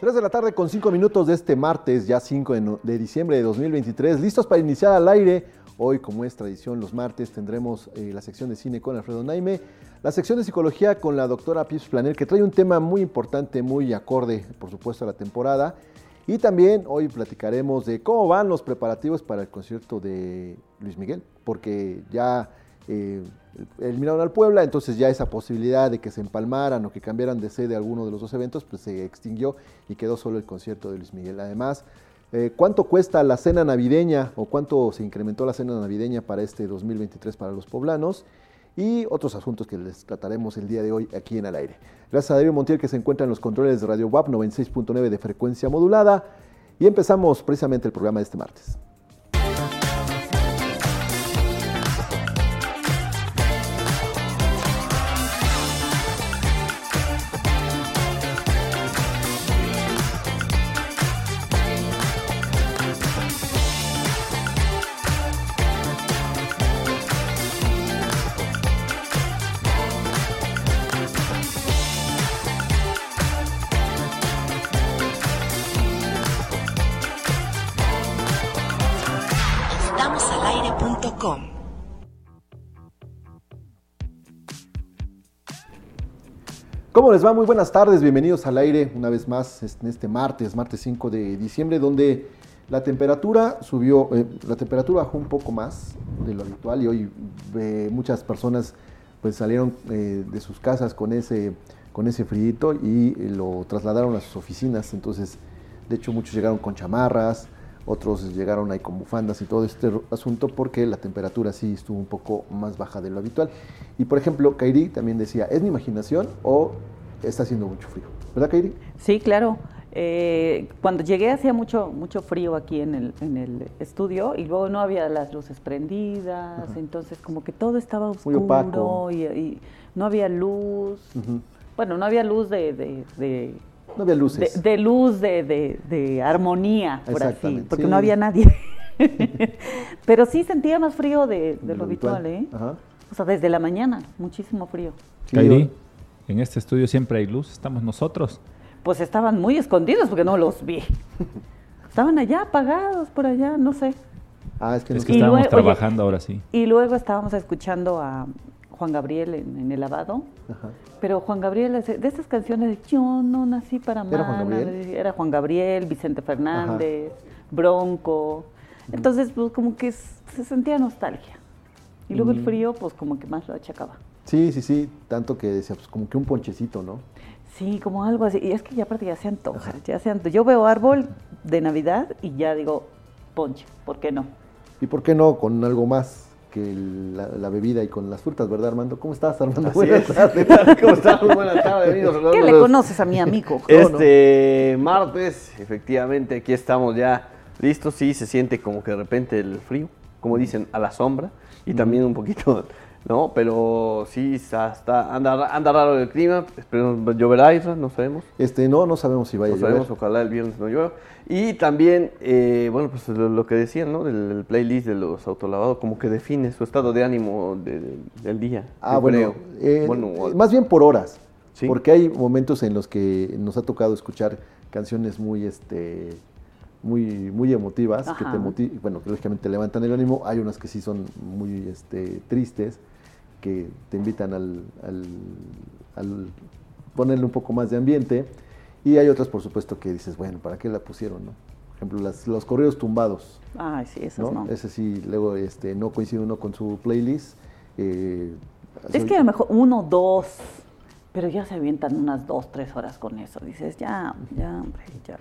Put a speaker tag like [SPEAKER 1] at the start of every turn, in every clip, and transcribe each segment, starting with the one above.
[SPEAKER 1] 3 de la tarde con 5 minutos de este martes, ya 5 de diciembre de 2023, listos para iniciar al aire. Hoy, como es tradición, los martes tendremos eh, la sección de cine con Alfredo Naime, la sección de psicología con la doctora Pius Planel, que trae un tema muy importante, muy acorde, por supuesto, a la temporada. Y también hoy platicaremos de cómo van los preparativos para el concierto de Luis Miguel, porque ya eh, eliminaron al Puebla, entonces ya esa posibilidad de que se empalmaran o que cambiaran de sede alguno de los dos eventos, pues se extinguió y quedó solo el concierto de Luis Miguel. Además, eh, ¿cuánto cuesta la cena navideña o cuánto se incrementó la cena navideña para este 2023 para los poblanos? Y otros asuntos que les trataremos el día de hoy aquí en el aire. Gracias a David Montiel que se encuentra en los controles de Radio WAP 96.9 de frecuencia modulada. Y empezamos precisamente el programa de este martes. ¿Cómo les va? Muy buenas tardes, bienvenidos al aire una vez más en este martes, martes 5 de diciembre, donde la temperatura subió, eh, la temperatura bajó un poco más de lo habitual y hoy eh, muchas personas pues salieron eh, de sus casas con ese, con ese frío y lo trasladaron a sus oficinas, entonces de hecho muchos llegaron con chamarras, otros llegaron ahí con bufandas y todo este asunto porque la temperatura sí estuvo un poco más baja de lo habitual. Y por ejemplo, Kairi también decía, ¿es mi imaginación o está haciendo mucho frío? ¿Verdad, Kairi?
[SPEAKER 2] Sí, claro. Eh, cuando llegué hacía mucho, mucho frío aquí en el, en el estudio y luego no había las luces prendidas, entonces como que todo estaba oscuro y, no había luz. Bueno, no había luz de
[SPEAKER 1] no había luces.
[SPEAKER 2] De, luz, de, armonía, por así, porque no había nadie. Pero sí sentía más frío de, lo habitual, ¿eh? O sea, desde la mañana, muchísimo frío.
[SPEAKER 3] Kairi, en este estudio siempre hay luz, estamos nosotros.
[SPEAKER 2] Pues estaban muy escondidos porque no los vi. Estaban allá, apagados por allá, no sé.
[SPEAKER 3] Ah, es que, estábamos trabajando ahora sí.
[SPEAKER 2] Y luego estábamos escuchando a, Juan Gabriel en, el lavado. Pero Juan Gabriel, de esas canciones de Yo no nací para amar. ¿Era Juan Gabriel? Era Juan Gabriel, Vicente Fernández, Bronco. Entonces, pues como que se sentía nostalgia. Y luego el mm. frío, pues como que más lo achacaba.
[SPEAKER 1] Sí, sí, sí. Tanto que decía, pues como que un ponchecito, ¿no?
[SPEAKER 2] Sí, como algo así. Y es que ya aparte ya se antoja, ya se antoja. Yo veo árbol de Navidad y ya digo, ponche, ¿por qué no?
[SPEAKER 1] ¿Y por qué no con algo más? que la, bebida y con las frutas, ¿verdad, Armando? ¿Cómo estás, Armando?
[SPEAKER 4] buenas tardes. ¿Cómo estás? buenas tardes.
[SPEAKER 2] ¿Qué le conoces a mi amigo?
[SPEAKER 4] Este martes, efectivamente, aquí estamos ya listos. Sí, se siente como que de repente el frío, como dicen, a la sombra y también un poquito ¿no? Pero sí, está, anda, anda raro el clima, esperemos, lloverá, Isra, no sabemos.
[SPEAKER 1] Este, no, no sabemos si vaya
[SPEAKER 4] a llover. sabemos, ojalá el viernes no llueva. Y también, eh, bueno, pues lo, que decían, ¿no? Del, playlist de los autolavados, como que define su estado de ánimo del día.
[SPEAKER 1] Ah, bueno, eh, bueno, más bien por horas, porque hay momentos en los que nos ha tocado escuchar canciones muy, este, muy, muy emotivas, que te bueno, que lógicamente levantan el ánimo. Hay unas que sí son muy este, tristes, que te invitan al, al, ponerle un poco más de ambiente. Y hay otras, por supuesto, que dices, bueno, ¿para qué la pusieron? No? Por ejemplo, las, los correos tumbados.
[SPEAKER 2] Ay, sí, esos no.
[SPEAKER 1] Ese sí, luego este, no coincide uno con su playlist. Eh,
[SPEAKER 2] es que a lo mejor uno, dos, pero ya se avientan unas dos, tres horas con eso. Dices, ya, ya, hombre, ya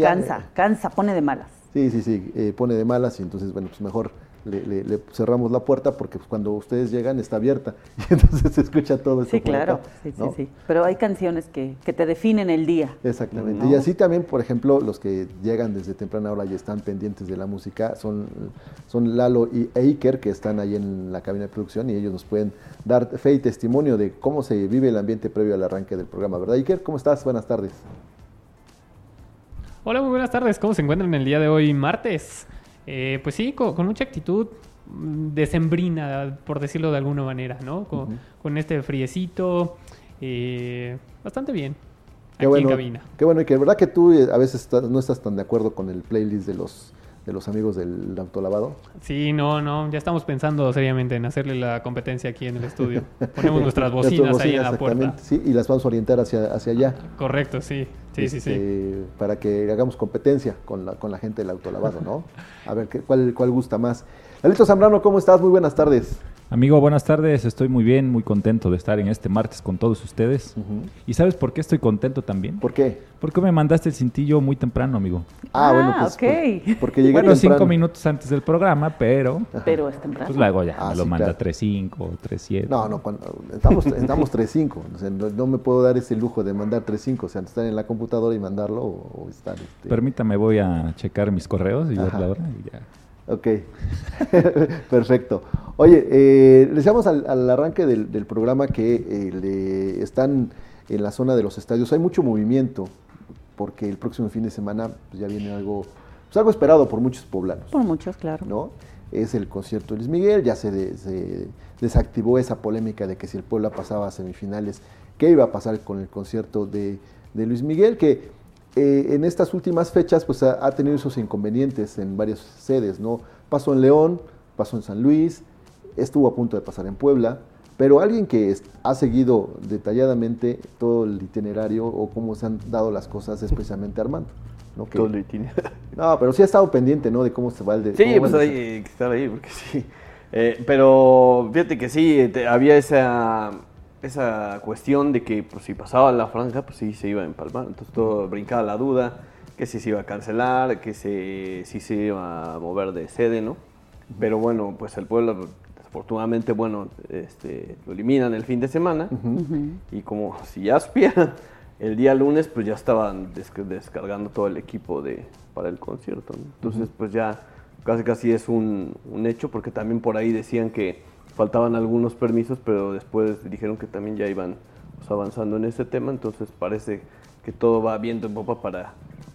[SPEAKER 2] cansa, eh, cansa, pone de malas.
[SPEAKER 1] Sí, sí, sí, eh, pone de malas y entonces, bueno, pues mejor le, cerramos la puerta porque pues, cuando ustedes llegan está abierta y entonces se escucha todo eso.
[SPEAKER 2] Sí, claro, sí, sí, sí. Pero hay canciones que, te definen el día.
[SPEAKER 1] Exactamente. Y así también, por ejemplo, los que llegan desde temprana hora y están pendientes de la música son, son Lalo y Eiker que están ahí en la cabina de producción y ellos nos pueden dar fe y testimonio de cómo se vive el ambiente previo al arranque del programa, ¿verdad, Iker? ¿Cómo estás? Buenas tardes.
[SPEAKER 5] Hola, muy buenas tardes. ¿Cómo se encuentran el día de hoy, martes? Eh, pues sí, con, mucha actitud mm, decembrina, por decirlo de alguna manera, ¿no? Con, este friecito. Eh, bastante bien.
[SPEAKER 1] Qué bueno, Qué bueno, y que verdad que tú eh, a veces no estás tan de acuerdo con el playlist de los de los amigos del autolavado.
[SPEAKER 5] Sí, no, no, ya estamos pensando seriamente en hacerle la competencia aquí en el estudio. Ponemos nuestras bocinas, ahí en la puerta.
[SPEAKER 1] Sí, y las vamos a orientar hacia, hacia allá.
[SPEAKER 5] Correcto, sí, sí, sí, sí.
[SPEAKER 1] Este, para que hagamos competencia con la, con la gente del autolavado, ¿no? A ver, ¿qué, cuál, ¿cuál gusta más? Lalito Zambrano, ¿cómo estás? Muy buenas tardes.
[SPEAKER 3] Amigo, buenas tardes. Estoy muy bien, muy contento de estar en este martes con todos ustedes. ¿Y sabes por qué estoy contento también?
[SPEAKER 1] ¿Por qué?
[SPEAKER 3] Porque me mandaste el cintillo muy temprano, amigo.
[SPEAKER 2] Ah, bueno, pues
[SPEAKER 3] okay. porque llegué bueno, cinco minutos antes del programa, pero...
[SPEAKER 2] Pero es temprano.
[SPEAKER 3] Pues luego ya ah, lo manda 3.5, 3.7.
[SPEAKER 1] No, no, cuando, estamos, estamos 3.5. O sea, no, me puedo dar ese lujo de mandar 3.5. O sea, estar en la computadora y mandarlo o, estar... Este...
[SPEAKER 3] Permítame, voy a checar mis correos y ver la hora y ya.
[SPEAKER 1] Ok, perfecto. Oye, eh, les al, al arranque del, programa que eh, están en la zona de los estadios. Hay mucho movimiento porque el próximo fin de semana pues, ya viene algo, pues, algo esperado por muchos poblanos.
[SPEAKER 2] Por muchos, claro.
[SPEAKER 1] ¿no? Es el concierto de Luis Miguel, ya se, desactivó esa polémica de que si el Puebla pasaba a semifinales, ¿qué iba a pasar con el concierto de, de Luis Miguel? Que eh, en estas últimas fechas pues ha, tenido esos inconvenientes en varias sedes, ¿no? Pasó en León, pasó en San Luis, estuvo a punto de pasar en Puebla, pero alguien que ha seguido detalladamente todo el itinerario o cómo se han dado las cosas es precisamente Armando. ¿no?
[SPEAKER 4] todo el itinerario.
[SPEAKER 1] No, pero sí ha estado pendiente, ¿no? De cómo se va el de...
[SPEAKER 4] Sí, pues hay que estar ahí, porque sí. Eh, pero fíjate que sí, había esa esa cuestión de que pues, si pasaba la franja, pues sí se iba a empalmar. Entonces todo brincaba la duda, que si se iba a cancelar, que si se iba a mover de sede, ¿no? Pero bueno, pues el pueblo, desafortunadamente, bueno, este, lo eliminan el fin de semana. Y como si ya supieran, el día lunes pues ya estaban descargando todo el equipo de, para el concierto. Entonces pues ya casi casi es un, un hecho, porque también por ahí decían que faltaban algunos permisos, pero después dijeron que también ya iban pues, avanzando en ese tema, entonces parece que todo va viento en popa para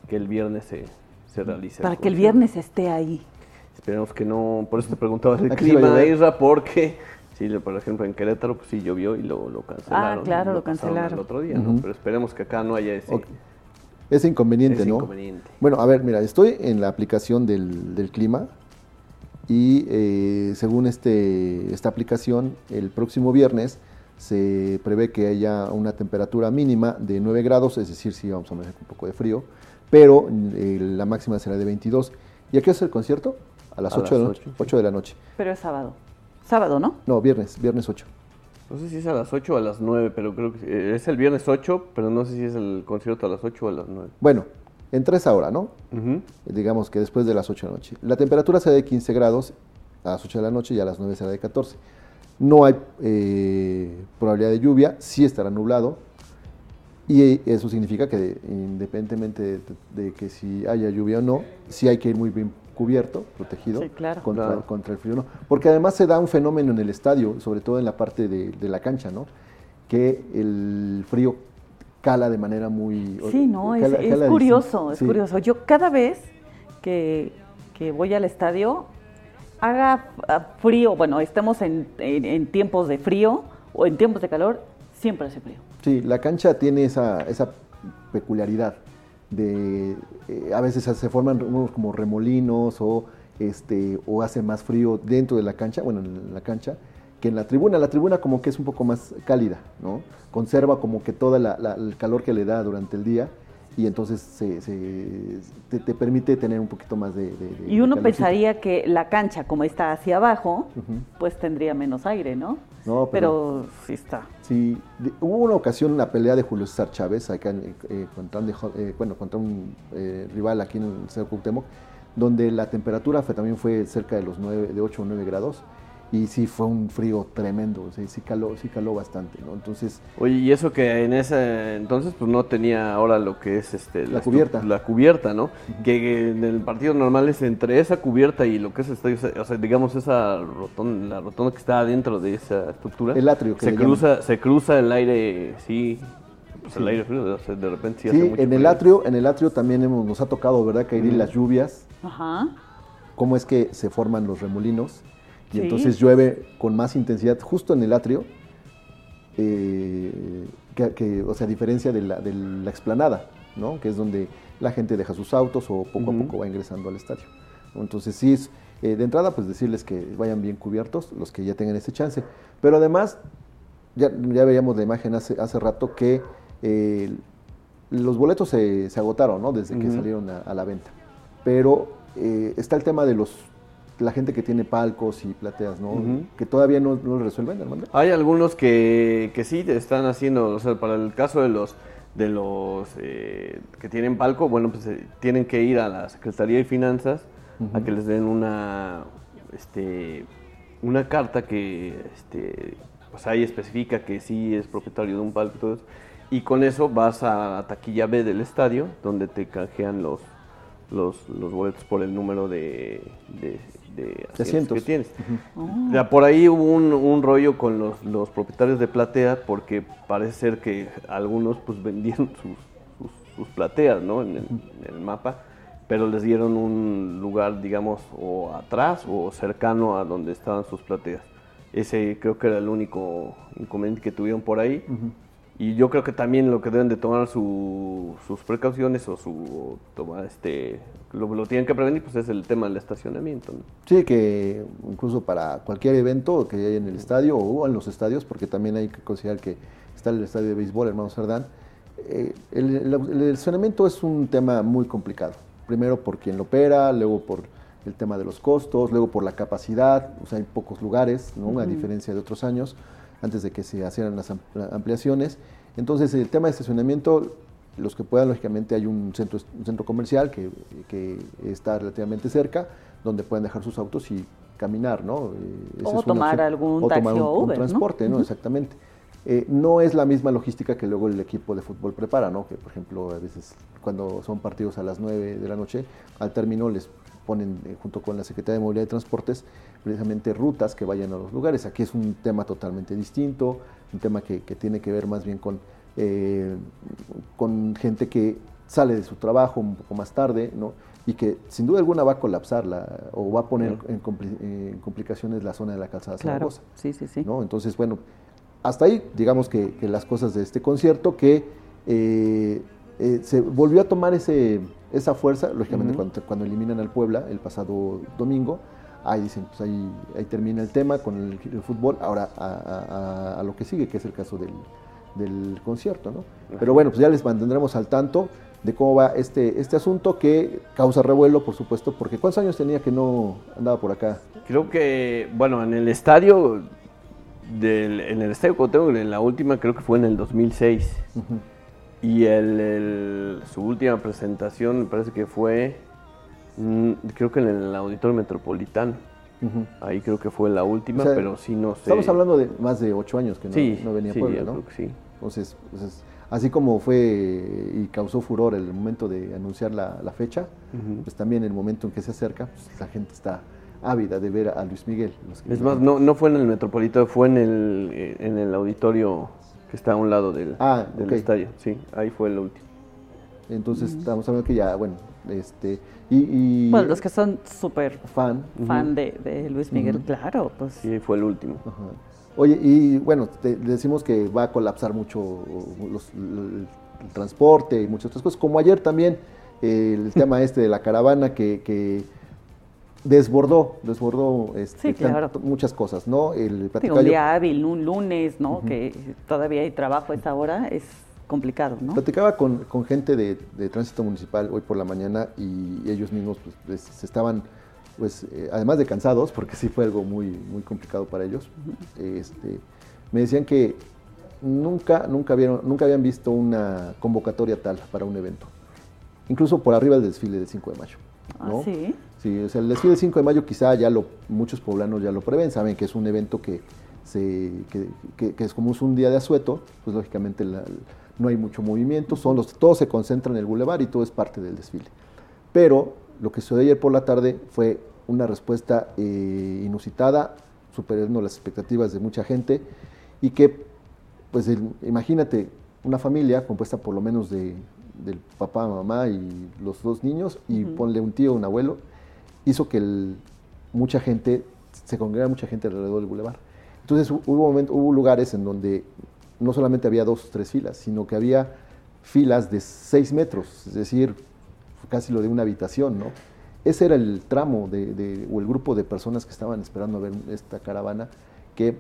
[SPEAKER 4] que el viernes se, se realice.
[SPEAKER 2] Para que el viernes esté ahí.
[SPEAKER 4] Esperemos que no, por eso te preguntaba el clima de Isra, porque sí, por ejemplo en Querétaro pues sí llovió y lo, lo cancelaron.
[SPEAKER 2] Ah, claro, lo, cancelaron.
[SPEAKER 4] El otro día, ¿no? Pero esperemos que acá no haya ese...
[SPEAKER 1] Ese inconveniente, ¿no? Inconveniente. Bueno, a ver, mira, estoy en la aplicación del, del clima y eh, según este, esta aplicación, el próximo viernes se prevé que haya una temperatura mínima de 9 grados, es decir, sí vamos a tener un poco de frío, pero eh, la máxima será de 22. ¿Y a qué es el concierto? A las, 8, de la 8, de la noche.
[SPEAKER 2] Pero es sábado. Sábado, ¿no?
[SPEAKER 1] No, viernes, viernes 8.
[SPEAKER 4] No sé si es a las 8 o a las 9, pero creo que eh, es el viernes 8, pero no sé si es el concierto a las 8 o a las 9.
[SPEAKER 1] Bueno, entre esa hora, ¿no? Digamos que después de las 8 de la noche. La temperatura será de 15 grados a las 8 de la noche y a las 9 será de 14. No hay eh, probabilidad de lluvia, sí estará nublado. Y eso significa que independientemente de, que si haya lluvia o no, sí hay que ir muy bien cubierto, protegido contra, contra, el frío. ¿no? Porque además se da un fenómeno en el estadio, sobre todo en la parte de, de la cancha, ¿no? que el frío cala de manera muy...
[SPEAKER 2] Sí, no, es, curioso, es curioso. Yo cada vez que, voy al estadio, haga frío, bueno, estemos en, tiempos de frío o en tiempos de calor, siempre hace frío.
[SPEAKER 1] Sí, la cancha tiene esa, esa peculiaridad de, eh, a veces se forman unos como remolinos o, este, o hace más frío dentro de la cancha, bueno, en la cancha, que en la tribuna. La tribuna como que es un poco más cálida, ¿no? Conserva como que todo el calor que le da durante el día y entonces se, te, permite tener un poquito más de...
[SPEAKER 2] y uno pensaría que la cancha, como está hacia abajo, pues tendría menos aire, ¿no? No, pero, sí está.
[SPEAKER 1] Sí, hubo una ocasión una pelea de Julio César Chávez acá eh, contra, un, eh, bueno, contra un eh, rival aquí en el Cerro Cuauhtémoc, donde la temperatura fue, también fue cerca de los 9, de 8 o 9 grados y sí fue un frío tremendo, o sea, sí caló, sí caló bastante, ¿no? Entonces...
[SPEAKER 4] Oye, y eso que en ese entonces pues no tenía ahora lo que es este
[SPEAKER 1] la, cubierta.
[SPEAKER 4] La cubierta, ¿no? Que en el partido normal es entre esa cubierta y lo que es estadio, o sea, digamos esa rotonda, la rotonda que está dentro de esa estructura.
[SPEAKER 1] El atrio que
[SPEAKER 4] se cruza, se cruza el aire, sí, pues el aire frío, de repente sí,
[SPEAKER 1] hace mucho en el atrio, en el atrio también hemos, nos ha tocado, ¿verdad? Caer uh las lluvias. Ajá. Cómo es que se forman los remolinos y entonces llueve con más intensidad justo en el atrio eh, que, o sea, a diferencia de la, de la explanada, ¿no? que es donde la gente deja sus autos o poco a poco va ingresando al estadio. Entonces sí es, eh, de entrada, pues decirles que vayan bien cubiertos, los que ya tengan ese chance. Pero además, ya, ya veíamos la imagen hace, hace rato que eh, los boletos se, se, agotaron, ¿no? Desde que salieron a, la venta. Pero eh, está el tema de los la gente que tiene palcos y plateas, ¿no? Que todavía no, no, lo resuelven, hermano.
[SPEAKER 4] Hay algunos que, que sí están haciendo, o sea, para el caso de los de los eh, que tienen palco, bueno, pues eh, tienen que ir a la Secretaría de Finanzas a que les den una, este, una carta que este, pues ahí especifica que sí es propietario de un palco y todo eso. Y con eso vas a la taquilla B del estadio, donde te canjean los, los, los boletos por el número de, de, asientos, que tienes. ya, por ahí hubo un, un rollo con los, los, propietarios de platea, porque parece ser que algunos pues vendieron sus, sus, plateas ¿no? en, el, en el mapa pero les dieron un lugar, digamos, o atrás o cercano a donde estaban sus plateas. Ese creo que era el único inconveniente que tuvieron por ahí. Y yo creo que también lo que deben de tomar sus precauciones o su tomar este lo, lo, tienen que prevenir pues es el tema del estacionamiento.
[SPEAKER 1] Sí, que incluso para cualquier evento que haya en el estadio o en los estadios, porque también hay que considerar que está el estadio de béisbol, hermano Cerdán, eh, el, el estacionamiento es un tema muy complicado primero por quien lo opera, luego por el tema de los costos, luego por la capacidad, o sea, hay pocos lugares, ¿no? a diferencia de otros años, antes de que se hicieran las ampliaciones. Entonces, el tema de estacionamiento, los que puedan, lógicamente, hay un centro, un centro comercial que, que, está relativamente cerca, donde pueden dejar sus autos y caminar, ¿no?
[SPEAKER 2] Eh, o tomar algún
[SPEAKER 1] o tomar un, transporte, ¿no? Exactamente. Eh, no es la misma logística que luego el equipo de fútbol prepara, ¿no? Que por ejemplo a veces cuando son partidos a las 9 de la noche, al término les ponen eh, junto con la Secretaría de Movilidad y Transportes precisamente rutas que vayan a los lugares. Aquí es un tema totalmente distinto, un tema que, tiene que ver más bien con, eh, con gente que sale de su trabajo un poco más tarde, ¿no? y que sin duda alguna va a colapsar la, o va a poner en, complicaciones la zona de la calzada
[SPEAKER 2] claro. Sí, sí, sí.
[SPEAKER 1] ¿no? Entonces, bueno, hasta ahí, digamos que, las cosas de este concierto, que eh, eh, se volvió a tomar ese, esa fuerza, lógicamente cuando, eliminan al Puebla el pasado domingo, ahí dicen, pues ahí, ahí termina el tema con el, fútbol, ahora a, lo que sigue, que es el caso del, del concierto, ¿no? Pero bueno, pues ya les mantendremos al tanto de cómo va este, este asunto que causa revuelo, por supuesto, porque ¿cuántos años tenía que no andaba por acá?
[SPEAKER 4] Creo que, bueno, en el estadio en el Estadio Cuauhtémoc, en la última creo que fue en el 2006. Y el, su última presentación me parece que fue, mm, creo que en el Auditorio Metropolitano. Ahí creo que fue la última, pero sí no sé.
[SPEAKER 1] Estamos hablando de más de ocho años que no, venía
[SPEAKER 4] sí,
[SPEAKER 1] Puebla,
[SPEAKER 4] ¿no? sí.
[SPEAKER 1] Entonces, así como fue y causó furor el momento de anunciar la, fecha, pues también el momento en que se acerca, pues la gente está ávida de ver a Luis Miguel.
[SPEAKER 4] Es más, no, no fue en el Metropolitano, fue en el, eh, en el auditorio que está a un lado del, ah, del estadio. Sí, ahí fue el último.
[SPEAKER 1] Entonces estamos hablando que ya, bueno, este... Y,
[SPEAKER 2] bueno, los que son súper fan, fan de, Luis Miguel, claro, pues...
[SPEAKER 4] Sí, fue el último.
[SPEAKER 1] Oye, y bueno, decimos que va a colapsar mucho el, transporte y muchas otras cosas, como ayer también el tema este de la caravana que, que desbordó, desbordó este, muchas cosas, ¿no?
[SPEAKER 2] El un día hábil, un lunes, ¿no? Que todavía hay trabajo a esta hora, es complicado, ¿no?
[SPEAKER 1] Platicaba con, gente de, tránsito municipal hoy por la mañana y ellos mismos pues, se estaban, pues, eh, además de cansados, porque sí fue algo muy, muy complicado para ellos, este, me decían que nunca, nunca, vieron, nunca habían visto una convocatoria tal para un evento, incluso por arriba del desfile del 5 de mayo. ¿no?
[SPEAKER 2] ¿Ah, sí?
[SPEAKER 1] Sí, o sea, el desfile del 5 de mayo quizá ya lo, muchos poblanos ya lo prevén, saben que es un evento que, se, que, es como es un día de asueto, pues lógicamente no hay mucho movimiento, son los, todo se concentra en el bulevar y todo es parte del desfile. Pero lo que sucedió ayer por la tarde fue una respuesta eh, inusitada, superando las expectativas de mucha gente y que, pues imagínate, una familia compuesta por lo menos de, del papá, mamá y los dos niños y ponle un tío, un abuelo, hizo que mucha gente, se congregara mucha gente alrededor del bulevar. Entonces hubo, hubo lugares en donde no solamente había dos o tres filas, sino que había filas de seis metros, es decir, casi lo de una habitación, ¿no? Ese era el tramo o el grupo de personas que estaban esperando a ver esta caravana que,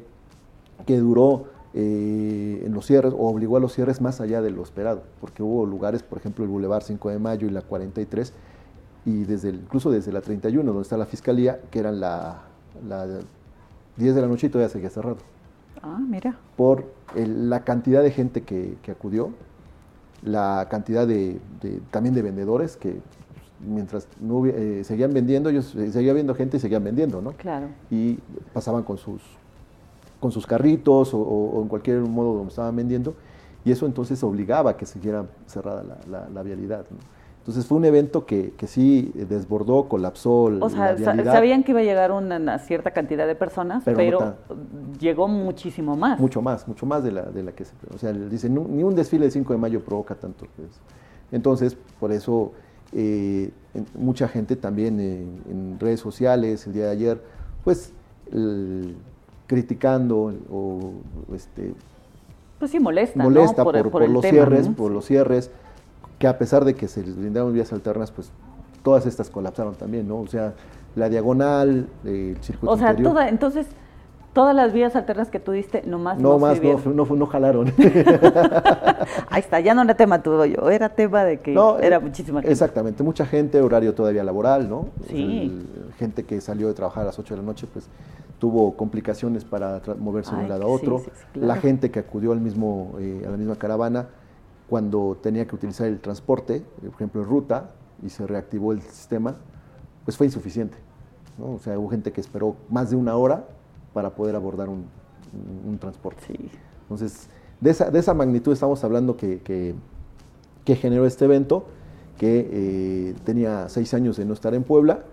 [SPEAKER 1] que duró eh, en los cierres o obligó a los cierres más allá de lo esperado, porque hubo lugares, por ejemplo, el Boulevard 5 de Mayo y la 43, y desde incluso desde la 31, donde está la fiscalía, que eran la, la 10 de la noche y todavía seguía cerrado.
[SPEAKER 2] Ah, mira.
[SPEAKER 1] Por la cantidad de gente que, acudió, la cantidad de, también de vendedores que mientras no, eh, seguían vendiendo, ellos eh, seguía viendo gente y seguían vendiendo, ¿no?
[SPEAKER 2] Claro.
[SPEAKER 1] Y pasaban con sus, con sus carritos o, en cualquier modo donde estaban vendiendo, y eso entonces obligaba a que siguiera cerrada la, la vialidad. ¿no? Entonces fue un evento que, que sí desbordó, colapsó.
[SPEAKER 2] O sea, sabían que iba a llegar una, cierta cantidad de personas, pero, llegó muchísimo más.
[SPEAKER 1] Mucho más, mucho más de la, de la que se... O sea, dicen, ni un desfile del 5 de mayo provoca tanto. Entonces, por eso eh, mucha gente también en redes sociales el día de ayer, pues criticando o este...
[SPEAKER 2] Pues sí, molesta,
[SPEAKER 1] molesta por, los cierres, por los cierres que a pesar de que se les brindaron vías alternas, pues todas estas colapsaron también, ¿no? O sea, la diagonal, el circuito
[SPEAKER 2] O sea, toda, entonces, todas las vías alternas que tú diste, nomás
[SPEAKER 1] no, no más, no, no, no, jalaron.
[SPEAKER 2] Ahí está, ya no era tema tuyo, yo, era tema de que era eh, muchísima gente.
[SPEAKER 1] Exactamente, mucha gente, horario todavía laboral, ¿no?
[SPEAKER 2] Sí.
[SPEAKER 1] gente que salió de trabajar a las 8 de la noche, pues tuvo complicaciones para moverse de un lado a otro. La gente que acudió al mismo, eh, a la misma caravana, cuando tenía que utilizar el transporte, por ejemplo, en ruta, y se reactivó el sistema, pues fue insuficiente. O sea, hubo gente que esperó más de una hora para poder abordar un, transporte. Entonces, de esa, de esa, magnitud estamos hablando que, que, generó este evento, que eh, tenía seis años de no estar en Puebla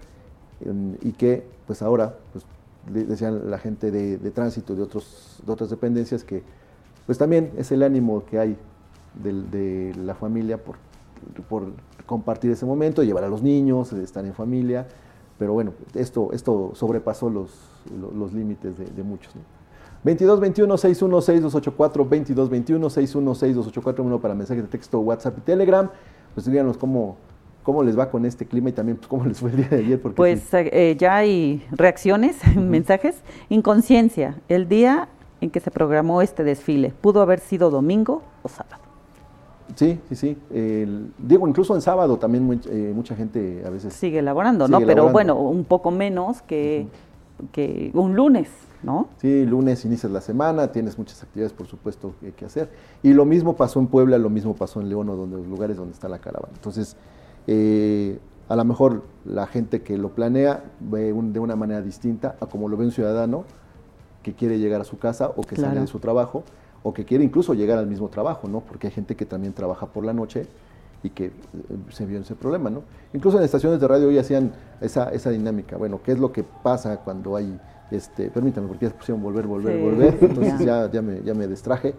[SPEAKER 1] y que pues ahora, pues, decían la gente de, de tránsito de, otros, de otras dependencias que pues también es el ánimo que hay de, la familia por, por, compartir ese momento, llevar a los niños, estar en familia, pero bueno, esto, esto sobrepasó los, los, límites de, muchos. ¿no? 22 21 616 284 22 21 616 284 para mensajes de texto, WhatsApp y Telegram. Pues díganos cómo, cómo les va con este clima y también pues, cómo les fue el día de ayer. Porque
[SPEAKER 2] pues eh, ya hay reacciones, mensajes. Inconsciencia, el día en que se programó este desfile, pudo haber sido domingo o sábado.
[SPEAKER 1] Sí, sí, sí. digo, incluso en sábado también eh, mucha gente a veces...
[SPEAKER 2] Sigue elaborando, ¿no? Pero bueno, un poco menos que, que, un lunes, ¿no?
[SPEAKER 1] Sí, lunes inicias la semana, tienes muchas actividades, por supuesto, que, hacer. Y lo mismo pasó en Puebla, lo mismo pasó en León, o donde, los lugares donde está la caravana. Entonces, eh, a lo mejor la gente que lo planea ve de una manera distinta a como lo ve un ciudadano que quiere llegar a su casa o que sale de su trabajo o que quiere incluso llegar al mismo trabajo, ¿no? Porque hay gente que también trabaja por la noche y que eh, se vio ese problema, ¿no? Incluso en estaciones de radio hoy hacían esa, esa dinámica, bueno, ¿qué es lo que pasa cuando hay, este, permítame, porque ya pusieron volver, volver, volver, entonces ya, ya, me, ya me distraje.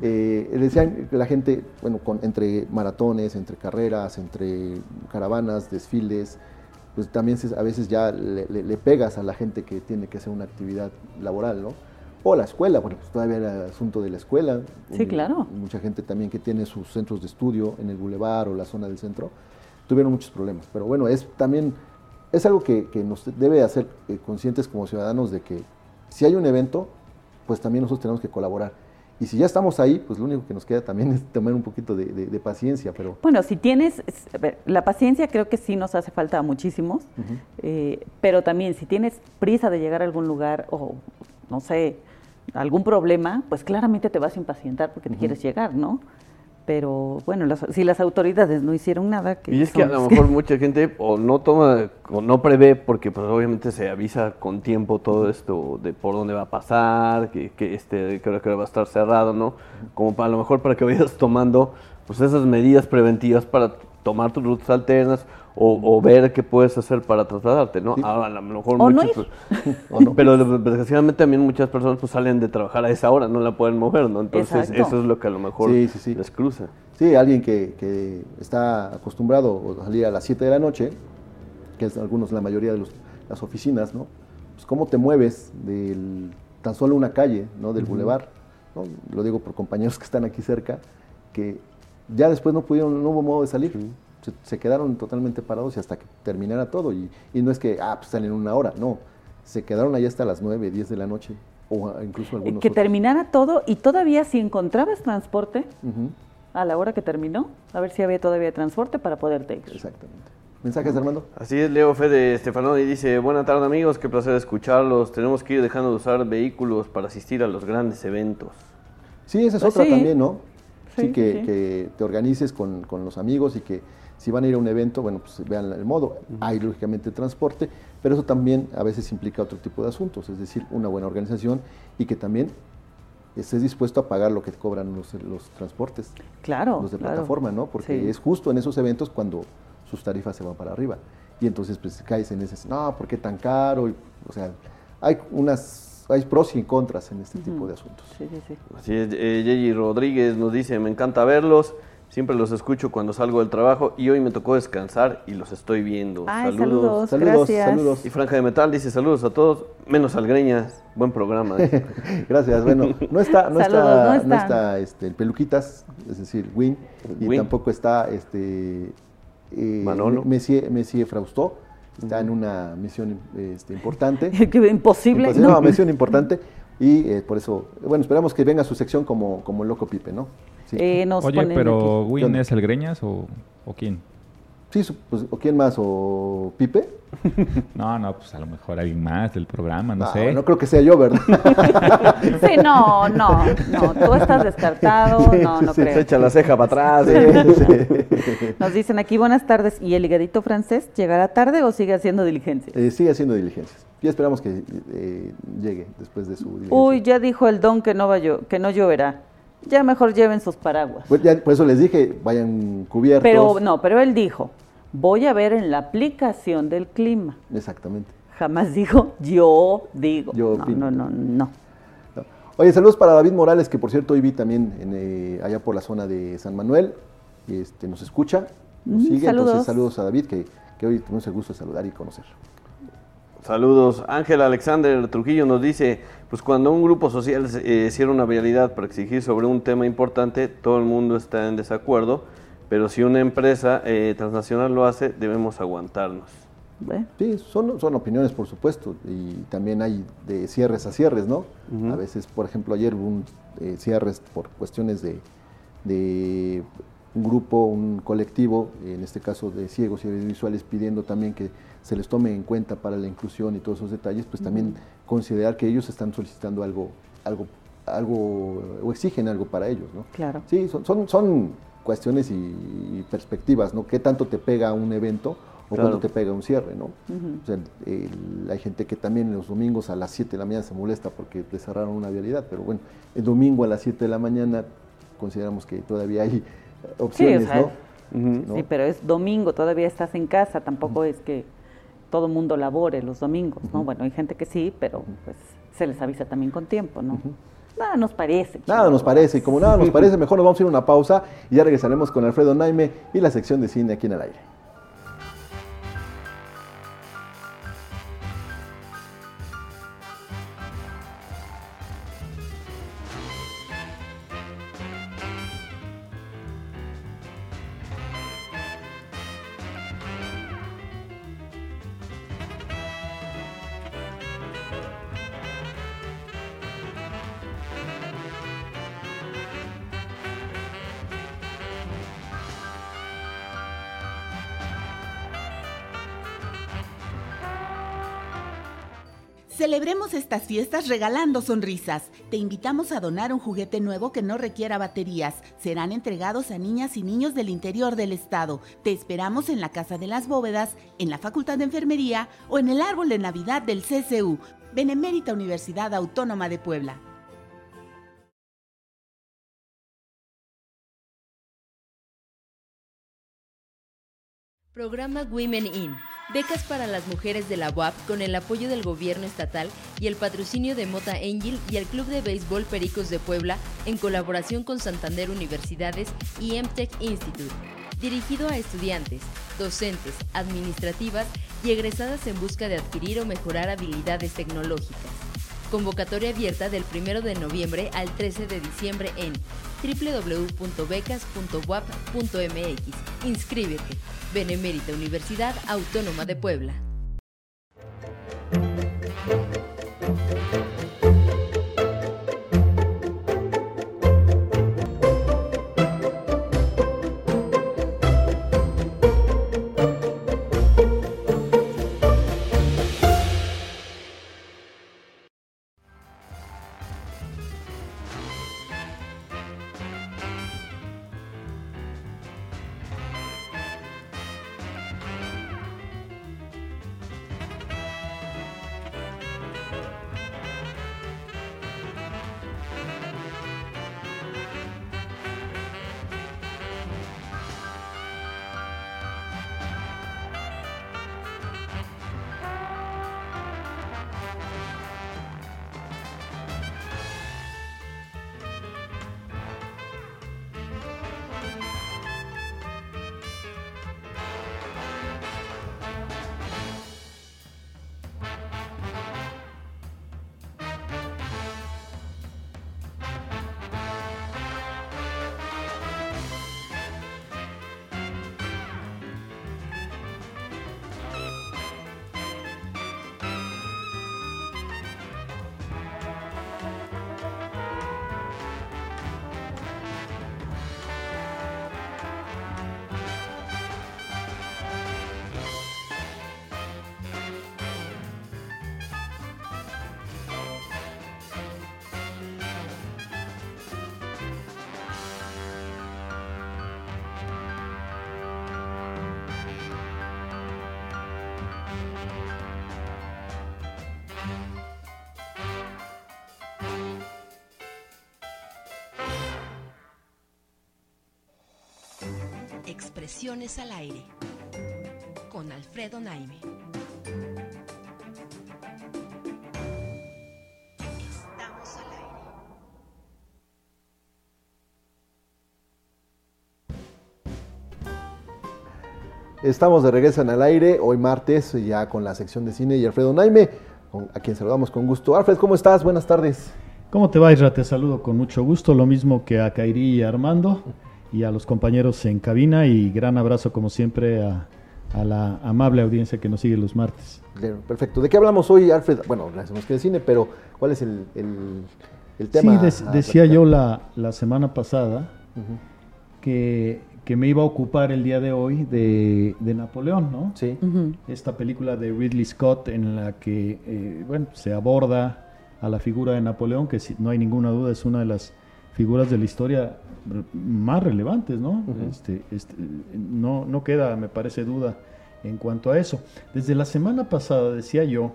[SPEAKER 1] Eh, decían la gente, bueno, con, entre maratones, entre carreras, entre caravanas, desfiles, pues también a veces ya le, le pegas a la gente que tiene que hacer una actividad laboral, ¿no? O la escuela, bueno, pues todavía era asunto de la escuela.
[SPEAKER 2] Sí, claro.
[SPEAKER 1] Mucha gente también que tiene sus centros de estudio en el bulevar o la zona del centro, tuvieron muchos problemas. Pero bueno, es también, es algo que, nos debe hacer eh, conscientes como ciudadanos de que si hay un evento, pues también nosotros tenemos que colaborar. Y si ya estamos ahí, pues lo único que nos queda también es tomar un poquito de, paciencia. Pero...
[SPEAKER 2] Bueno, si tienes, la paciencia creo que sí nos hace falta a muchísimos, eh, pero también si tienes prisa de llegar a algún lugar o, no sé, algún problema, pues claramente te vas a impacientar porque te quieres llegar, ¿no? Pero bueno, si las autoridades no hicieron nada...
[SPEAKER 4] Que y es que a lo mejor mucha gente o no toma, o no prevé, porque pues obviamente se avisa con tiempo todo esto de por dónde va a pasar, que, que este, creo que va a estar cerrado, ¿no? Como para a lo mejor para que vayas tomando pues esas medidas preventivas para tomar tus rutas alternas o, ver qué puedes hacer para trasladarte, ¿no? Ahora, a lo mejor muchos, pues, pero desgraciadamente también muchas personas pues salen de trabajar a esa hora, no la pueden mover, ¿no? Entonces eso es lo que a lo mejor les cruza.
[SPEAKER 1] Sí, alguien que, que, está acostumbrado a salir a las 7 de la noche, que es algunos, la mayoría de los, las oficinas, ¿no? Pues cómo te mueves del tan solo una calle, ¿no? Del bulevar lo digo por compañeros que están aquí cerca, que ya después no pudieron, no hubo modo de salir. Se, quedaron totalmente parados y hasta que terminara todo. Y, no es que, ah, pues salen en una hora, no. Se quedaron ahí hasta las 9, 10 de la noche. O incluso algunos.
[SPEAKER 2] Que terminara todo y todavía si encontrabas transporte a la hora que terminó, a ver si había todavía transporte para poderte ir.
[SPEAKER 1] Exactamente. ¿Mensajes, Armando?
[SPEAKER 4] Así es, Leo Fede y dice, buena tarde amigos, qué placer escucharlos. Tenemos que ir dejando de usar vehículos para asistir a los grandes eventos.
[SPEAKER 1] Sí, esa es pues otra también, ¿no? Sí, que, te organices con, los amigos y que si van a ir a un evento, bueno, pues vean el modo. Hay lógicamente transporte, pero eso también a veces implica otro tipo de asuntos, es decir, una buena organización y que también estés dispuesto a pagar lo que te cobran los, los transportes.
[SPEAKER 2] Claro.
[SPEAKER 1] Los de plataforma, ¿no? Porque es justo en esos eventos cuando sus tarifas se van para arriba. Y entonces pues caes en ese, no, ¿por qué tan caro? o sea, hay unas hay pros y contras en este tipo de asuntos.
[SPEAKER 2] Sí, sí, sí.
[SPEAKER 4] Así es, eh, Rodríguez nos dice, me encanta verlos, siempre los escucho cuando salgo del trabajo y hoy me tocó descansar y los estoy viendo.
[SPEAKER 2] saludos. Saludos,
[SPEAKER 1] saludos,
[SPEAKER 4] Y Franja de Metal dice saludos a todos, menos al Greñas, buen programa.
[SPEAKER 1] gracias, bueno, no está, no está, no está, este, el Peluquitas, es decir, Win, y tampoco está este eh,
[SPEAKER 4] Manolo.
[SPEAKER 1] Messi, Messi Fraustó está en una misión este, importante.
[SPEAKER 2] Imposible.
[SPEAKER 1] No, misión importante. Y eh, por eso, bueno, esperamos que venga su sección como, como el loco Pipe, ¿no?
[SPEAKER 3] Eh, Oye, pero ¿Win es el Greñas o, o quién?
[SPEAKER 1] Sí, pues, ¿o quién más? ¿O Pipe?
[SPEAKER 3] No, no, pues a lo mejor alguien más del programa, no, sé.
[SPEAKER 1] No creo que sea yo, ¿verdad?
[SPEAKER 2] Sí, no, no, no, tú estás descartado, no, no creo.
[SPEAKER 4] Se echa la ceja para atrás.
[SPEAKER 2] Nos dicen aquí, buenas tardes, ¿y el ligadito francés llegará tarde o sigue haciendo diligencias?
[SPEAKER 1] Eh, sigue haciendo diligencias. Ya esperamos que eh, llegue después de su diligencia.
[SPEAKER 2] Uy, ya dijo el don que no, va que no lloverá. Ya mejor lleven sus paraguas.
[SPEAKER 1] Pues por eso les dije, vayan cubiertos.
[SPEAKER 2] Pero no, pero él dijo, voy a ver en la aplicación del clima.
[SPEAKER 1] Exactamente.
[SPEAKER 2] Jamás dijo, yo digo. Yo no, no, no, no,
[SPEAKER 1] Oye, saludos para David Morales, que por cierto hoy vi también eh, allá por la zona de San Manuel. Este, nos escucha, nos mm, sigue. Saludos. Entonces, saludos a David, que, que hoy tenemos el gusto de saludar y conocer.
[SPEAKER 4] Saludos. Ángel Alexander Trujillo nos dice, pues cuando un grupo social eh, cierra una vialidad para exigir sobre un tema importante, todo el mundo está en desacuerdo pero si una empresa eh, transnacional lo hace, debemos aguantarnos.
[SPEAKER 1] Sí, son, son opiniones, por supuesto, y también hay de cierres a cierres, ¿no? A veces, por ejemplo, ayer hubo un eh, cierres por cuestiones de, de un grupo, un colectivo, en este caso de ciegos y visuales, pidiendo también que se les tome en cuenta para la inclusión y todos esos detalles, pues también considerar que ellos están solicitando algo, algo, algo, o exigen algo para ellos, ¿no?
[SPEAKER 2] Claro.
[SPEAKER 1] Sí, son, son, son cuestiones y, perspectivas, ¿no? ¿Qué tanto te pega un evento o cuánto te pega un cierre, ¿no? o sea, hay gente que también los domingos a las 7 de la mañana se molesta porque le cerraron una vialidad, pero bueno, el domingo a las 7 de la mañana consideramos que todavía hay opciones,
[SPEAKER 2] ¿no? Sí, pero es domingo, todavía estás en casa, tampoco es que todo mundo labore los domingos, ¿no? Bueno, hay gente que sí, pero pues se les avisa también con tiempo, ¿no? Nada nos parece.
[SPEAKER 1] Nada nos parece. Y como nada nos parece, mejor nos vamos a ir a una pausa y ya regresaremos con Alfredo Naime y la sección de cine aquí en el aire.
[SPEAKER 6] Celebremos estas fiestas regalando sonrisas. Te invitamos a donar un juguete nuevo que no requiera baterías. Serán entregados a niñas y niños del interior del estado. Te esperamos en la Casa de las Bóvedas, en la Facultad de Enfermería o en el árbol de Navidad del CCU, Benemérita Universidad Autónoma de Puebla.
[SPEAKER 7] Programa Women In becas para las mujeres de la UAP con el apoyo del gobierno estatal y el patrocinio de Mota Angel y el Club de Béisbol Pericos de Puebla en colaboración con Santander Universidades y MTech Institute. Dirigido a estudiantes, docentes, administrativas y egresadas en busca de adquirir o mejorar habilidades tecnológicas. Convocatoria abierta del 1 de noviembre al 13 de diciembre en www.becas.wap.mx. Inscríbete. Benemérita Universidad Autónoma de Puebla.
[SPEAKER 8] Expresiones al aire con Alfredo Naime. Estamos al aire.
[SPEAKER 1] Estamos de regreso en el aire, hoy martes, ya con la sección de cine y Alfredo Naime, a quien saludamos con gusto. Alfred, ¿cómo estás? Buenas tardes.
[SPEAKER 9] ¿Cómo te va, Isra? Te saludo con mucho gusto, lo mismo que a Kairi y a Armando y a los compañeros en cabina y gran abrazo como siempre a, la amable audiencia que nos sigue los martes.
[SPEAKER 1] Perfecto. ¿De qué hablamos hoy, Alfred? Bueno, hacemos que de cine, pero ¿cuál es el, tema?
[SPEAKER 9] Sí, decía yo la, semana pasada que, me iba a ocupar el día de hoy de, Napoleón, ¿no?
[SPEAKER 1] Sí.
[SPEAKER 9] Esta película de Ridley Scott en la que, eh, bueno, se aborda a la figura de Napoleón, que no hay ninguna duda es una de las figuras de la historia más relevantes, ¿no? Este, este, no, no queda, me parece, duda en cuanto a eso. Desde la semana pasada decía yo,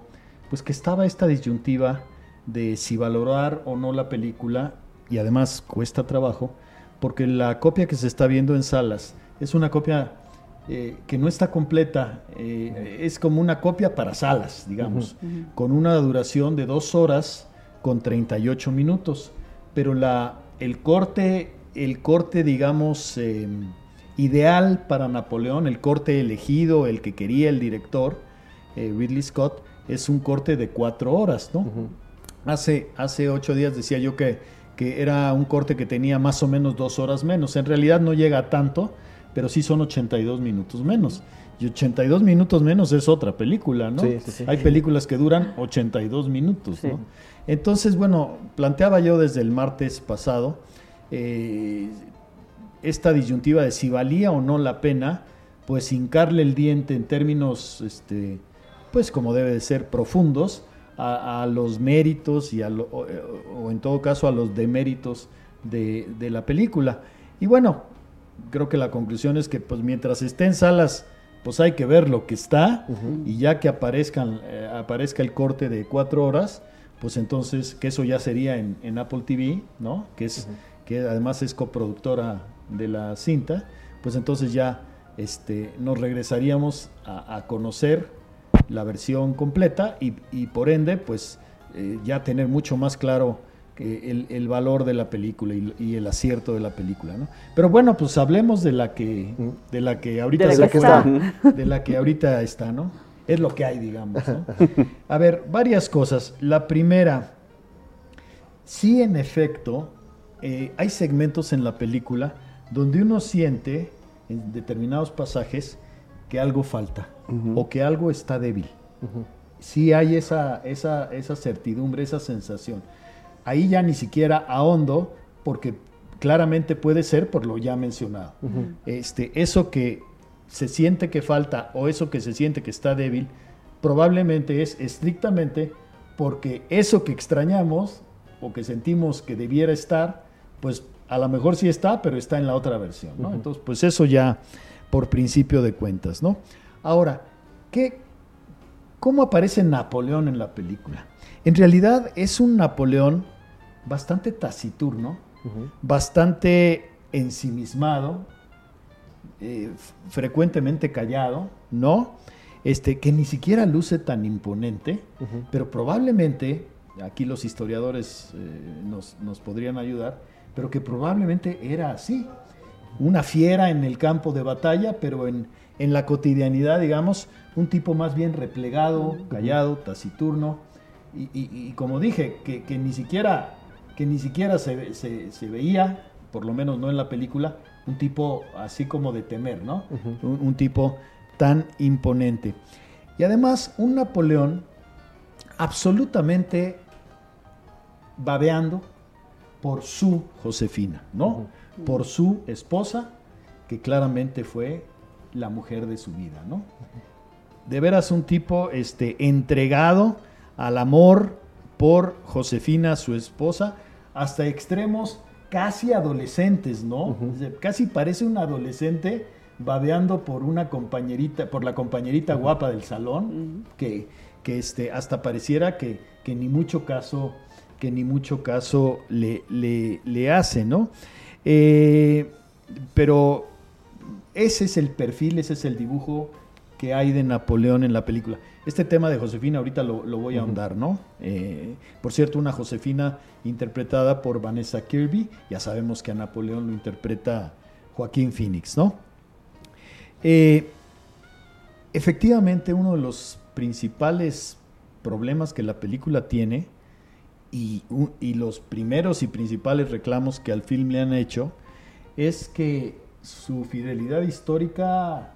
[SPEAKER 9] pues que estaba esta disyuntiva de si valorar o no la película, y además cuesta trabajo, porque la copia que se está viendo en salas es una copia eh, que no está completa, eh, es como una copia para salas, digamos, con una duración de dos horas con 38 minutos, pero la, el corte el corte, digamos, em, ideal para Napoleón, el corte elegido, el que quería el director, eh, Ridley Scott, es un corte de cuatro horas, ¿no? hace, hace ocho días decía yo que, que era un corte que tenía más o menos dos horas menos. En realidad no llega a tanto, pero sí son 82 minutos menos. Y 82 minutos menos es otra película, ¿no? Sí, sí, Hay películas que duran 82 minutos, ¿no? Entonces, bueno, planteaba yo desde el martes pasado eh, esta disyuntiva de si valía o no la pena, pues hincarle el diente en términos, este, pues como debe de ser, profundos a, los méritos y a o, en todo caso a los deméritos de, de, la película. Y bueno, creo que la conclusión es que pues mientras esté en salas, pues hay que ver lo que está y ya que aparezcan, eh, aparezca el corte de cuatro horas, pues entonces que eso ya sería en, Apple TV, ¿no? Que es que además es coproductora de la cinta, pues entonces ya este, nos regresaríamos a, conocer la versión completa y, por ende, pues eh, ya tener mucho más claro el, el, valor de la película y, el acierto de la película, ¿no? Pero bueno, pues hablemos de la que, de la que ahorita
[SPEAKER 2] de la que está.
[SPEAKER 9] de la que ahorita está, ¿no? Es lo que hay, digamos. ¿no? A ver, varias cosas. La primera, sí en efecto eh, hay segmentos en la película donde uno siente en determinados pasajes que algo falta o que algo está débil. Sí hay esa, esa, esa certidumbre, esa sensación. Ahí ya ni siquiera ahondo porque claramente puede ser por lo ya mencionado. este, eso que se siente que falta o eso que se siente que está débil, probablemente es estrictamente porque eso que extrañamos o que sentimos que debiera estar, pues a lo mejor sí está, pero está en la otra versión, ¿no? Entonces, pues eso ya por principio de cuentas, ¿no? Ahora, ¿qué, ¿cómo aparece Napoleón en la película? En realidad es un Napoleón bastante taciturno, bastante ensimismado, eh, frecuentemente callado, ¿no? Este, que ni siquiera luce tan imponente, pero probablemente, aquí los historiadores eh, nos, nos podrían ayudar, pero que probablemente era así. Una fiera en el campo de batalla, pero en, en la cotidianidad, digamos, un tipo más bien replegado, callado, taciturno, y, como dije, que, que, ni siquiera, que ni siquiera se, se, se, veía, por lo menos no en la película, un tipo así como de temer, ¿no? un, tipo tan imponente. Y además, un Napoleón absolutamente babeando por su Josefina, ¿no? Por su esposa, que claramente fue la mujer de su vida, ¿no? De veras un tipo este, entregado al amor por Josefina, su esposa, hasta extremos casi adolescentes, ¿no? Casi parece un adolescente babeando por una compañerita, por la compañerita guapa del salón, que, que este, hasta pareciera que, que, ni mucho caso, que ni mucho caso le, le, hace, ¿no? Eh, pero ese es el perfil, ese es el dibujo que hay de Napoleón en la película. Este tema de Josefina ahorita lo, voy a ahondar, ¿no? Eh, por cierto, una Josefina interpretada por Vanessa Kirby, ya sabemos que a Napoleón lo interpreta Joaquín Phoenix, ¿no? Eh, efectivamente, uno de los principales problemas que la película tiene y, y los primeros y principales reclamos que al film le han hecho es que su fidelidad histórica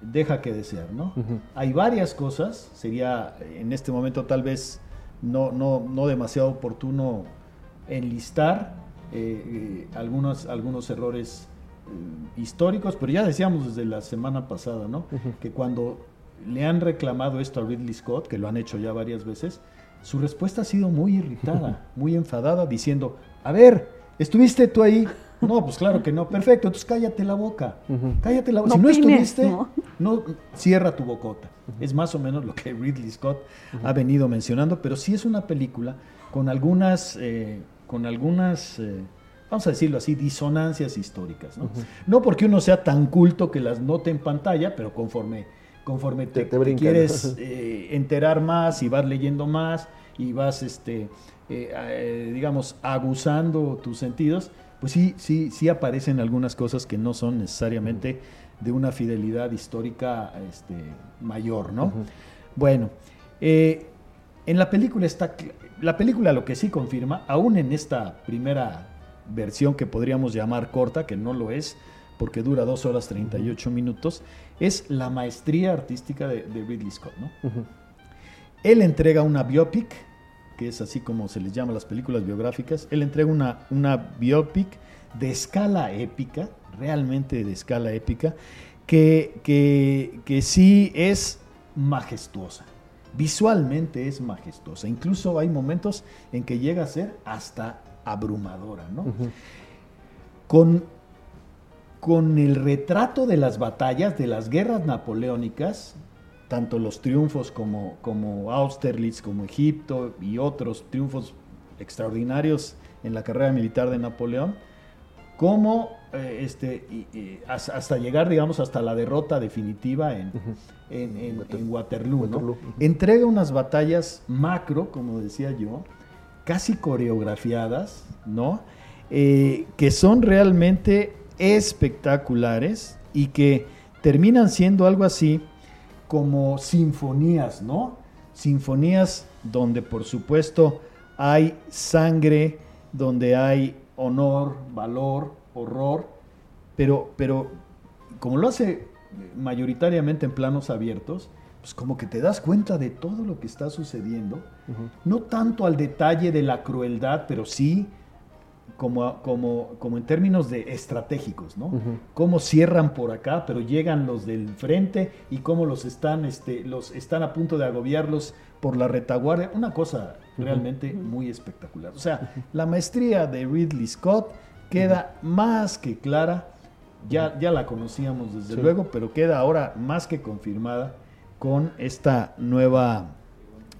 [SPEAKER 9] deja que desear, ¿no? Hay varias cosas, sería en este momento tal vez no, no, no demasiado oportuno enlistar eh, eh, algunos, algunos errores eh, históricos, pero ya decíamos desde la semana pasada, ¿no? Que cuando le han reclamado esto a Ridley Scott, que lo han hecho ya varias veces, su respuesta ha sido muy irritada, muy enfadada, diciendo, a ver, ¿estuviste tú ahí? No, pues claro que no. Perfecto, entonces cállate la boca. Cállate la boca. si no estuviste, ¿no? cierra tu bocota. Es más o menos lo que Ridley Scott ha venido mencionando, pero sí es una película con algunas, eh, con algunas eh, vamos a decirlo así, disonancias históricas. ¿no? no porque uno sea tan culto que las note en pantalla, pero conforme, conforme te, quieres eh, enterar más y vas leyendo más y vas, este, digamos, aguzando tus sentidos, pues sí, sí, sí aparecen algunas cosas que no son necesariamente de una fidelidad histórica este, mayor, ¿no? Bueno, eh, en la película está, la película lo que sí confirma, aún en esta primera versión que podríamos llamar corta, que no lo es, porque dura dos horas 38 minutos, es la maestría artística de, Ridley Scott, ¿no? Él entrega una biopic que es así como se les llama las películas biográficas, él entrega una, una biopic de escala épica, realmente de escala épica, que, que, sí es majestuosa. Visualmente es majestuosa. Incluso hay momentos en que llega a ser hasta abrumadora, ¿no? con, con el retrato de las batallas, de las guerras napoleónicas, tanto los triunfos como, como Austerlitz, como Egipto y otros triunfos extraordinarios en la carrera militar de Napoleón, como eh, este, hasta llegar, digamos, hasta la derrota definitiva en, en, Waterloo. Entrega unas batallas macro, como decía yo, casi coreografiadas, ¿no? Eh, que son realmente espectaculares y que terminan siendo algo así como sinfonías, ¿no? Sinfonías donde por supuesto hay sangre, donde hay honor, valor, horror, pero, pero como lo hace mayoritariamente en planos abiertos, pues como que te das cuenta de todo lo que está sucediendo, no tanto al detalle de la crueldad, pero sí como, como, como en términos de estratégicos, ¿no? Cómo cierran por acá, pero llegan los del frente y cómo los están, este, los están a punto de agobiarlos por la retaguardia. Una cosa realmente muy espectacular. O sea, la maestría de Ridley Scott queda más que clara. Ya, ya la conocíamos desde luego, pero queda ahora más que confirmada con esta nueva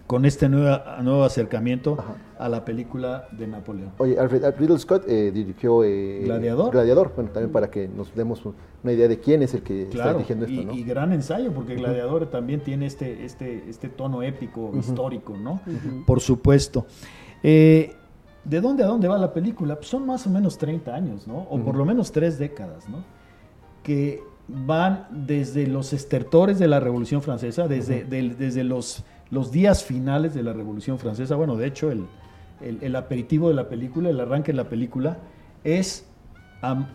[SPEAKER 9] con este nuevo, nuevo acercamiento a la película de Napoleón.
[SPEAKER 1] Oye, Alfred, Ridley Scott eh, dirigió
[SPEAKER 9] eh, Gladiador.
[SPEAKER 1] Gladiador, bueno, también para que nos demos una idea de quién es el que está dirigiendo esto,
[SPEAKER 9] y,
[SPEAKER 1] ¿no?
[SPEAKER 9] Y gran ensayo, porque Gladiador también tiene este, este, este tono épico, histórico, ¿no? Por supuesto. Eh, ¿De dónde a dónde va la película? Pues son más o menos 30 años, ¿no? O por lo menos tres décadas, ¿no? Que van desde los estertores de la Revolución Francesa, desde, desde los los días finales de la Revolución Francesa. Bueno, de hecho, el, aperitivo de la película, el arranque de la película, es,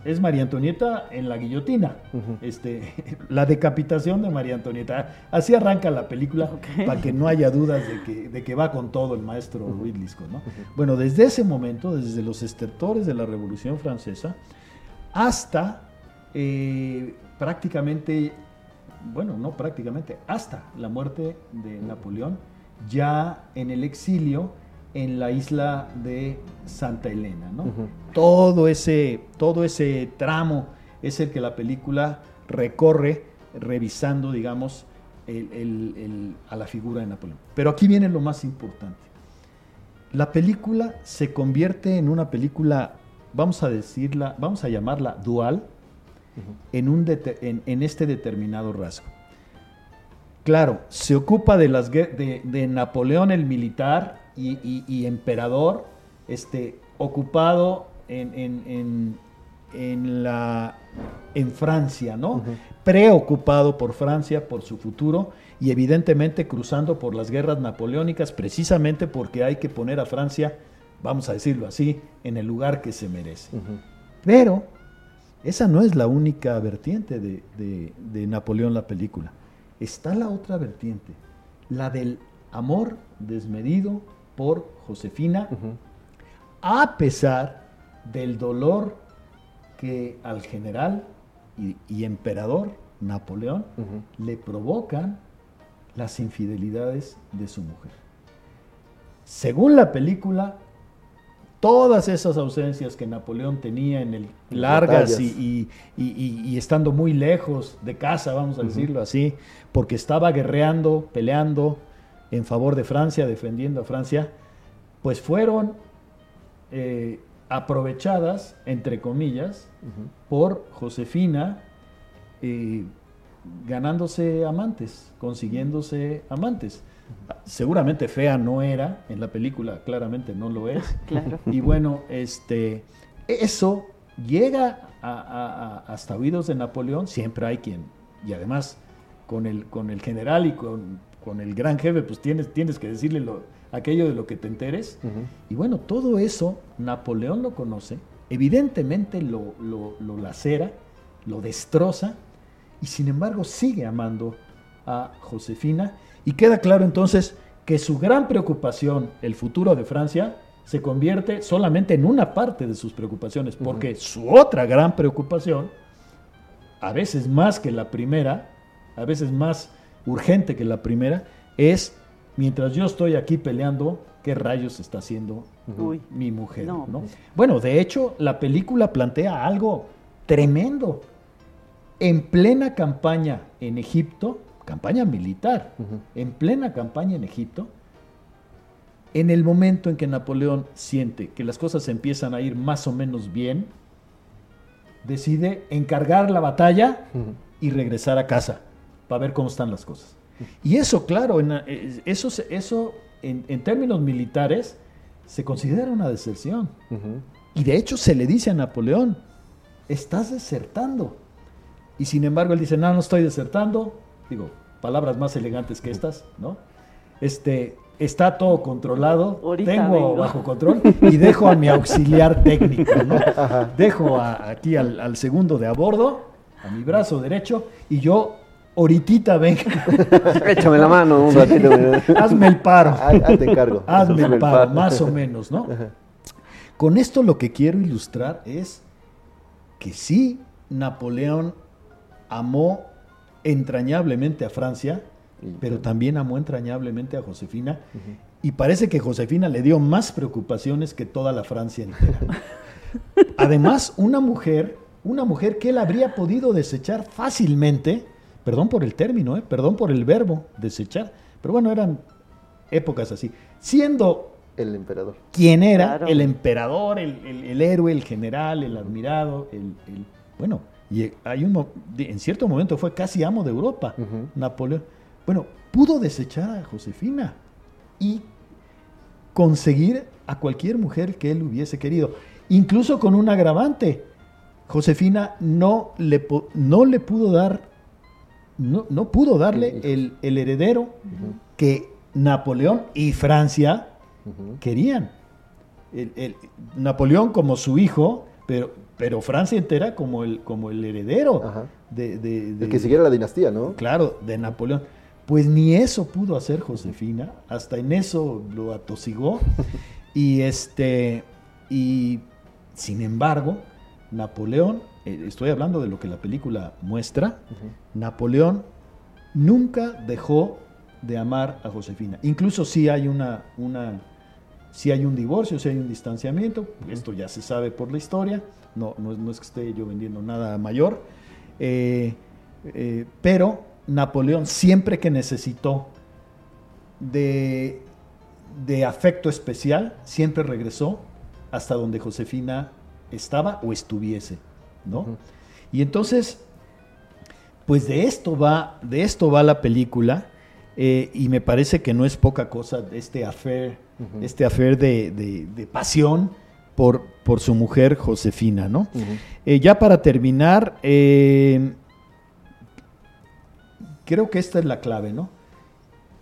[SPEAKER 9] es María Antonieta en la guillotina. este, la decapitación de María Antonieta. Así arranca la película para que no haya dudas de que, de que, va con todo el maestro Ridley Scott. ¿no? Bueno, desde ese momento, desde los estertores de la Revolución Francesa, hasta eh, prácticamente bueno, no prácticamente, hasta la muerte de Napoleón, ya en el exilio en la isla de Santa Elena. ¿no? todo, ese, todo ese tramo es el que la película recorre revisando, digamos, a la figura de Napoleón. Pero aquí viene lo más importante. La película se convierte en una película, vamos a decirla, vamos a llamarla dual, en, un en, este determinado rasgo. Claro, se ocupa de, las, de, Napoleón el militar y, emperador, este, ocupado en, en, la, en Francia, ¿no? Preocupado por Francia, por su futuro y evidentemente cruzando por las guerras napoleónicas precisamente porque hay que poner a Francia, vamos a decirlo así, en el lugar que se merece. Pero esa no es la única vertiente de, Napoleón la película. Está la otra vertiente, la del amor desmedido por Josefina, a pesar del dolor que al general y, emperador Napoleón le provocan las infidelidades de su mujer. Según la película, todas esas ausencias que Napoleón tenía en el largas y, estando muy lejos de casa, vamos a decirlo así, porque estaba guerreando, peleando en favor de Francia, defendiendo a Francia, pues fueron eh, aprovechadas, entre comillas, por Josefina, eh, ganándose amantes, consiguiéndose amantes. Seguramente fea no era en la película, claramente no lo es. Y bueno, este, eso llega hasta oídos de Napoleón, siempre hay quien, y además con el, con el general y con, el gran jefe, pues tienes, tienes que decirle lo, aquello de lo que te enteres. Y bueno, todo eso Napoleón lo conoce, evidentemente lo, lo, lo lacera, lo destroza, y sin embargo sigue amando a Josefina y queda claro entonces que su gran preocupación, el futuro de Francia, se convierte solamente en una parte de sus preocupaciones, porque su otra gran preocupación, a veces más que la primera, a veces más urgente que la primera, es, mientras yo estoy aquí peleando, ¿qué rayos está haciendo mi mujer? Pues. Bueno, de hecho, la película plantea algo tremendo. En plena campaña en Egipto, campaña militar, en plena campaña en Egipto, en el momento en que Napoleón siente que las cosas empiezan a ir más o menos bien, decide encargar la batalla y regresar a casa para ver cómo están las cosas. Y eso, claro, en, eh, eso, eso en, términos militares se considera una deserción. Y de hecho se le dice a Napoleón, estás desertando. Y sin embargo él dice, no, no estoy desertando, digo, palabras más elegantes que estas, ¿no? Este, está todo controlado, tengo bajo control y dejo a mi auxiliar técnico, ¿no? Dejo aquí al, segundo de a bordo, a mi brazo derecho, y yo ahorita venga.
[SPEAKER 4] Échame la mano un ratito.
[SPEAKER 9] Hazme el paro.
[SPEAKER 1] Hazme cargo.
[SPEAKER 9] Hazme el paro, más o menos, ¿no? Con esto lo que quiero ilustrar es que sí, Napoleón amó entrañablemente a Francia, pero también amó entrañablemente a Josefina. Y parece que Josefina le dio más preocupaciones que toda la Francia entera. Además, una mujer, una mujer que él habría podido desechar fácilmente, perdón por el término, eh, perdón por el verbo, desechar, pero bueno, eran épocas así, siendo
[SPEAKER 1] el emperador.
[SPEAKER 9] ¿Quién era el emperador, el, héroe, el general, el admirado, el, bueno, y hay un, en cierto momento fue casi amo de Europa, Napoleón. Bueno, pudo desechar a Josefina y conseguir a cualquier mujer que él hubiese querido, incluso con un agravante. Josefina no le, no le pudo dar, no, no pudo darle el, heredero que Napoleón y Francia querían. El, Napoleón como su hijo, pero, pero Francia entera como el, como el heredero de, de,
[SPEAKER 1] que siguiera la dinastía, ¿no?
[SPEAKER 9] Claro, de Napoleón. Pues ni eso pudo hacer Josefina, hasta en eso lo atosigó. y este, y sin embargo, Napoleón, eh, estoy hablando de lo que la película muestra, Napoleón nunca dejó de amar a Josefina. Incluso si hay una, una si hay un divorcio, si hay un distanciamiento, esto ya se sabe por la historia, no, no, es que esté yo vendiendo nada mayor, eh, eh, pero Napoleón siempre que necesitó de, de afecto especial, siempre regresó hasta donde Josefina estaba o estuviese, ¿no? Y entonces, pues de esto va, de esto va la película, eh, y me parece que no es poca cosa este affair este afer de, pasión por, por, su mujer Josefina, ¿no? Eh, ya para terminar, eh, creo que esta es la clave, ¿no?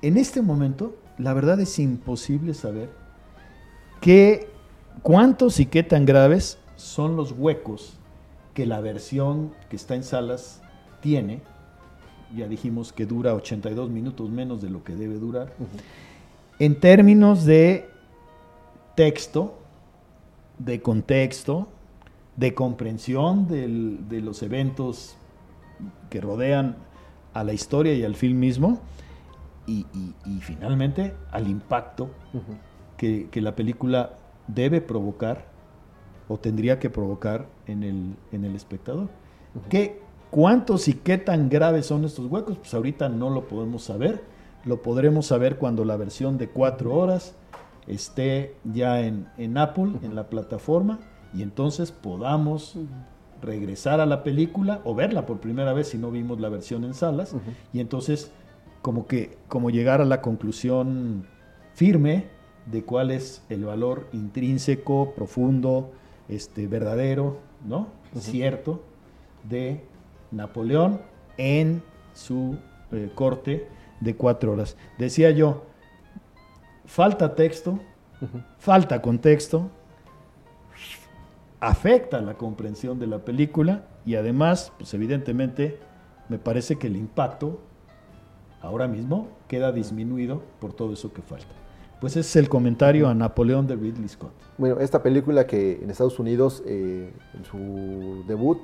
[SPEAKER 9] En este momento, la verdad es imposible saber qué, cuántos y qué tan graves son los huecos que la versión que está en salas tiene. Ya dijimos que dura 82 minutos menos de lo que debe durar. En términos de texto, de contexto, de comprensión de los eventos que rodean a la historia y al film mismo, y, finalmente al impacto que, la película debe provocar o tendría que provocar en el, en el espectador. ¿Qué, ¿Cuántos y qué tan graves son estos huecos? Pues ahorita no lo podemos saber lo podremos saber cuando la versión de cuatro horas esté ya en, Apple, en la plataforma, y entonces podamos regresar a la película o verla por primera vez si no vimos la versión en salas, y entonces como que como llegar a la conclusión firme de cuál es el valor intrínseco, profundo, este, verdadero, ¿no? Cierto de Napoleón en su eh, corte de cuatro horas. Decía yo, falta texto, falta contexto, afecta la comprensión de la película y además, pues evidentemente, me parece que el impacto ahora mismo queda disminuido por todo eso que falta. Pues ese es el comentario a Napoleón de Ridley Scott.
[SPEAKER 1] Bueno, esta película que en Estados Unidos, eh, en su debut,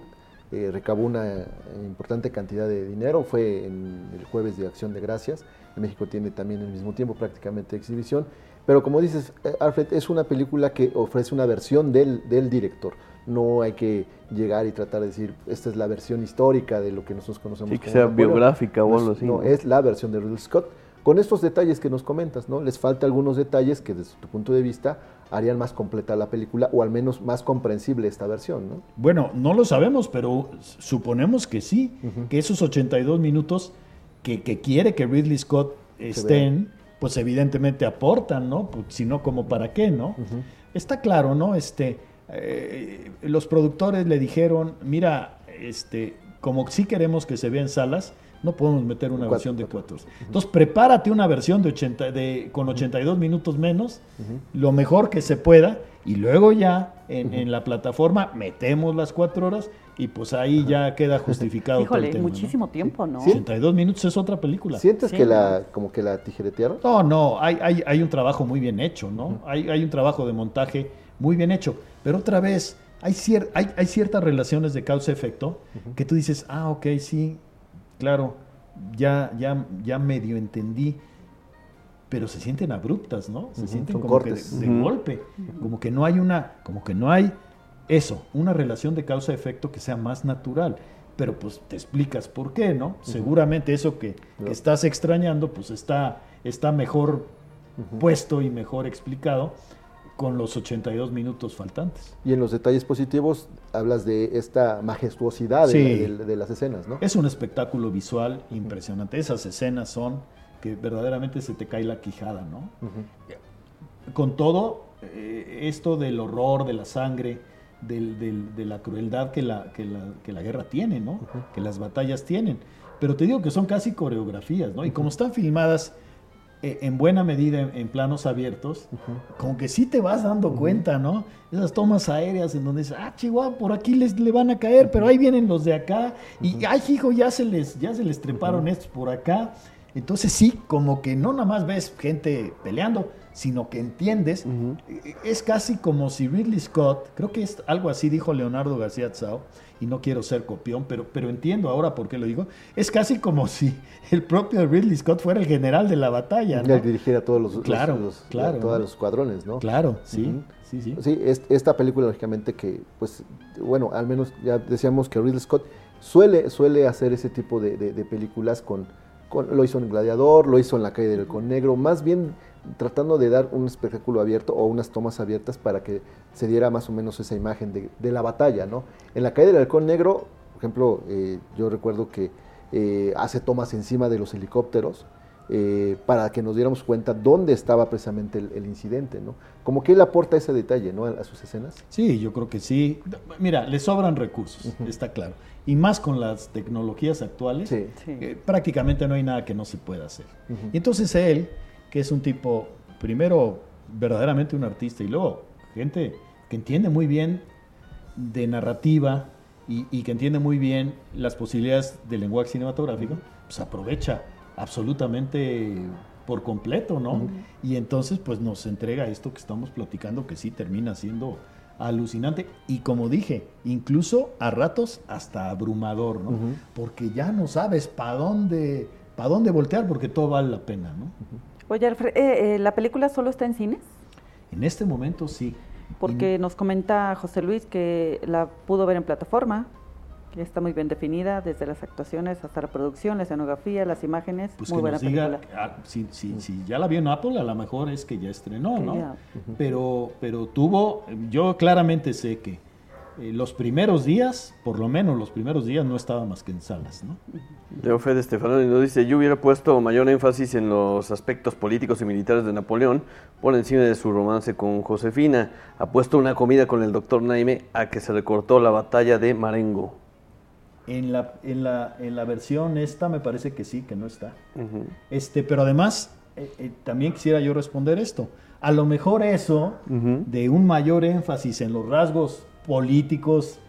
[SPEAKER 1] eh, recabó una importante cantidad de dinero, fue en el jueves de Acción de Gracias, México tiene también al mismo tiempo prácticamente exhibición, pero como dices, eh, Alfred, es una película que ofrece una versión del, del director, no hay que llegar y tratar de decir, esta es la versión histórica de lo que nosotros conocemos.
[SPEAKER 4] Sí, que sea biográfica o algo así.
[SPEAKER 1] No, es la versión de Ridley Scott, con estos detalles que nos comentas, ¿no? Les falta algunos detalles que desde tu punto de vista harían más completa la película o al menos más comprensible esta versión, ¿no?
[SPEAKER 9] Bueno, no lo sabemos, pero suponemos que sí, que esos 82 minutos que, quiere que Ridley Scott estén, pues evidentemente aportan, ¿no? Pues, si no, como para qué, ¿no? Está claro, ¿no? Este, eh, los productores le dijeron, mira, este, como sí queremos que se vean salas, no podemos meter una versión de cuatro horas. Entonces, prepárate una versión de 80, de, con 82 minutos menos, lo mejor que se pueda, y luego ya en, la plataforma metemos las cuatro horas y pues ahí ya queda justificado
[SPEAKER 2] Híjole, todo el muchísimo tiempo, ¿no?
[SPEAKER 9] 82 minutos es otra película.
[SPEAKER 1] ¿Sientes que la como que la tijeretearon?
[SPEAKER 9] No, no, hay, hay, hay un trabajo muy bien hecho, ¿no? hay, hay un trabajo de montaje muy bien hecho, pero otra vez hay, hay, hay ciertas relaciones de causa-efecto que tú dices, ah, ok, sí, claro, ya, ya, ya medio entendí, pero se sienten abruptas, ¿no? Se sienten como que de, golpe, como que no hay una, como que no hay eso, una relación de causa-efecto que sea más natural. Pero pues te explicas por qué, ¿no? Seguramente eso que, estás extrañando, pues está, está mejor puesto y mejor explicado con los 82 minutos faltantes.
[SPEAKER 1] Y en los detalles positivos hablas de esta majestuosidad de, las escenas, ¿no?
[SPEAKER 9] Es un espectáculo visual impresionante. Esas escenas son que verdaderamente se te cae la quijada, ¿no? Con todo eh, esto del horror, de la sangre, de la crueldad que la, que la, guerra tiene, ¿no? Que las batallas tienen. Pero te digo que son casi coreografías, ¿no? Y como están filmadas e, en buena medida en, planos abiertos, como que sí te vas dando cuenta, ¿no? Esas tomas aéreas en donde dices, ah, Chihuahua, por aquí les le van a caer, pero ahí vienen los de acá, y ay, hijo, ya se les, ya se les treparon estos por acá. Entonces sí, como que no nada más ves gente peleando, sino que entiendes. E, e, es casi como si Ridley Scott, creo que es algo así dijo Leonardo García Tsao, y no quiero ser copión, pero, pero entiendo ahora por qué lo digo. Es casi como si el propio Ridley Scott fuera el general de la batalla.
[SPEAKER 1] ¿no? dirigiera todos los, claro, claro, todos los cuadrones, ¿no?
[SPEAKER 9] Claro, sí. Sí, sí.
[SPEAKER 1] sí esta película, lógicamente, que, pues, bueno, al menos ya decíamos que Ridley Scott suele, suele hacer ese tipo de, de películas con, con, lo hizo en Gladiador, lo hizo en La calle del Negro, más bien tratando de dar un espectáculo abierto o unas tomas abiertas para que se diera más o menos esa imagen de, la batalla, ¿no? En la calle del Halcón Negro, por ejemplo, eh, yo recuerdo que eh, hace tomas encima de los helicópteros eh, para que nos diéramos cuenta dónde estaba precisamente el, incidente, ¿no? Como que él aporta ese detalle, ¿no? A, sus escenas.
[SPEAKER 9] Sí, yo creo que sí. Mira, le sobran recursos, está claro. Y más con las tecnologías actuales, prácticamente no hay nada que no se pueda hacer. Y entonces él que es un tipo, primero, verdaderamente un artista y luego gente que entiende muy bien de narrativa y, que entiende muy bien las posibilidades del lenguaje cinematográfico, pues aprovecha absolutamente por completo, ¿no? Y entonces pues nos entrega esto que estamos platicando que sí termina siendo alucinante y como dije, incluso a ratos hasta abrumador, ¿no? Porque ya no sabes para dónde, para dónde voltear porque todo vale la pena, ¿no?
[SPEAKER 2] Oye, Alfred, eh, eh, ¿la película solo está en cines?
[SPEAKER 9] En este momento sí.
[SPEAKER 2] Porque nos comenta José Luis que la pudo ver en plataforma, que está muy bien definida, desde las actuaciones hasta la producción, la escenografía, las imágenes.
[SPEAKER 9] Pues muy buena película. Ah, si, ya la vio en Apple, a lo mejor es que ya estrenó, ¿no? Pero, pero tuvo, yo claramente sé que eh, los primeros días, por lo menos los primeros días, no estaba más que en salas. ¿no?
[SPEAKER 4] Leo Fede Estefanoni nos dice, yo hubiera puesto mayor énfasis en los aspectos políticos y militares de Napoleón por encima de su romance con Josefina. Ha puesto una comida con el doctor Naime a que se recortó la batalla de Marengo.
[SPEAKER 9] En la, en la, en la versión esta me parece que sí, que no está. este, pero además, eh, eh, también quisiera yo responder esto. A lo mejor eso de un mayor énfasis en los rasgos políticos,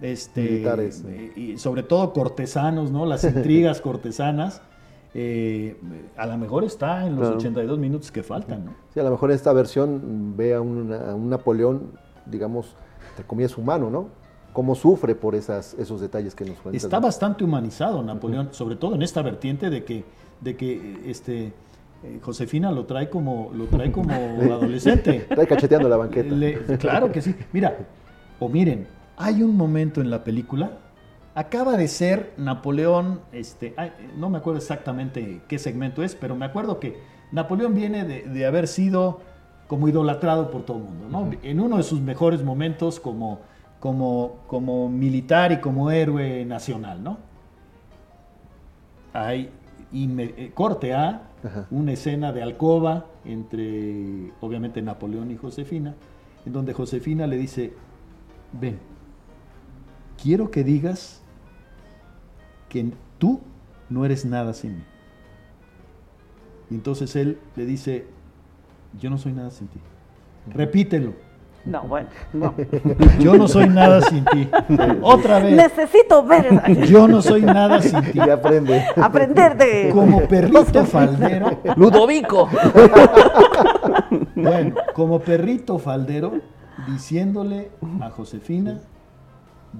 [SPEAKER 9] este, eh, y sobre todo cortesanos, ¿no? Las intrigas cortesanas. Eh, a lo mejor está en los 82 minutos que faltan, ¿no?
[SPEAKER 1] Sí, a lo mejor esta versión ve a, un Napoleón, digamos, entre comillas, humano, ¿no? Cómo sufre por esas, esos detalles que nos cuentan.
[SPEAKER 9] Está bastante humanizado Napoleón, sobre todo en esta vertiente de que, de que este, eh, Josefina lo trae como, lo trae como adolescente.
[SPEAKER 1] Trae cacheteando la banqueta.
[SPEAKER 9] claro que sí. Mira, o miren, hay un momento en la película, acaba de ser Napoleón, este, no me acuerdo exactamente qué segmento es, pero me acuerdo que Napoleón viene de, haber sido como idolatrado por todo el mundo, ¿no? En uno de sus mejores momentos como, como, como militar y como héroe nacional, ¿no? Hay, y me, eh, corte a una escena de alcoba entre, obviamente, Napoleón y Josefina, en donde Josefina le dice, ven, quiero que digas que tú no eres nada sin mí. Y entonces él le dice, yo no soy nada sin ti. Repítelo.
[SPEAKER 2] No, bueno, no.
[SPEAKER 9] Yo no soy nada sin ti. Otra vez.
[SPEAKER 2] Necesito ver.
[SPEAKER 9] Yo no soy nada sin ti.
[SPEAKER 1] Y aprende.
[SPEAKER 2] Aprender de.
[SPEAKER 9] Como perrito faldero.
[SPEAKER 4] Ludovico.
[SPEAKER 9] Bueno, como perrito faldero, diciéndole a Josefina,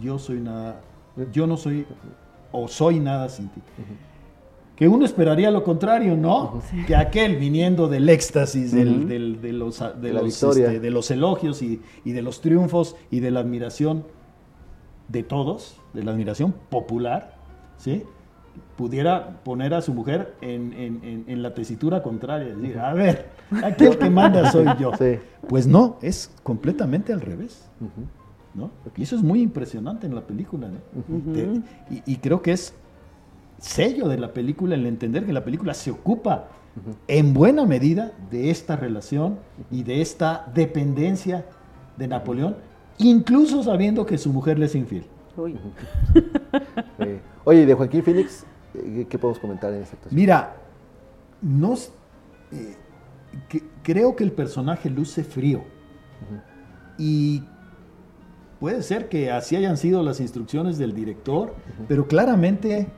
[SPEAKER 9] yo soy nada, yo no soy o soy nada sin ti. Que uno esperaría lo contrario, ¿no? Que aquel viniendo del éxtasis, del- del- de, los, de, los,
[SPEAKER 1] victoria.
[SPEAKER 9] este, de los elogios y, y de los triunfos y de la admiración de todos, de la admiración popular, ¿sí? pudiera poner a su mujer en, en- en- en la tesitura contraria, decir, a ver, aquí el que manda soy yo.
[SPEAKER 1] Sí.
[SPEAKER 9] Pues no, es completamente al revés. ¿no? Y eso es muy impresionante en la película. ¿no? Te- y, y creo que es sello de la película el entender que la película se ocupa en buena medida de esta relación y de esta dependencia de Napoleón, incluso sabiendo que su mujer le es infiel.
[SPEAKER 2] Uy.
[SPEAKER 1] Eh, oye, y de Joaquín Phoenix, eh, ¿qué podemos comentar en esta actuación?
[SPEAKER 9] Mira, no, eh, que- creo que el personaje luce frío. Y puede ser que así hayan sido las instrucciones del director, pero claramente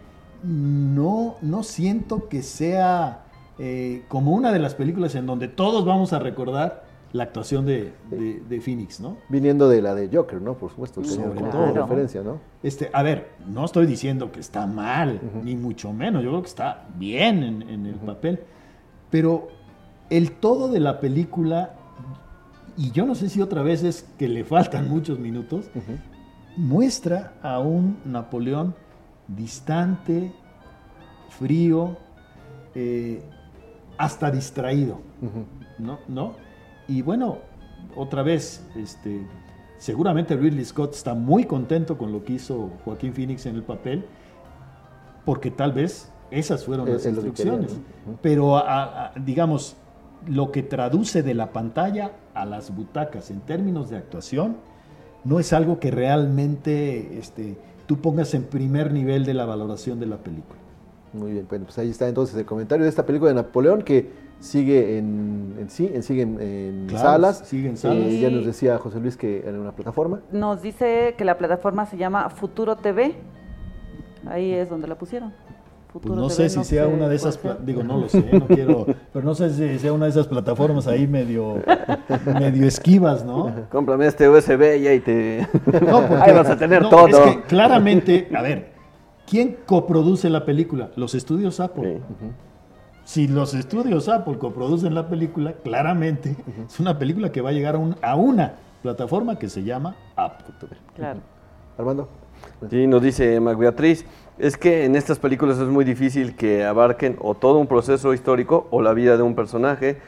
[SPEAKER 9] no, no siento que sea eh, como una de las películas en donde todos vamos a recordar la actuación de, de- de Phoenix, ¿no?
[SPEAKER 1] Viniendo de la de Joker, ¿no? Por supuesto, tenía
[SPEAKER 9] Sobre
[SPEAKER 1] como
[SPEAKER 9] todo.
[SPEAKER 1] referencia, ¿no?
[SPEAKER 9] Este, a ver, no estoy diciendo que está mal, ni mucho menos. Yo creo que está bien en, en el papel. Pero el todo de la película, y yo no sé si otra vez es que le faltan muchos minutos, muestra a un Napoleón distante, frío, eh, hasta distraído. ¿no? ¿no? Y bueno, otra vez, este, seguramente Ridley Scott está muy contento con lo que hizo Joaquín Phoenix en el papel, porque tal vez esas fueron
[SPEAKER 1] Es-
[SPEAKER 9] las
[SPEAKER 1] es lo que quería,
[SPEAKER 9] instrucciones. Pero, a- a- digamos, lo que traduce de la pantalla a las butacas en términos de actuación, no es algo que realmente este, tú pongas en primer nivel de la valoración de la película.
[SPEAKER 1] Muy bien, bueno, pues ahí está entonces el comentario de esta película de Napoleón que sigue en, en sí, en- sigue en, en
[SPEAKER 9] Claro,
[SPEAKER 1] salas.
[SPEAKER 9] sigue en salas.
[SPEAKER 1] Eh, ya nos decía José Luis que en una plataforma.
[SPEAKER 2] Nos dice que la plataforma se llama Futuro TV. Ahí es donde la pusieron.
[SPEAKER 9] Pues no sé si sea
[SPEAKER 2] sé
[SPEAKER 9] una de esas, digo, no lo sé, no quiero, pero no sé si sea una de esas plataformas ahí medio, medio esquivas, ¿no?
[SPEAKER 4] Cómprame este USB y ahí te.
[SPEAKER 9] No, porque-
[SPEAKER 4] ahí vas a tener
[SPEAKER 9] no,
[SPEAKER 4] todo.
[SPEAKER 9] Es que claramente, a ver, ¿quién coproduce la película? Los estudios Apple.
[SPEAKER 4] Sí.
[SPEAKER 9] Si los estudios Apple coproducen la película, claramente es una película que va a llegar a, un- a una plataforma que se llama Apple.
[SPEAKER 2] Claro.
[SPEAKER 1] Armando.
[SPEAKER 4] Sí, nos dice Mac Beatriz, es que en estas películas es muy difícil que abarquen o todo un proceso histórico o la vida de un personaje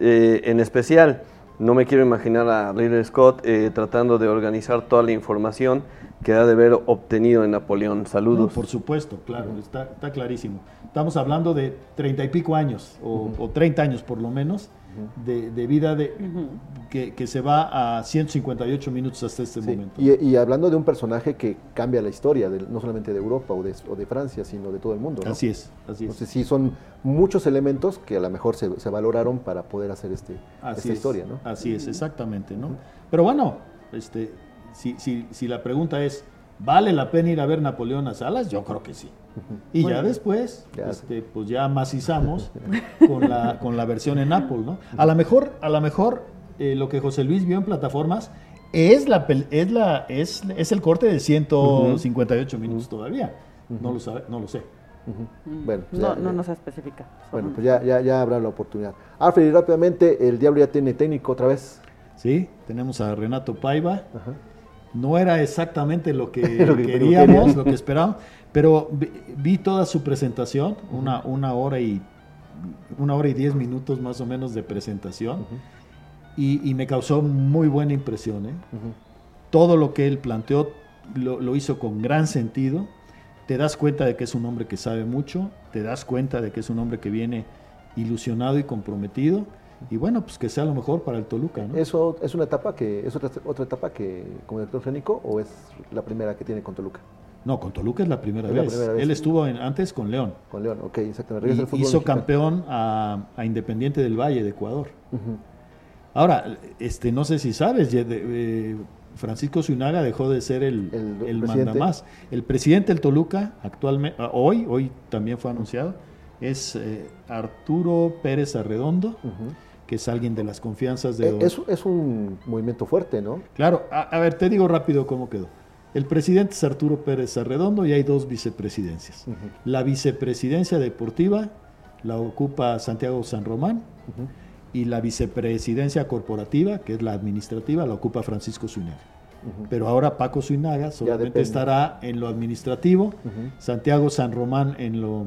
[SPEAKER 4] eh, en especial. No me quiero imaginar a Ridley Scott eh, tratando de organizar toda la información que ha de haber obtenido en Napoleón.
[SPEAKER 9] No,
[SPEAKER 4] Saludos.
[SPEAKER 9] por supuesto, claro, está, está clarísimo. Estamos hablando de treinta y pico años, o, 30 años por lo menos, de, de vida de, que, que se va a 158 minutos hasta este
[SPEAKER 1] Sí,
[SPEAKER 9] momento.
[SPEAKER 1] Y, y hablando de un personaje que cambia la historia, de- no solamente de Europa o de, o de Francia, sino de todo el mundo. ¿no?
[SPEAKER 9] Así es, así es.
[SPEAKER 1] Entonces sí, son muchos elementos que a lo mejor se, se valoraron para poder hacer este,
[SPEAKER 9] Así
[SPEAKER 1] esta
[SPEAKER 9] es,
[SPEAKER 1] historia, ¿no?
[SPEAKER 9] Así es, exactamente, ¿no? Pero bueno, este, si, si, si la pregunta es, ¿vale la pena ir a ver Napoleón a salas? Yo creo que sí. Y ya después,
[SPEAKER 1] Ya.
[SPEAKER 9] este, pues ya macizamos con la, con la versión en Apple, ¿no? A lo mejor, a lo mejor eh, lo que José Luis vio en plataformas es la es la es, es el corte de 158 minutos todavía. No lo sabe, no lo sé.
[SPEAKER 1] Bueno, pues
[SPEAKER 2] No,
[SPEAKER 1] ya-
[SPEAKER 2] no nos especifica.
[SPEAKER 1] Bueno, pues ya, ya, ya habrá la oportunidad. Alfred, y rápidamente, el Diablo ya tiene técnico otra vez.
[SPEAKER 9] Sí, tenemos a Renato Paiva. No era exactamente lo que,
[SPEAKER 1] Lo que
[SPEAKER 9] queríamos, lo que esperábamos, pero vi, toda su presentación, una, una hora y una hora y diez minutos más o menos de presentación, y, y me causó muy buena impresión. ¿eh? Todo lo que él planteó lo, lo hizo con gran sentido. Te das cuenta de que es un hombre que sabe mucho, te das cuenta de que es un hombre que viene ilusionado y comprometido, y bueno, pues que sea lo mejor para el Toluca. ¿no?
[SPEAKER 1] ¿Eso es una etapa que es otra, otra etapa que como director técnico o es la primera que tiene con Toluca?
[SPEAKER 9] No, con Toluca es la primera, vez. Él estuvo antes con León.
[SPEAKER 1] Con León, ok, exactamente.
[SPEAKER 9] hizo campeón a, Independiente del Valle de Ecuador. Ahora, este, no sé si sabes, eh, Francisco Zuinaga dejó de ser el, el, mandamás. El presidente del Toluca, actualmente, ah, hoy, hoy también fue anunciado, es eh, Arturo Pérez Arredondo, que es alguien de las confianzas de...
[SPEAKER 1] Eh, es, es un movimiento fuerte, ¿no?
[SPEAKER 9] Claro, a, ver, te digo rápido cómo quedó. El presidente es Arturo Pérez Arredondo y hay dos vicepresidencias. La vicepresidencia deportiva la ocupa Santiago San Román y la vicepresidencia corporativa, que es la administrativa, la ocupa Francisco Zuinaga. Pero ahora Paco Zuinaga solamente estará en lo administrativo, Santiago San Román en lo,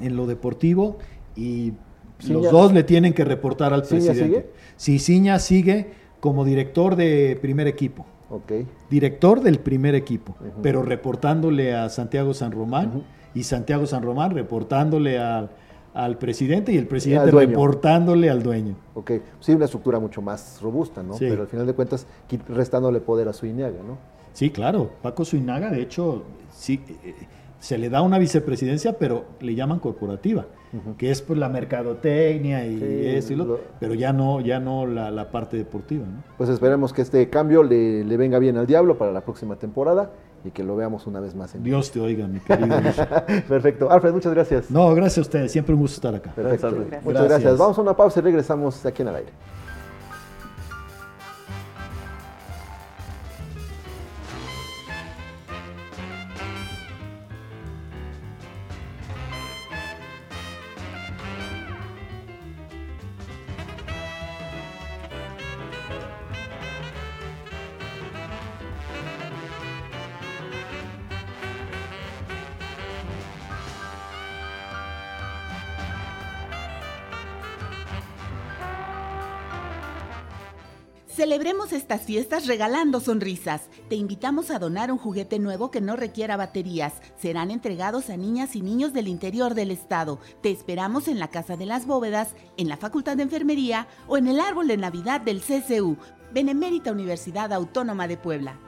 [SPEAKER 9] en lo deportivo y los dos le tienen que reportar al presidente. Si Ciña sigue como director de primer equipo. Director del primer equipo, pero reportándole a Santiago San Román y Santiago San Román reportándole al al presidente y el presidente reportándole al dueño.
[SPEAKER 1] Ok, sí, una estructura mucho más robusta, ¿no? Pero al final de cuentas, restándole poder a Suinaga, ¿no?
[SPEAKER 9] Sí, claro. Paco Suinaga, de hecho, sí, eh, se le da una vicepresidencia, pero le llaman corporativa, que es pues la mercadotecnia y eso y lo, pero ya no, ya no la, parte deportiva, ¿no?
[SPEAKER 1] Pues esperemos que este cambio le, le venga bien al diablo para la próxima temporada y que lo veamos una vez más.
[SPEAKER 9] En Dios te oiga, mi querido.
[SPEAKER 1] Perfecto. Alfred, muchas gracias.
[SPEAKER 9] No, gracias a ustedes. Siempre un gusto estar acá.
[SPEAKER 1] Perfecto. Muchas gracias. Vamos a una pausa y regresamos aquí en el aire.
[SPEAKER 6] Estas fiestas regalando sonrisas. Te invitamos a donar un juguete nuevo que no requiera baterías. Serán entregados a niñas y niños del interior del estado. Te esperamos en la Casa de las Bóvedas, en la Facultad de Enfermería o en el árbol de Navidad del CCU. Benemérita Universidad Autónoma de Puebla.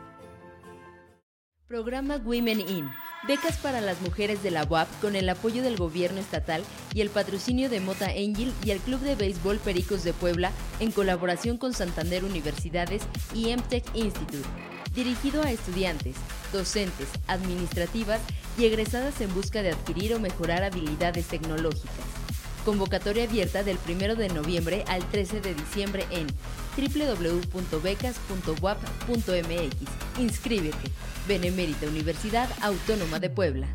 [SPEAKER 7] Programa Women In becas para las mujeres de la UAP con el apoyo del gobierno estatal y el patrocinio de Mota Angel y el Club de Béisbol Pericos de Puebla en colaboración con Santander Universidades y MTech Institute. Dirigido a estudiantes, docentes, administrativas y egresadas en busca de adquirir o mejorar habilidades tecnológicas. Convocatoria abierta del 1 de noviembre al 13 de diciembre en www.becas.wap.mx. Inscríbete. Benemérita Universidad Autónoma de Puebla.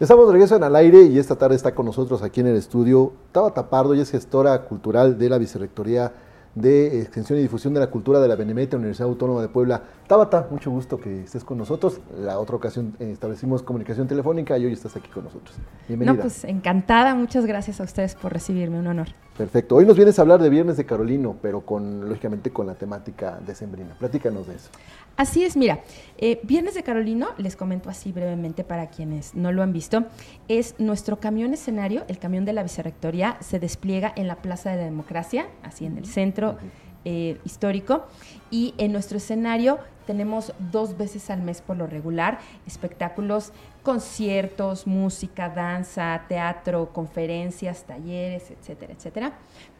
[SPEAKER 1] Estamos de regreso en al aire y esta tarde está con nosotros aquí en el estudio Tabata Pardo, y es gestora cultural de la Vicerrectoría de Extensión y Difusión de la Cultura de la Benemérita Universidad Autónoma de Puebla. Tabata, mucho gusto que estés con nosotros. La otra ocasión eh, establecimos comunicación telefónica y hoy estás aquí con nosotros. Bienvenida.
[SPEAKER 10] No, pues encantada. Muchas gracias a ustedes por recibirme. Un honor.
[SPEAKER 1] Perfecto. Hoy nos vienes a hablar de Viernes de Carolino, pero con lógicamente con la temática de Sembrina. Platícanos de eso.
[SPEAKER 10] Así es, mira, eh, Viernes de Carolino, les comento así brevemente para quienes no lo han visto, es nuestro camión escenario, el camión de la vicerrectoría, se despliega en la Plaza de la Democracia, así en el centro eh, histórico, y en nuestro escenario tenemos dos veces al mes por lo regular espectáculos, conciertos, música, danza, teatro, conferencias, talleres, etcétera, etcétera.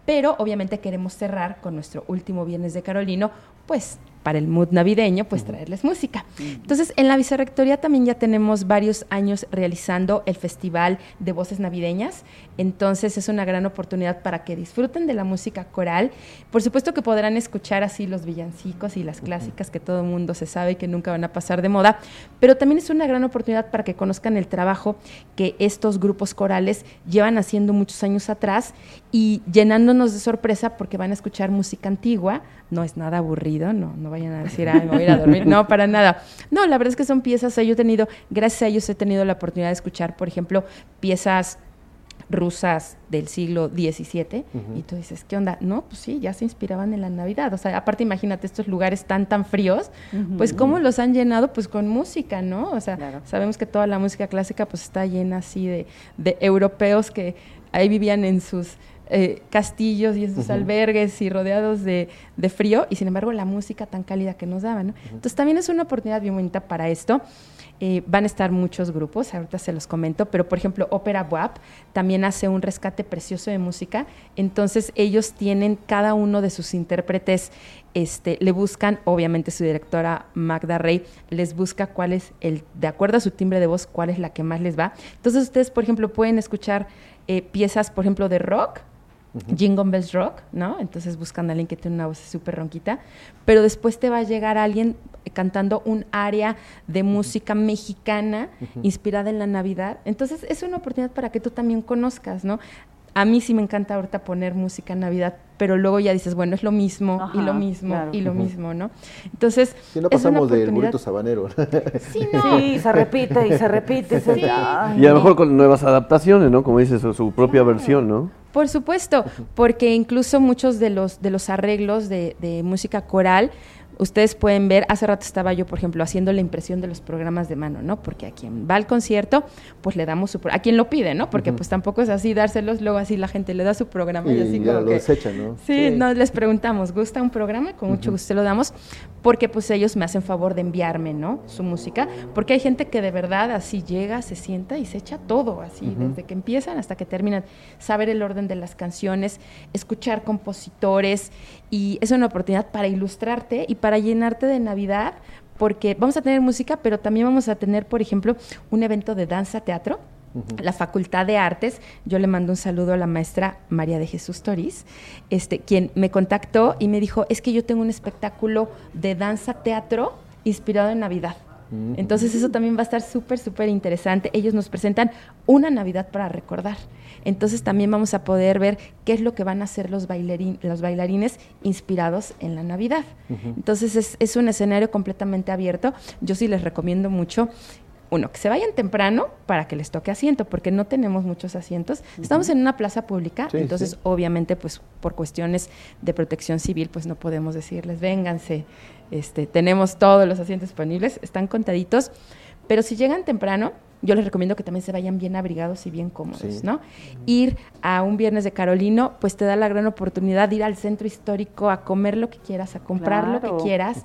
[SPEAKER 10] Pero obviamente queremos cerrar con nuestro último Viernes de Carolino, pues para el mood navideño, pues traerles música. Entonces, en la vicerrectoría también ya tenemos varios años realizando el Festival de Voces Navideñas. Entonces, es una gran oportunidad para que disfruten de la música coral. Por supuesto que podrán escuchar así los villancicos y las clásicas que todo el mundo se sabe y que nunca van a pasar de moda, pero también es una gran oportunidad para que conozcan el trabajo que estos grupos corales llevan haciendo muchos años atrás y llenándonos de sorpresa porque van a escuchar música antigua, no es nada aburrido, no, no vayan a decir, ay, me voy a ir a dormir. No, para nada. No, la verdad es que son piezas, yo he tenido, gracias a ellos he tenido la oportunidad de escuchar, por ejemplo, piezas rusas del siglo XVII y tú dices, ¿qué onda? No, pues sí, ya se inspiraban en la Navidad. O sea, aparte imagínate estos lugares tan, tan fríos, pues cómo los han llenado pues con música, ¿no? O sea, sabemos que toda la música clásica pues está llena así de, de europeos que ahí vivían en sus eh, castillos y esos albergues y rodeados de, frío, y sin embargo la música tan cálida que nos daban. Entonces también es una oportunidad bien bonita para esto. Eh, van a estar muchos grupos, ahorita se los comento, pero por ejemplo Ópera WAP también hace un rescate precioso de música, entonces ellos tienen cada uno de sus intérpretes, este, le buscan, obviamente su directora Magda Rey les busca cuál es el, de acuerdo a su timbre de voz, cuál es la que más les va. Entonces ustedes, por ejemplo, pueden escuchar eh, piezas, por ejemplo, de rock, Jingle Bells Rock, ¿no? Entonces buscan a alguien que tiene una voz súper ronquita, pero después te va a llegar alguien cantando un área de música mexicana inspirada en la Navidad. Entonces es una oportunidad para que tú también conozcas, ¿no? A mí sí me encanta ahorita poner música en Navidad, pero luego ya dices, bueno, es lo mismo y lo mismo y lo mismo, ¿no? Entonces,
[SPEAKER 1] si no pasamos del burrito sabanero.
[SPEAKER 2] Sí, sí, se repite y se repite. y
[SPEAKER 4] a lo mejor con nuevas adaptaciones, ¿no? Como dices, su, propia versión, ¿no?
[SPEAKER 10] Por supuesto, porque incluso muchos de los, de los arreglos de, de música coral ustedes pueden ver, hace rato estaba yo, por ejemplo, haciendo la impresión de los programas de mano, ¿no? Porque a quien va al concierto, pues le damos su... A quien lo pide, ¿no? Porque pues tampoco es así dárselos, luego así la gente le da su programa y, así
[SPEAKER 1] ya
[SPEAKER 10] como
[SPEAKER 1] lo desecha, ¿no?
[SPEAKER 10] Sí, no, les preguntamos, ¿gusta un programa? Con mucho gusto se lo damos, porque pues ellos me hacen favor de enviarme, ¿no? Su música, porque hay gente que de verdad así llega, se sienta y se echa todo, así, desde que empiezan hasta que terminan, saber el orden de las canciones, escuchar compositores, y es una oportunidad para ilustrarte y para llenarte de Navidad, porque vamos a tener música, pero también vamos a tener, por ejemplo, un evento de danza teatro. La Facultad de Artes, yo le mando un saludo a la maestra María de Jesús Toriz, este, quien me contactó y me dijo, es que yo tengo un espectáculo de danza teatro inspirado en Navidad. Entonces eso también va a estar súper, súper interesante. Ellos nos presentan una Navidad para recordar. Entonces también vamos a poder ver qué es lo que van a hacer los, los bailarines inspirados en la Navidad. Entonces es, es, un escenario completamente abierto. Yo sí les recomiendo mucho uno, que se vayan temprano para que les toque asiento, porque no tenemos muchos asientos. Estamos en una plaza pública, entonces obviamente pues por cuestiones de protección civil pues no podemos decirles, vénganse, este, tenemos todos los asientos disponibles, están contaditos, pero si llegan temprano, yo les recomiendo que también se vayan bien abrigados y bien cómodos, ¿no? Ir a un viernes de Carolino, pues te da la gran oportunidad de ir al centro histórico a comer lo que quieras, a comprar lo que quieras.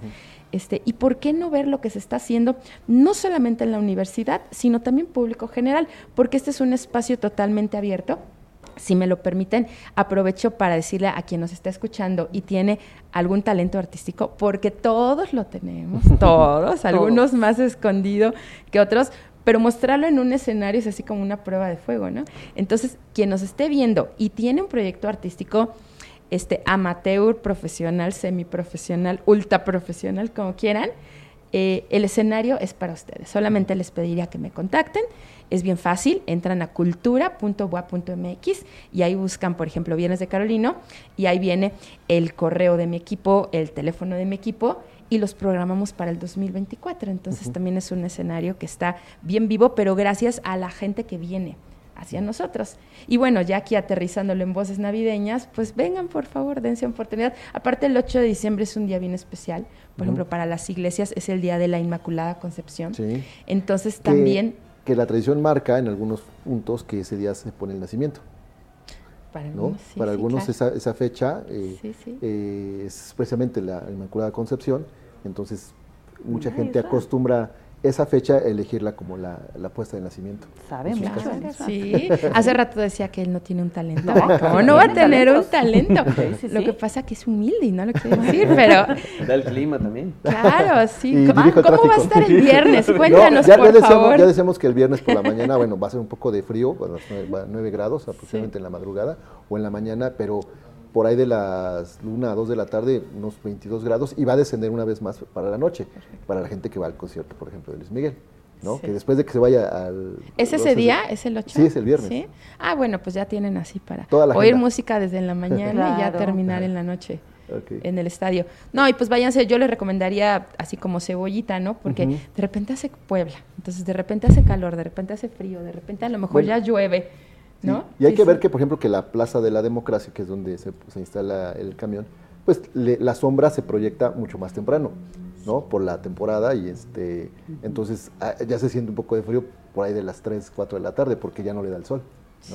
[SPEAKER 10] Este, y por qué no ver lo que se está haciendo, no solamente en la universidad, sino también público general, porque este es un espacio totalmente abierto si me lo permiten, aprovecho para decirle a quien nos está escuchando y tiene algún talento artístico, porque todos lo tenemos, todos, algunos más escondido que otros, pero mostrarlo en un escenario es así como una prueba de fuego, ¿no? Entonces, quien nos esté viendo y tiene un proyecto artístico, este amateur, profesional, semiprofesional, ultra profesional, como quieran, Eh, el escenario es para ustedes. Solamente les pediría que me contacten. Es bien fácil, entran a cultura.boa.mx y ahí buscan, por ejemplo, Bienes de Carolino y ahí viene el correo de mi equipo, el teléfono de mi equipo y los programamos para el 2024. Entonces también es un escenario que está bien vivo, pero gracias a la gente que viene hacia nosotros. Y bueno, ya aquí aterrizándolo en voces navideñas, pues vengan por favor, dense oportunidad. Aparte el 8 de diciembre es un día bien especial, por ejemplo, para las iglesias es el día de la Inmaculada Concepción. Sí. Entonces también...
[SPEAKER 1] Que la tradición marca en algunos puntos que ese día se pone el nacimiento. Para algunos, Para algunos esa, esa, fecha eh, eh, es precisamente la Inmaculada Concepción, entonces mucha gente acostumbra esa fecha elegirla como la, la puesta de nacimiento.
[SPEAKER 10] Sabe mucho. Sí, hace rato decía que él no tiene un talento. ¿Cómo no va a tener un talento? lo que pasa es que es humilde y no lo quiero decir, pero...
[SPEAKER 4] Da el clima también.
[SPEAKER 10] Claro, sí. ¿Cómo, va a estar el viernes? Cuéntanos,
[SPEAKER 1] ya,
[SPEAKER 10] por
[SPEAKER 1] ya
[SPEAKER 10] favor.
[SPEAKER 1] Decíamos, ya decíamos que el viernes por la mañana, bueno, va a ser un poco de frío, a los 9, grados aproximadamente en la madrugada o en la mañana, pero por ahí de las 1 a 2 de la tarde, unos 22 grados, y va a descender una vez más para la noche, para la gente que va al concierto, por ejemplo, de Luis Miguel. ¿no? Que después de que se vaya al...
[SPEAKER 10] ¿Es ese día? ¿Es el 8?
[SPEAKER 1] Sí, es el viernes. ¿Sí?
[SPEAKER 10] Ah, bueno, pues ya tienen así para oír música desde la mañana y ya terminar en la noche. en el estadio. No, y pues váyanse, yo les recomendaría así como cebollita, ¿no? Porque de repente hace Puebla, entonces de repente hace calor, de repente hace frío, de repente a lo mejor ya llueve.
[SPEAKER 1] Y hay que ver que, por ejemplo, que la Plaza de la Democracia, que es donde se, instala el camión, pues la sombra se proyecta mucho más temprano, ¿no? Por la temporada y este, entonces ah, ya se siente un poco de frío por ahí de las 3, 4 de la tarde porque ya no le da el sol.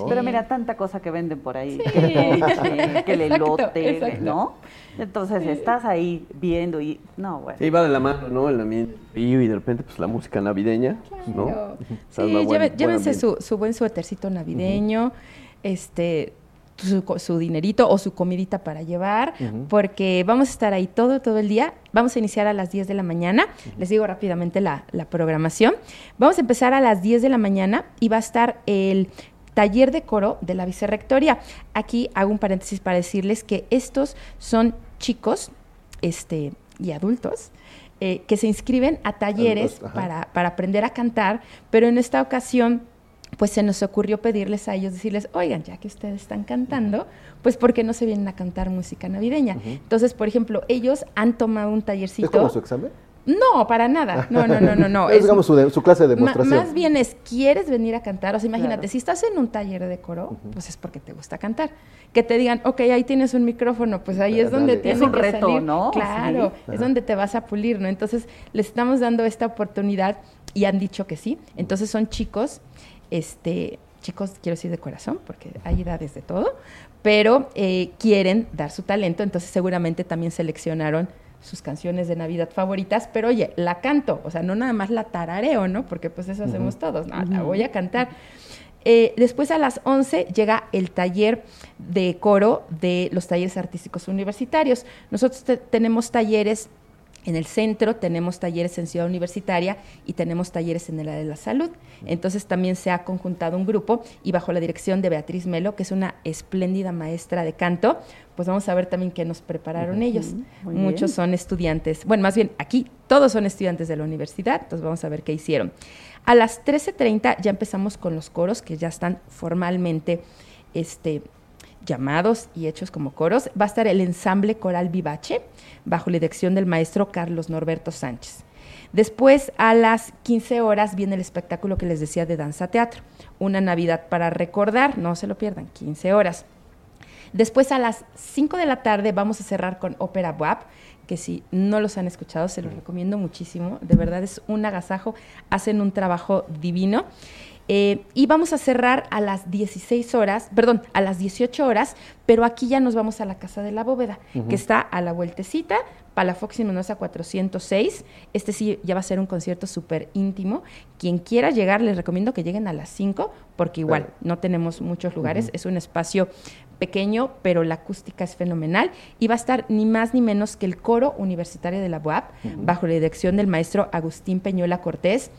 [SPEAKER 2] Pero mira, tanta cosa que venden por ahí, que, el elote, ¿no? Entonces estás ahí viendo y, no, bueno.
[SPEAKER 4] Sí, va de la mano, ¿no? El ambiente y de repente pues la música navideña, ¿no?
[SPEAKER 10] Sí, llévense su, su, buen suétercito navideño, este... Su, dinerito o su comidita para llevar, porque vamos a estar ahí todo, todo el día. Vamos a iniciar a las 10 de la mañana. Les digo rápidamente la, la, programación. Vamos a empezar a las 10 de la mañana y va a estar el taller de coro de la vicerrectoría. Aquí hago un paréntesis para decirles que estos son chicos este, y adultos eh, que se inscriben a talleres para, para aprender a cantar, pero en esta ocasión pues se nos ocurrió pedirles a ellos, decirles, oigan, ya que ustedes están cantando, pues ¿por qué no se vienen a cantar música navideña? Entonces, por ejemplo, ellos han tomado un tallercito. ¿Es
[SPEAKER 1] como su examen?
[SPEAKER 10] No, para nada. No, no, no, no. no.
[SPEAKER 1] es, digamos su, clase de demostración.
[SPEAKER 10] más bien es, ¿quieres venir a cantar? O sea, imagínate, si estás en un taller de coro, pues es porque te gusta cantar. Que te digan, ok, ahí tienes un micrófono, pues ahí es donde tienes un reto, ¿no? Claro, es donde te vas a pulir, ¿no? Entonces, les estamos dando esta oportunidad y han dicho que sí. Entonces, son chicos, este, chicos, quiero decir de corazón, porque hay edades de todo, pero eh, quieren dar su talento, entonces seguramente también seleccionaron sus canciones de Navidad favoritas, pero oye, la canto, o sea, no nada más la tarareo, ¿no? Porque pues eso hacemos todos, no, la voy a cantar. Eh, después a las 11 llega el taller de coro de los talleres artísticos universitarios. Nosotros tenemos talleres en el centro tenemos talleres en Ciudad Universitaria y tenemos talleres en el área de la salud. Entonces también se ha conjuntado un grupo y bajo la dirección de Beatriz Melo, que es una espléndida maestra de canto, pues vamos a ver también qué nos prepararon ellos. Muchos son estudiantes, bueno, más bien aquí todos son estudiantes de la universidad, entonces vamos a ver qué hicieron. A las 13.30 ya empezamos con los coros que ya están formalmente este, llamados y hechos como coros. Va a estar el ensamble coral Vivache, bajo la dirección del maestro Carlos Norberto Sánchez. Después, a las 15 horas, viene el espectáculo que les decía de danza teatro, una Navidad para recordar, no se lo pierdan, 15 horas. Después a las 5 de la tarde vamos a cerrar con Ópera WAP, que si no los han escuchado se los recomiendo muchísimo, de verdad es un agasajo, hacen un trabajo divino. Eh, y vamos a cerrar a las 16 horas, perdón, a las 18 horas, pero aquí ya nos vamos a la Casa de la Bóveda, que está a la vueltecita, Palafox y Mendoza 406. Este sí ya va a ser un concierto súper íntimo. Quien quiera llegar, les recomiendo que lleguen a las 5, porque igual no tenemos muchos lugares, es un espacio pequeño, pero la acústica es fenomenal. Y va a estar ni más ni menos que el coro universitario de la UAP, bajo la dirección del maestro Agustín Peñola Cortés.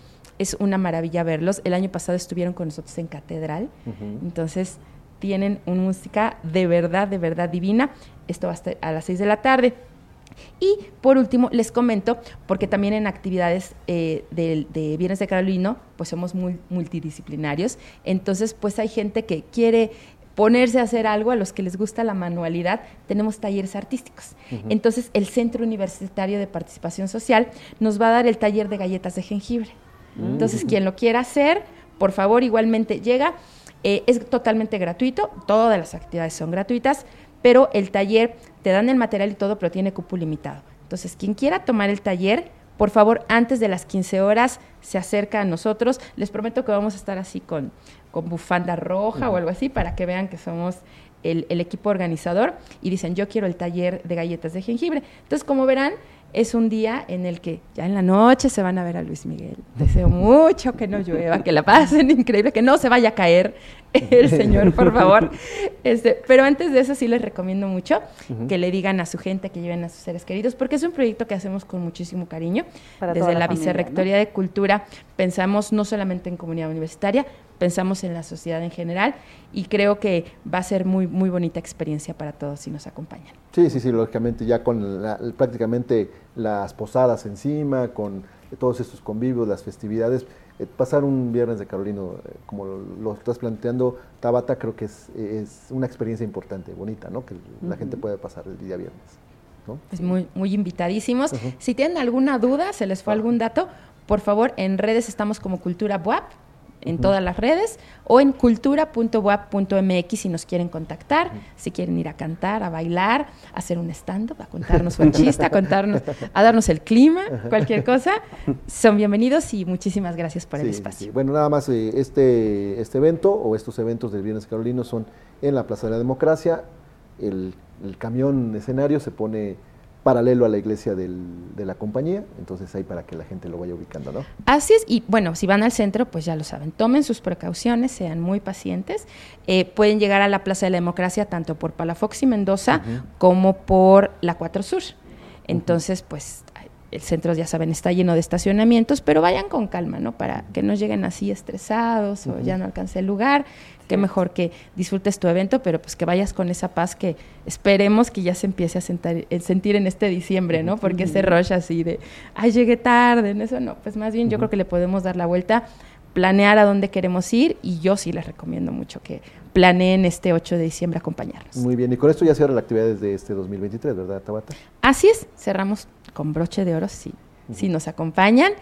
[SPEAKER 10] Es una maravilla verlos. El año pasado estuvieron con nosotros en Catedral. Entonces, tienen una música de verdad, de verdad divina. Esto va a estar a las 6 de la tarde. Y por último, les comento, porque también en actividades eh, de, de, Viernes de Carolino, pues somos muy multidisciplinarios, entonces pues hay gente que quiere ponerse a hacer algo, a los que les gusta la manualidad, tenemos talleres artísticos. Entonces el Centro Universitario de Participación Social nos va a dar el taller de galletas de jengibre. Entonces quien lo quiera hacer, por favor, igualmente llega. Eh, es totalmente gratuito, todas las actividades son gratuitas, pero el taller te dan el material y todo, pero tiene cupo limitado. Entonces, quien quiera tomar el taller, por favor, antes de las 15 horas se acerca a nosotros. Les prometo que vamos a estar así con, con bufanda roja o algo así para que vean que somos el, el, equipo organizador y dicen, yo quiero el taller de galletas de jengibre. Entonces, como verán, es un día en el que ya en la noche se van a ver a Luis Miguel. Deseo mucho que no llueva, que la pasen increíble, que no se vaya a caer el señor, por favor. Este, pero antes de eso sí les recomiendo mucho que le digan a su gente que lleven a sus seres queridos, porque es un proyecto que hacemos con muchísimo cariño. Desde la, Vicerrectoría de Cultura pensamos no solamente en comunidad universitaria, pensamos en la sociedad en general y creo que va a ser muy, muy bonita experiencia para todos si nos acompañan.
[SPEAKER 1] Sí, sí, sí, lógicamente ya con prácticamente las posadas encima, con todos estos convivios, las festividades, eh, pasar un viernes de Carolino, eh, como lo, estás planteando, Tabata, creo que es, es, una experiencia importante, bonita, ¿no? Que la gente puede pasar el día viernes. ¿no?
[SPEAKER 10] Pues muy, muy invitadísimos. Si tienen alguna duda, se les fue algún dato, por favor, en redes estamos como Cultura Buap, en todas las redes o en cultura.wap.mx si nos quieren contactar, si quieren ir a cantar, a bailar, a hacer un stand-up, a contarnos un chiste, a contarnos, a darnos el clima, cualquier cosa, son bienvenidos y muchísimas gracias por el espacio.
[SPEAKER 1] Bueno, nada más eh, este, este evento o estos eventos del Viernes Carolino son en la Plaza de la Democracia, el, el camión escenario se pone paralelo a la iglesia del, de la compañía, entonces ahí para que la gente lo vaya ubicando, ¿no?
[SPEAKER 10] Así es, y bueno, si van al centro, pues ya lo saben, tomen sus precauciones, sean muy pacientes, eh, pueden llegar a la Plaza de la Democracia tanto por Palafox y Mendoza como por la Cuatro Sur. Entonces, pues el centro, ya saben, está lleno de estacionamientos, pero vayan con calma, ¿no? Para que no lleguen así estresados o ya no alcance el lugar. Qué mejor que disfrutes tu evento, pero pues que vayas con esa paz que esperemos que ya se empiece a, sentir en este diciembre, ¿no? Porque ese rush así de, ay, llegué tarde, en eso no. Pues más bien yo creo que le podemos dar la vuelta, planear a dónde queremos ir y yo sí les recomiendo mucho que planeen este 8 de diciembre acompañarnos.
[SPEAKER 1] Muy bien, y con esto ya cierra la actividad desde este 2023, ¿verdad, Tabata?
[SPEAKER 10] Así es, cerramos con broche de oro, sí, sí nos acompañan.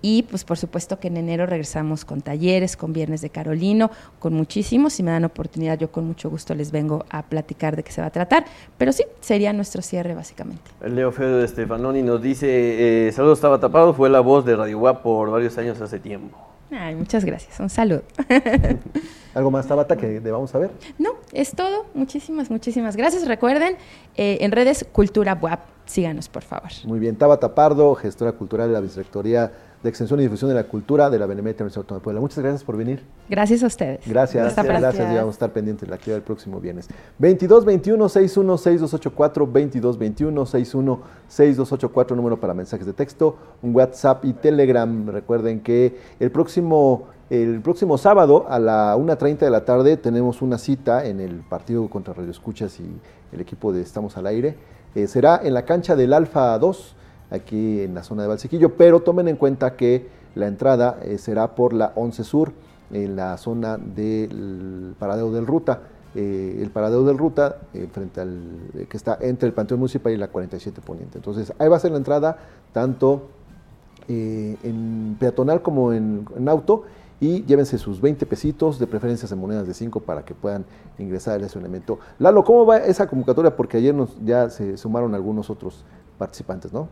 [SPEAKER 10] Y pues por supuesto que en enero regresamos con talleres, con Viernes de Carolino, con muchísimos. Si me dan oportunidad, yo con mucho gusto les vengo a platicar de qué se va a tratar. Pero sí, sería nuestro cierre básicamente.
[SPEAKER 4] Leo Feo de Stefanoni nos dice, eh, saludos, estaba tapado, fue la voz de Radio WAP por varios años hace tiempo.
[SPEAKER 10] Ay, muchas gracias, un saludo.
[SPEAKER 1] ¿Algo más, Tabata, que debamos saber?
[SPEAKER 10] No, es todo. Muchísimas, muchísimas gracias. Recuerden, eh, en redes Cultura WAP, síganos, por favor.
[SPEAKER 1] Muy bien, Tabata Pardo, gestora cultural de la Vicerrectoría de Extensión y Difusión de la Cultura de la Benemérita Universidad Autónoma de Puebla. Muchas gracias por venir.
[SPEAKER 10] Gracias a ustedes.
[SPEAKER 1] Gracias, gracias, gracias. Y vamos a estar pendientes de la actividad del próximo viernes. 22 21 61 6284 22 21 61 6284 número para mensajes de texto, un WhatsApp y Telegram. Recuerden que el próximo el próximo sábado a la 1.30 de la tarde tenemos una cita en el partido contra Radio Escuchas y el equipo de Estamos al Aire. Eh, será en la cancha del Alfa 2 aquí en la zona de Valsequillo, pero tomen en cuenta que la entrada eh, será por la 11 Sur, en la zona del paradero del Ruta. Eh, el paradero del Ruta, eh, frente al que está entre el Panteón Municipal y la 47 Poniente. Entonces, ahí va a ser la entrada tanto en peatonal como en, auto y llévense sus 20 pesitos, de preferencia en monedas de 5 para que puedan ingresar al estacionamiento. Lalo, ¿cómo va esa convocatoria? Porque ayer nos, ya se sumaron algunos otros participantes, ¿no?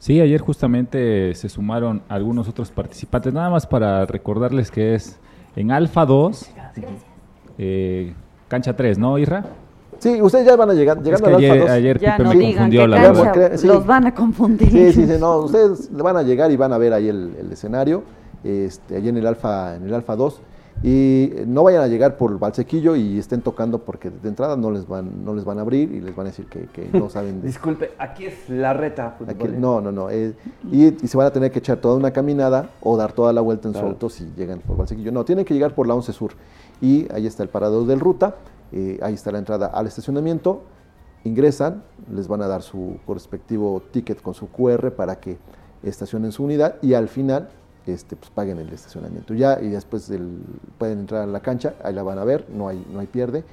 [SPEAKER 3] Sí, ayer justamente se sumaron algunos otros participantes, nada más para recordarles que es en Alfa 2, eh, cancha 3, ¿no, Isra?
[SPEAKER 1] Sí, ustedes ya van a llegar, llegando al Alfa 2.
[SPEAKER 3] Ayer ya Pipe no me confundió la
[SPEAKER 2] verdad. Los van a confundir.
[SPEAKER 1] Sí, sí, sí, no, ustedes van a llegar y van a ver ahí el, el escenario, este, allí en el Alfa, en el Alfa 2 y no vayan a llegar por Valsequillo y estén tocando porque de entrada no les van no les van a abrir y les van a decir que, no saben.
[SPEAKER 4] Disculpe, aquí es la reta.
[SPEAKER 1] no, no, no. Eh, y, se van a tener que echar toda una caminada o dar toda la vuelta en su auto si llegan por Valsequillo. No, tienen que llegar por la 11 Sur y ahí está el parador del ruta, eh, ahí está la entrada al estacionamiento ingresan, les van a dar su respectivo ticket con su QR para que estacionen su unidad y al final este, pues paguen el estacionamiento ya y después pueden entrar a la cancha, ahí la van a ver, no hay, no hay pierde.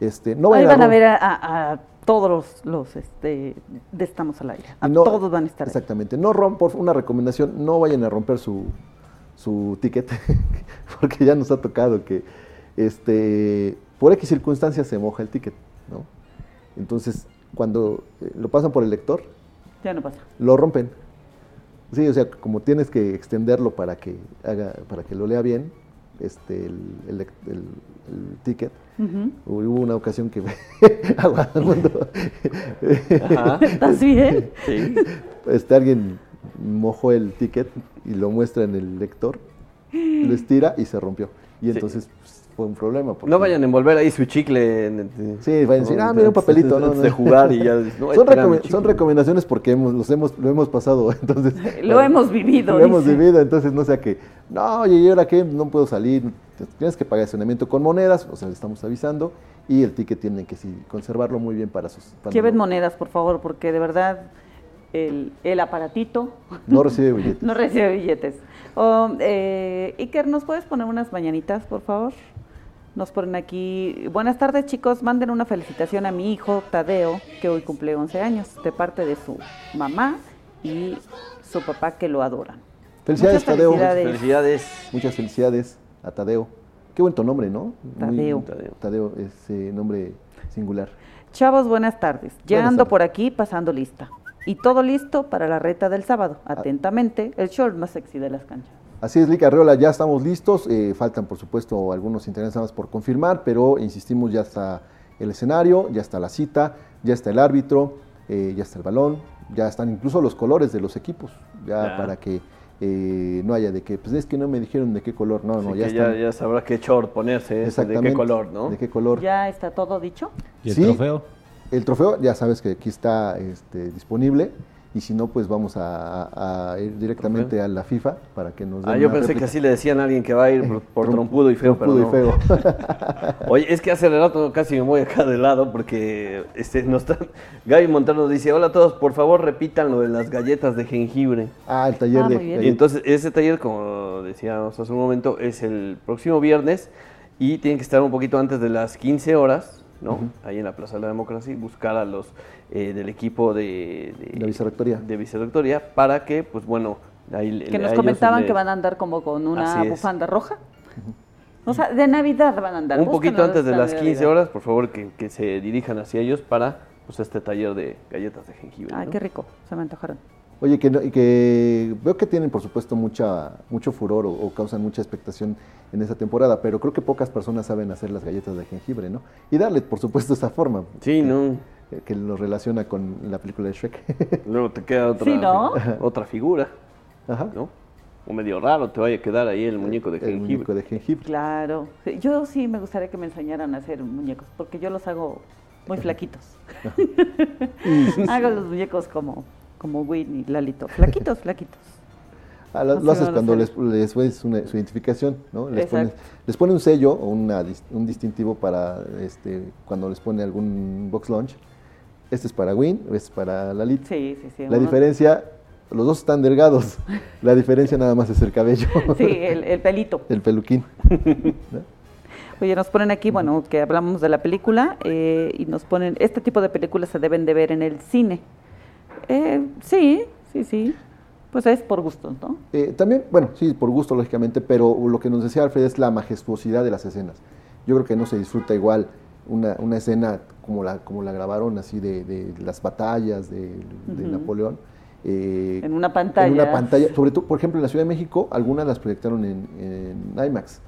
[SPEAKER 1] Este, no
[SPEAKER 2] ahí van a, ver a, todos los, los este, de Estamos al Aire, a todos van a estar
[SPEAKER 1] Exactamente, no por una recomendación, no vayan a romper su, su ticket, porque ya nos ha tocado que este, por X circunstancias se moja el ticket, ¿no? Entonces, cuando eh, lo pasan por el lector,
[SPEAKER 2] ya no pasa.
[SPEAKER 1] Lo rompen. Sí, o sea, como tienes que extenderlo para que haga, para que lo lea bien, este, el, ticket. Hubo una ocasión que
[SPEAKER 2] mundo. ¿Estás bien?
[SPEAKER 1] Sí. Este, alguien mojó el ticket y lo muestra en el lector, lo estira y se rompió. Y entonces pues, fue un problema.
[SPEAKER 4] No vayan a envolver ahí su chicle.
[SPEAKER 1] sí, vayan a decir, ah, mira un papelito. ¿no?
[SPEAKER 4] De jugar y ya.
[SPEAKER 1] son, recomendaciones porque hemos, los hemos, lo hemos pasado. entonces
[SPEAKER 2] Lo hemos vivido.
[SPEAKER 1] Lo hemos vivido, entonces no sea que, no, oye, ¿y ahora qué? No puedo salir. Tienes que pagar estacionamiento con monedas, o sea, le estamos avisando. Y el ticket tienen que sí, conservarlo muy bien para sus...
[SPEAKER 2] Lleven monedas, por favor, porque de verdad el, el aparatito.
[SPEAKER 1] No recibe billetes.
[SPEAKER 2] no recibe billetes. Eh, Iker, ¿nos puedes poner unas mañanitas, por favor? Nos ponen aquí, buenas tardes chicos, manden una felicitación a mi hijo Tadeo, que hoy cumple 11 años, de parte de su mamá y su papá que lo adoran.
[SPEAKER 1] Felicidades, Tadeo. Felicidades. Muchas felicidades a Tadeo. Qué buen tu nombre, ¿no?
[SPEAKER 2] Tadeo.
[SPEAKER 1] Tadeo, es nombre singular.
[SPEAKER 2] Chavos, buenas tardes. Ya ando por aquí pasando lista. Y todo listo para la reta del sábado. Ah. Atentamente, el short más sexy de las canchas.
[SPEAKER 1] Así es, Lica Arreola, ya estamos listos. Eh, faltan, por supuesto, algunos interesados por confirmar, pero insistimos, ya está el escenario, ya está la cita, ya está el árbitro, eh, ya está el balón, ya están incluso los colores de los equipos, ya para que eh, no haya de que, pues es que no me dijeron de qué color, no, no,
[SPEAKER 4] ya, ya, ya, sabrá qué short ponerse, de qué color, ¿no?
[SPEAKER 1] De qué color.
[SPEAKER 2] ¿Ya está todo dicho?
[SPEAKER 3] ¿Y el trofeo?
[SPEAKER 1] El trofeo ya sabes que aquí está este, disponible y si no, pues vamos a, ir directamente a la FIFA para que nos
[SPEAKER 4] den Ah, yo pensé que así le decían a alguien que va a ir por, trompudo y feo, pero no. y feo. Oye, es que hace rato casi me voy acá de lado porque este, nos está, Gaby Montano nos dice, hola a todos, por favor repitan lo de las galletas de jengibre.
[SPEAKER 1] Ah, el taller ah,
[SPEAKER 4] de... Y entonces ese taller, como decíamos hace un momento, es el próximo viernes y tienen que estar un poquito antes de las 15 horas ¿no? Ahí en la Plaza de la Democracia, buscar a los eh, del equipo de,
[SPEAKER 1] de, vicerrectoría.
[SPEAKER 4] de vicerrectoría para que, pues bueno, ahí
[SPEAKER 2] Que nos comentaban que van a andar como con una bufanda roja. O sea, de Navidad van a andar.
[SPEAKER 4] Un poquito antes de las 15 horas, por favor, que, se dirijan hacia ellos para pues este taller de galletas de jengibre.
[SPEAKER 2] Ay, qué rico, se me antojaron.
[SPEAKER 1] Oye, que, que veo que tienen, por supuesto, mucha, mucho furor o, causan mucha expectación en esa temporada, pero creo que pocas personas saben hacer las galletas de jengibre, ¿no? Y darle, por supuesto, esa forma.
[SPEAKER 4] Sí, ¿no?
[SPEAKER 1] Que lo relaciona con la película de Shrek.
[SPEAKER 4] Luego te queda otra, otra figura, Ajá. ¿no? O medio raro te vaya a quedar ahí el muñeco de jengibre. El muñeco
[SPEAKER 1] de jengibre.
[SPEAKER 2] Claro. Yo sí me gustaría que me enseñaran a hacer muñecos, porque yo los hago muy flaquitos. hago los muñecos como como Winnie, Lalito. Flaquitos, flaquitos.
[SPEAKER 1] Ah, lo, haces cuando les, les su identificación, ¿no? Les pones, les pone un sello o una, un distintivo para este, cuando les pone algún box launch. Este es para Win, este es para Lalito.
[SPEAKER 2] Sí, sí, sí.
[SPEAKER 1] La diferencia, los dos están delgados. La diferencia nada más es el cabello.
[SPEAKER 2] Sí, el, pelito.
[SPEAKER 1] El peluquín.
[SPEAKER 2] Oye, nos ponen aquí, bueno, que hablamos de la película eh, y nos ponen, este tipo de películas se deben de ver en el cine. Eh, sí, sí, sí. Pues es por gusto, ¿no?
[SPEAKER 1] Eh, también, bueno, sí, por gusto, lógicamente, pero lo que nos decía Alfred es la majestuosidad de las escenas. Yo creo que no se disfruta igual una, una escena como la, como la grabaron, así de, de las batallas de, Napoleón.
[SPEAKER 2] Eh, en una pantalla.
[SPEAKER 1] En una pantalla, sobre todo, por ejemplo, en la Ciudad de México, algunas las proyectaron en, IMAX,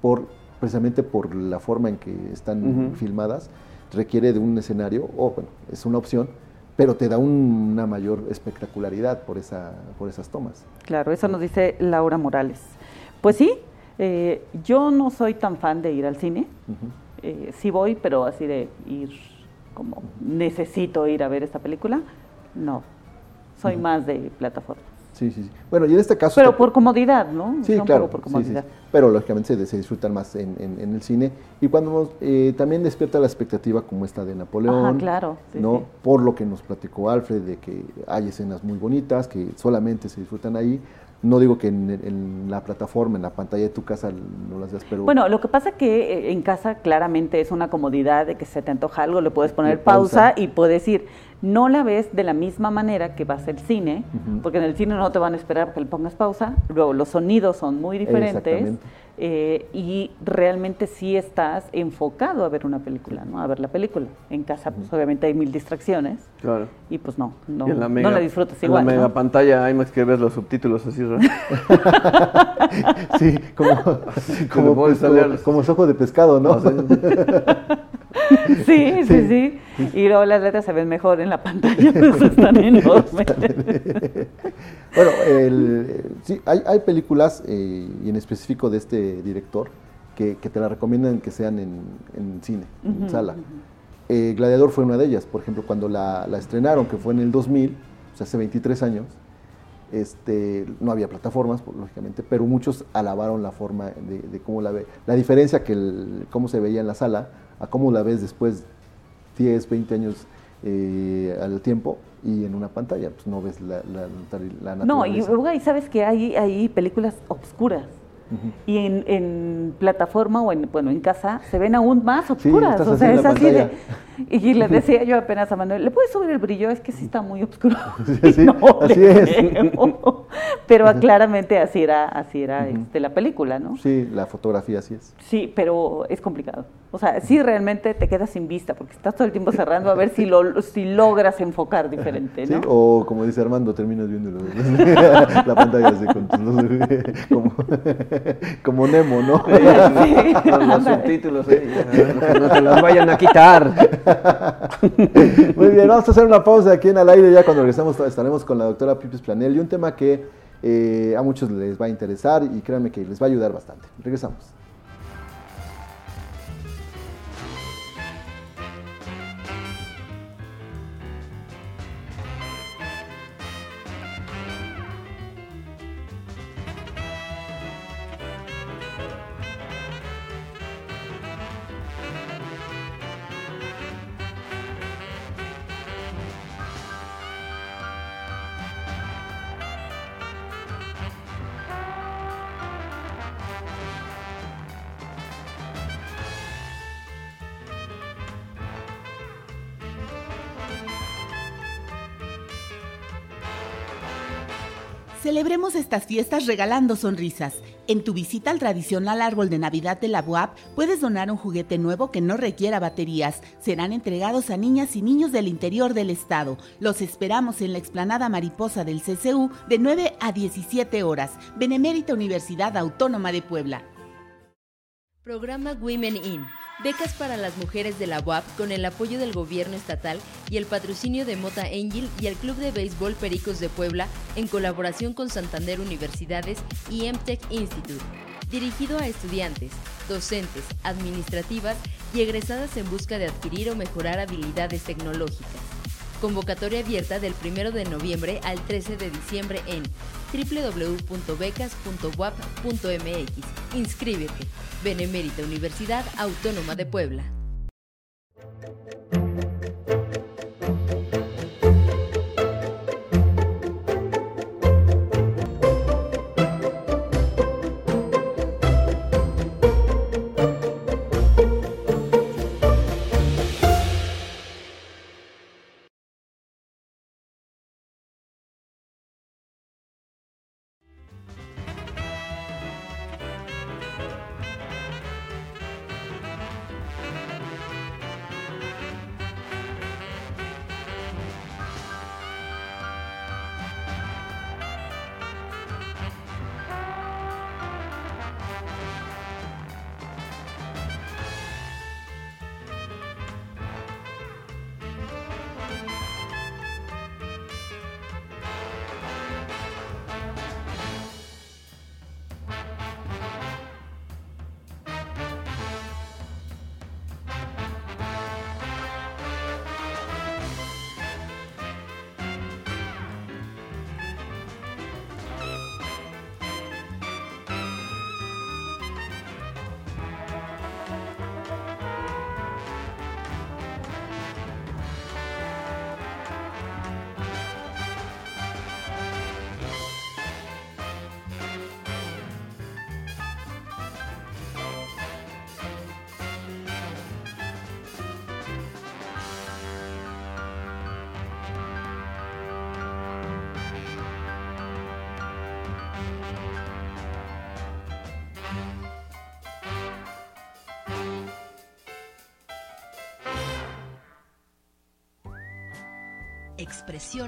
[SPEAKER 1] por, precisamente por la forma en que están filmadas, requiere de un escenario, o bueno, es una opción, pero te da una mayor espectacularidad por, esa, por esas tomas.
[SPEAKER 2] Claro, eso nos dice Laura Morales. Pues sí, eh, yo no soy tan fan de ir al cine, eh, sí voy, pero así de ir como necesito ir a ver esta película, no, soy más de plataformas.
[SPEAKER 1] Sí, sí, sí. Bueno, y en este caso...
[SPEAKER 2] Pero por comodidad, ¿no?
[SPEAKER 1] Sí, claro. Por comodidad. Pero lógicamente se, se disfrutan más en, en, el cine. Y cuando eh, también despierta la expectativa como esta de Napoleón.
[SPEAKER 2] Ajá, claro.
[SPEAKER 1] ¿no? Por lo que nos platicó Alfred, de que hay escenas muy bonitas, que solamente se disfrutan ahí. No digo que en, la plataforma, en la pantalla de tu casa no las veas, pero...
[SPEAKER 2] Bueno, lo que pasa es que eh, en casa claramente es una comodidad de que se te antoja algo, le puedes poner pausa. y puedes ir. No la ves de la misma manera que vas al cine, porque en el cine no te van a esperar que le pongas pausa, luego los sonidos son muy diferentes. Eh, y realmente sí estás enfocado a ver una película, ¿no? A ver la película. En casa, pues obviamente hay mil distracciones. Claro. Y pues no, no, la, no la disfrutas igual.
[SPEAKER 4] En la mega pantalla hay más que ver los subtítulos así,
[SPEAKER 1] sí, como, como, como, como, ojos de pescado, ¿no?
[SPEAKER 2] sí, sí, sí, Y luego las letras se ven mejor en la pantalla, pues están enormes.
[SPEAKER 1] bueno, el, sí, hay, hay películas, eh, y en específico de este director, que, que te la recomiendan que sean en, en cine, en sala. Eh, Gladiador fue una de ellas, por ejemplo, cuando la, la, estrenaron, que fue en el 2000, o sea, hace 23 años, este, no había plataformas, lógicamente, pero muchos alabaron la forma de, de cómo la ve, la diferencia que el, cómo se veía en la sala a cómo la ves después 10, 20 años eh, al tiempo y en una pantalla, pues no ves la, la, la naturaleza.
[SPEAKER 2] No, y, sabes que hay, hay películas obscuras y en, en, plataforma o en, bueno, en casa se ven aún más oscuras. o sea, es así de. Y le decía yo apenas a Manuel, ¿le puedes subir el brillo? Es que sí está muy oscuro.
[SPEAKER 1] Sí, así es.
[SPEAKER 2] pero claramente así era, así era este, la película, ¿no?
[SPEAKER 1] Sí, la fotografía así es.
[SPEAKER 2] Sí, pero es complicado. O sea, sí realmente te quedas sin vista porque estás todo el tiempo cerrando a ver si, lo, si logras enfocar diferente, ¿no?
[SPEAKER 1] Sí, o como dice Armando, terminas viendo la pantalla así con como, como Nemo, ¿no?
[SPEAKER 4] los subtítulos, no se los vayan a quitar.
[SPEAKER 1] Muy bien, vamos a hacer una pausa aquí en al aire. Ya cuando regresamos estaremos con la doctora Pipis Planel y un tema que eh, a muchos les va a interesar y créanme que les va a ayudar bastante. Regresamos.
[SPEAKER 6] Celebremos estas fiestas regalando sonrisas. En tu visita al tradicional árbol de Navidad de la UAP puedes donar un juguete nuevo que no requiera baterías. Serán entregados a niñas y niños del interior del estado. Los esperamos en la explanada mariposa del CCU de 9 a 17 horas. Benemérita Universidad Autónoma de Puebla.
[SPEAKER 7] Programa Women In becas para las mujeres de la UAP con el apoyo del gobierno estatal y el patrocinio de Mota Angel y el Club de Béisbol Pericos de Puebla en colaboración con Santander Universidades y MTech Institute. Dirigido a estudiantes, docentes, administrativas y egresadas en busca de adquirir o mejorar habilidades tecnológicas. Convocatoria abierta del 1 de noviembre al 13 de diciembre en www.becas.wap.mx. Inscríbete. Benemérita Universidad Autónoma de Puebla.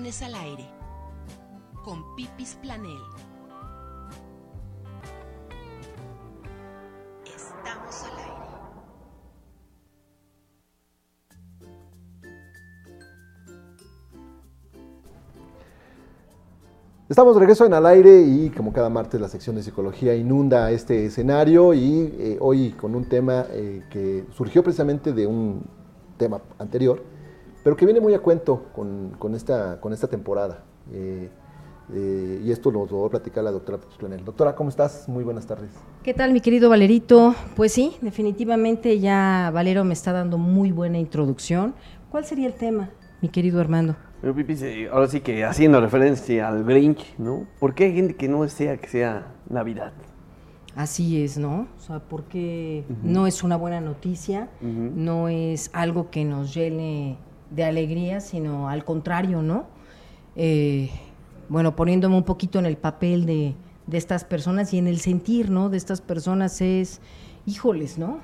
[SPEAKER 8] Expresiones al aire. Con Pipis Planel. Estamos al aire.
[SPEAKER 1] Estamos de regreso en al aire y como cada martes la sección de psicología inunda este escenario y eh, hoy con un tema eh, que surgió precisamente de un tema anterior, pero que viene muy a cuento con, esta, con esta temporada. Eh, y esto lo va a platicar la doctora Planel. Doctora, ¿cómo estás? Muy buenas tardes.
[SPEAKER 11] ¿Qué tal, mi querido Valerito? Pues sí, definitivamente ya Valero me está dando muy buena introducción. ¿Cuál sería el tema, mi querido Armando?
[SPEAKER 4] Pero Pipi, ahora sí que haciendo referencia al Grinch, ¿no? ¿Por qué hay gente que no desea que sea Navidad?
[SPEAKER 11] Así es, ¿no? O sea, porque no es una buena noticia, no es algo que nos llene de alegría, sino al contrario, ¿no? Eh, bueno, poniéndome un poquito en el papel de, de estas personas y en el sentir, ¿no? De estas personas es, híjoles, ¿no?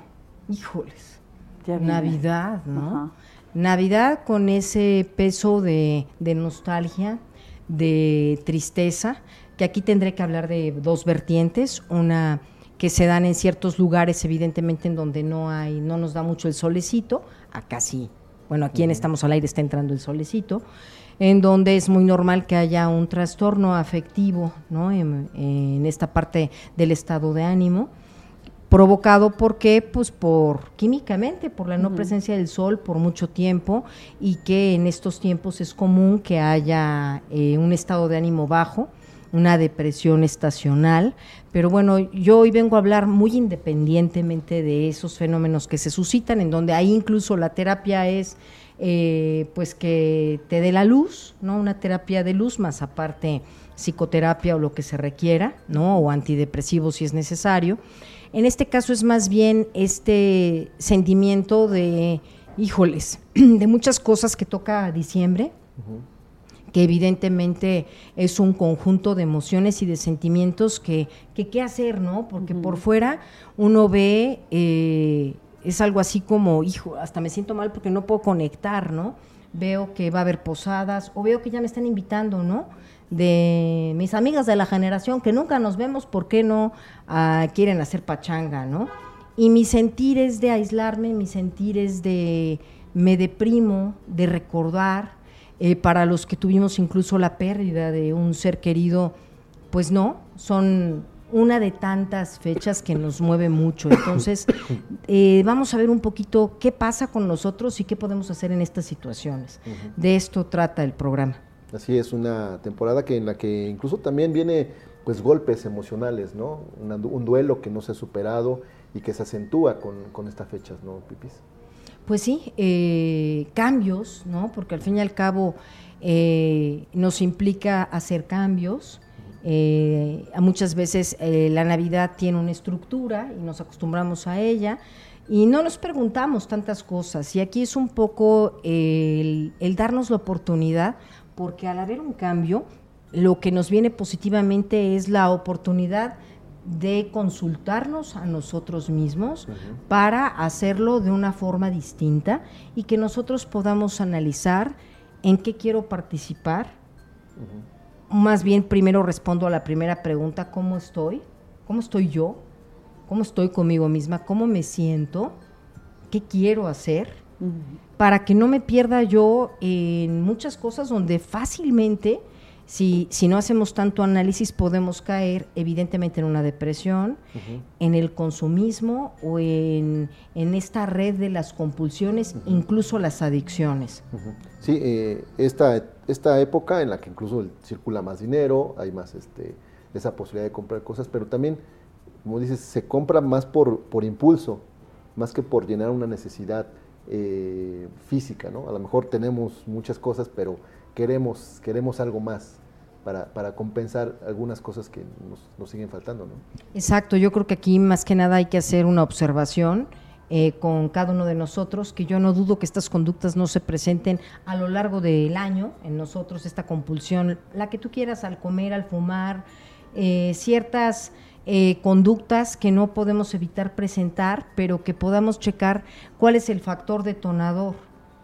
[SPEAKER 11] Híjoles. Navidad, ¿no? Navidad con ese peso de, nostalgia, de tristeza, que aquí tendré que hablar de dos vertientes, una que se dan en ciertos lugares, evidentemente, en donde no hay, no nos da mucho el solecito, acá sí, bueno, aquí en Estamos al Aire está entrando el solecito, en donde es muy normal que haya un trastorno afectivo, ¿no? en, en esta parte del estado de ánimo, provocado por qué? Pues por químicamente, por la no presencia del sol por mucho tiempo y que en estos tiempos es común que haya eh, un estado de ánimo bajo, una depresión estacional, pero bueno, yo hoy vengo a hablar muy independientemente de esos fenómenos que se suscitan, en donde ahí incluso la terapia es eh, pues que te dé la luz, ¿no? Una terapia de luz más aparte psicoterapia o lo que se requiera, ¿no? O antidepresivos si es necesario. En este caso es más bien este sentimiento de, híjoles, de muchas cosas que toca diciembre, que evidentemente es un conjunto de emociones y de sentimientos que, que qué hacer, ¿no? Porque por fuera uno ve, eh, es algo así como, hijo, hasta me siento mal porque no puedo conectar, ¿no? Veo que va a haber posadas o veo que ya me están invitando, ¿no? de mis amigas de la generación que nunca nos vemos, ¿por qué no ah, quieren hacer pachanga, no? Y mi sentir es de aislarme, mi sentir es de me deprimo, de recordar, eh, para los que tuvimos incluso la pérdida de un ser querido, pues no, son una de tantas fechas que nos mueve mucho. Entonces, eh, vamos a ver un poquito qué pasa con nosotros y qué podemos hacer en estas situaciones. De esto trata el programa.
[SPEAKER 1] Así es, una temporada que en la que incluso también viene pues golpes emocionales, ¿no? un duelo que no se ha superado y que se acentúa con, estas fechas, ¿no, Pipis?
[SPEAKER 11] Pues sí, eh, cambios, ¿no? Porque al fin y al cabo eh, nos implica hacer cambios. Eh, muchas veces la Navidad tiene una estructura y nos acostumbramos a ella y no nos preguntamos tantas cosas. Y aquí es un poco el darnos la oportunidad porque al haber un cambio, lo que nos viene positivamente es la oportunidad de consultarnos a nosotros mismos para hacerlo de una forma distinta y que nosotros podamos analizar en qué quiero participar. Más bien, primero respondo a la primera pregunta, ¿cómo estoy? ¿Cómo estoy yo? ¿Cómo estoy conmigo misma? ¿Cómo me siento? ¿Qué quiero hacer? para que no me pierda yo en muchas cosas donde fácilmente, si, si no hacemos tanto análisis, podemos caer evidentemente en una depresión, en el consumismo o en, esta red de las compulsiones, incluso las adicciones.
[SPEAKER 1] Sí, eh, esta, esta época en la que incluso circula más dinero, hay más este, esa posibilidad de comprar cosas, pero también, como dices, se compra más por, por impulso, más que por llenar una necesidad. Eh, física, ¿no? A lo mejor tenemos muchas cosas, pero queremos, queremos algo más. Para, compensar algunas cosas que nos, siguen faltando. ¿no?
[SPEAKER 11] Exacto, yo creo que aquí más que nada hay que hacer una observación eh, con cada uno de nosotros, que yo no dudo que estas conductas no se presenten a lo largo del año en nosotros, esta compulsión, la que tú quieras al comer, al fumar, eh, ciertas eh, conductas que no podemos evitar presentar, pero que podamos checar cuál es el factor detonador,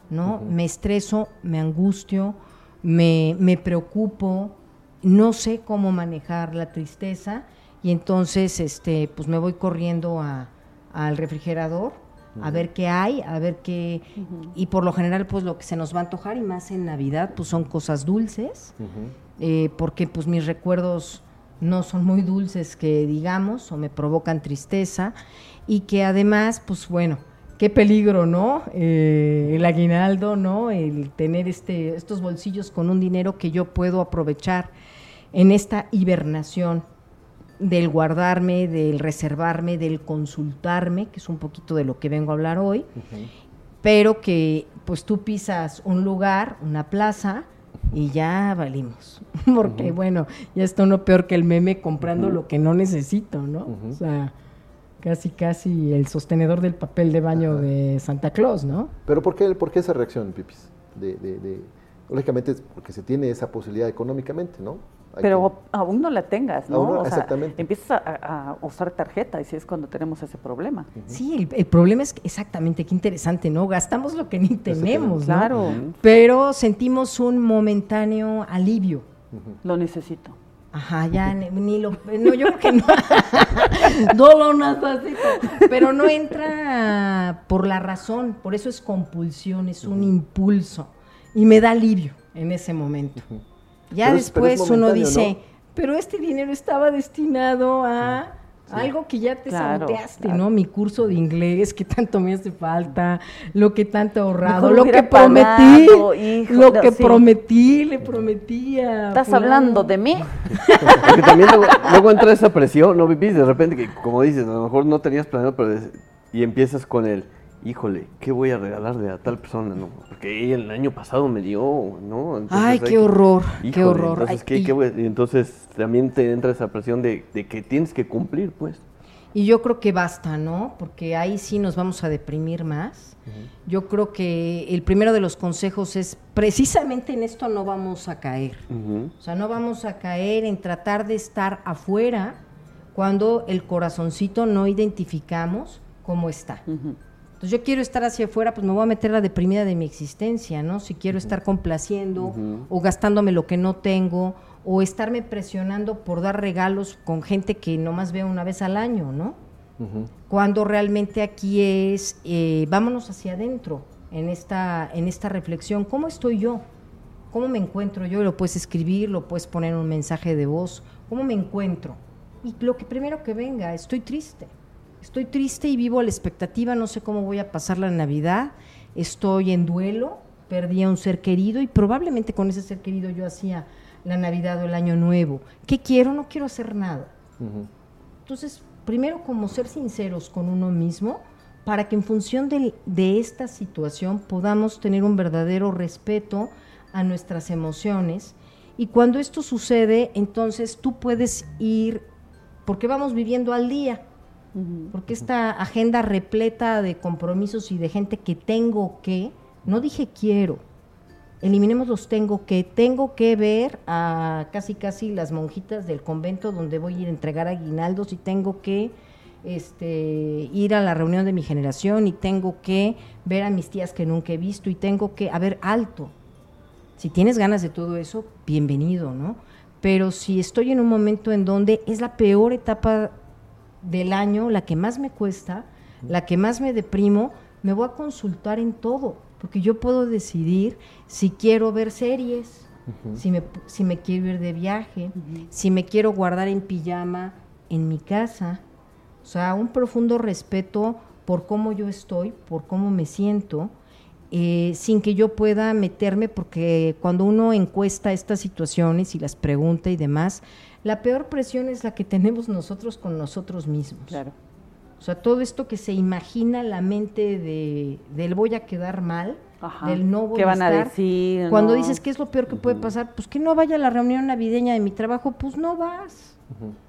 [SPEAKER 11] ¿no? Me estreso, me angustio, me, me preocupo, no sé cómo manejar la tristeza y entonces este, pues me voy corriendo a, al refrigerador a ver qué hay, a ver qué... Y por lo general, pues lo que se nos va a antojar, y más en Navidad, pues son cosas dulces, eh, porque pues mis recuerdos no son muy dulces que digamos, o me provocan tristeza, y que además, pues bueno, qué peligro, ¿no? Eh, el aguinaldo, ¿no? El tener este, estos bolsillos con un dinero que yo puedo aprovechar en esta hibernación del guardarme, del reservarme, del consultarme, que es un poquito de lo que vengo a hablar hoy, pero que pues tú pisas un lugar, una plaza, y ya valimos. Porque bueno, ya está uno peor que el meme comprando lo que no necesito, ¿no? O sea, casi casi el sostenedor del papel de baño de Santa Claus, ¿no?
[SPEAKER 1] Pero ¿por qué, por qué esa reacción, Pipis? De, de, de, lógicamente porque se tiene esa posibilidad económicamente, ¿no?
[SPEAKER 2] Pero aún no la tengas, ¿no? exactamente. empiezas a, usar tarjeta y si es cuando tenemos ese problema.
[SPEAKER 11] Sí, el, problema es exactamente, qué interesante, ¿no? Gastamos lo que ni tenemos,
[SPEAKER 2] Claro.
[SPEAKER 11] Pero sentimos un momentáneo alivio.
[SPEAKER 2] Lo necesito.
[SPEAKER 11] Ajá, ya ni, lo. No, yo creo que no. no lo necesito. Pero no entra por la razón, por eso es compulsión, es un impulso. Y me da alivio en ese momento. Ya después uno dice, pero este dinero estaba destinado a algo que ya te claro, ¿no? Mi curso de inglés, que tanto me hace falta, lo que tanto he ahorrado, lo que prometí, lo que prometí, le prometía.
[SPEAKER 2] ¿Estás hablando de mí?
[SPEAKER 4] Porque también luego, entra esa presión, ¿no, vivís De repente que, como dices, a lo mejor no tenías planeado, pero y empiezas con el híjole, ¿qué voy a regalarle a tal persona? No, porque ella el año pasado me dio, ¿no?
[SPEAKER 11] Ay, qué horror, qué horror.
[SPEAKER 4] Entonces, ¿qué, entonces también te entra esa presión de, que tienes que cumplir, pues.
[SPEAKER 11] Y yo creo que basta, ¿no? Porque ahí sí nos vamos a deprimir más. Yo creo que el primero de los consejos es precisamente en esto no vamos a caer. O sea, no vamos a caer en tratar de estar afuera cuando el corazoncito no identificamos cómo está. Entonces yo quiero estar hacia afuera, pues me voy a meter la deprimida de mi existencia, ¿no? Si quiero estar complaciendo o gastándome lo que no tengo o estarme presionando por dar regalos con gente que nomás veo una vez al año, ¿no? Cuando realmente aquí es, eh, vámonos hacia adentro en esta, en esta reflexión, ¿cómo estoy yo? ¿Cómo me encuentro yo? Lo puedes escribir, lo puedes poner en un mensaje de voz, ¿cómo me encuentro? Y lo que primero que venga, estoy triste Estoy triste y vivo a la expectativa, no sé cómo voy a pasar la Navidad, estoy en duelo, perdí a un ser querido y probablemente con ese ser querido yo hacía la Navidad o el Año Nuevo. ¿Qué quiero? No quiero hacer nada. Entonces, primero como ser sinceros con uno mismo para que en función de, de esta situación podamos tener un verdadero respeto a nuestras emociones y cuando esto sucede, entonces tú puedes ir, porque vamos viviendo al día, porque esta agenda repleta de compromisos y de gente que tengo que, no dije quiero, eliminemos los tengo que, tengo que ver a casi casi las monjitas del convento donde voy a ir a entregar aguinaldos y tengo que este, ir a la reunión de mi generación y tengo que ver a mis tías que nunca he visto y tengo que, a ver, alto. Si tienes ganas de todo eso, bienvenido, ¿no? Pero si estoy en un momento en donde es la peor etapa del año, la que más me cuesta, la que más me deprimo, me voy a consultar en todo, porque yo puedo decidir si quiero ver series, si, me, si me quiero ir de viaje, si me quiero guardar en pijama en mi casa. O sea, un profundo respeto por cómo yo estoy, por cómo me siento, eh, sin que yo pueda meterme, porque cuando uno encuesta estas situaciones y las pregunta y demás, la peor presión es la que tenemos nosotros con nosotros mismos.
[SPEAKER 2] Claro.
[SPEAKER 11] O sea, todo esto que se imagina la mente de del voy a quedar mal, del no voy
[SPEAKER 2] ¿Qué van
[SPEAKER 11] a,
[SPEAKER 2] estar, decir?
[SPEAKER 11] Cuando dices qué es lo peor que puede pasar, pues que no vaya a la reunión navideña de mi trabajo, pues no vas.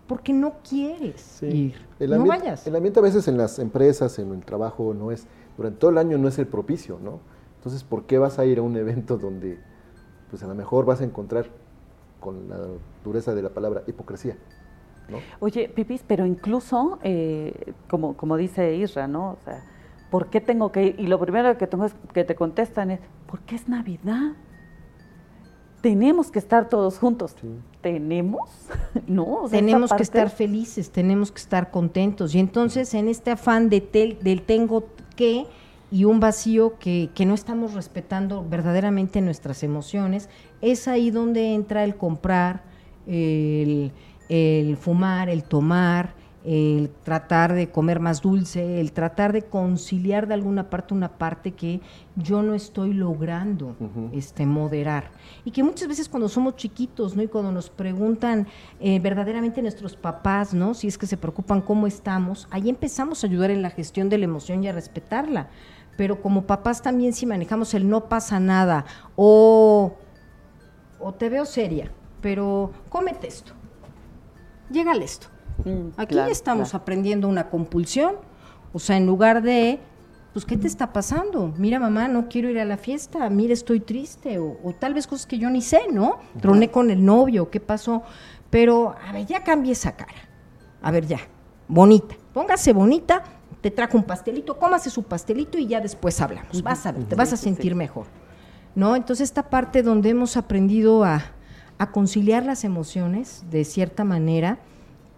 [SPEAKER 11] Porque no quieres ir. no vayas.
[SPEAKER 1] El ambiente a veces en las empresas, en el trabajo, no es, durante todo el año no es el propicio, ¿no? Entonces, ¿por qué vas a ir a un evento donde, pues a lo mejor vas a encontrar con la dureza de la palabra, hipocresía. ¿no?
[SPEAKER 2] Oye, Pipis, pero incluso, eh, como, como dice Isra, ¿no? O sea, ¿por qué tengo que ir? Y lo primero que, tengo es, que te contestan es, ¿por qué es Navidad? tenemos que estar todos juntos. ¿Tenemos? no.
[SPEAKER 11] tenemos que estar felices, tenemos que estar contentos. Y entonces en este afán de del tengo que y un vacío que, que no estamos respetando verdaderamente nuestras emociones, es ahí donde entra el comprar, el, el fumar, el tomar, el tratar de comer más dulce, el tratar de conciliar de alguna parte una parte que yo no estoy logrando este, moderar. Y que muchas veces cuando somos chiquitos, ¿no? Y cuando nos preguntan eh, verdaderamente nuestros papás, ¿no? Si es que se preocupan cómo estamos, ahí empezamos a ayudar en la gestión de la emoción y a respetarla. Pero como papás también si manejamos el no pasa nada o, o te veo seria, pero cómete esto, llégale esto Mm, Aquí estamos aprendiendo una compulsión, o sea, en lugar de, pues, ¿qué te está pasando? Mira, mamá, no quiero ir a la fiesta, mira, estoy triste, o, tal vez cosas que yo ni sé, ¿no? Troné con el novio, ¿qué pasó? Pero, a ver, ya cambie esa cara. A ver, ya, bonita, póngase bonita, te trajo un pastelito, cómase su pastelito y ya después hablamos. Vas a ver, te vas a sentir mejor. ¿No? Entonces, esta parte donde hemos aprendido a, a conciliar las emociones de cierta manera,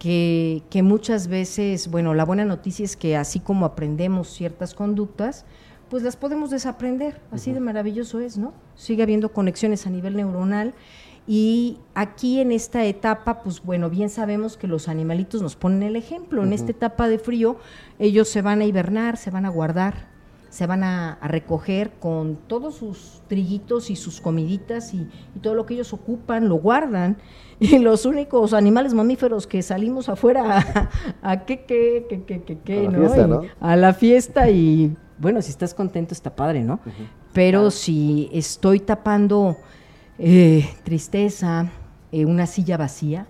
[SPEAKER 11] que, muchas veces, bueno, la buena noticia es que así como aprendemos ciertas conductas, pues las podemos desaprender, así de maravilloso es, ¿no? Sigue habiendo conexiones a nivel neuronal y aquí en esta etapa, pues bueno, bien sabemos que los animalitos nos ponen el ejemplo, en esta etapa de frío ellos se van a hibernar, se van a guardar, se van a, recoger con todos sus triguitos y sus comiditas y, todo lo que ellos ocupan, lo guardan. Y los únicos animales mamíferos que salimos afuera a, qué, qué, qué, qué, qué, a, ¿no? La fiesta, ¿no? a la fiesta y bueno, si estás contento está padre, ¿no? Pero si estoy tapando eh, tristeza, eh, una silla vacía,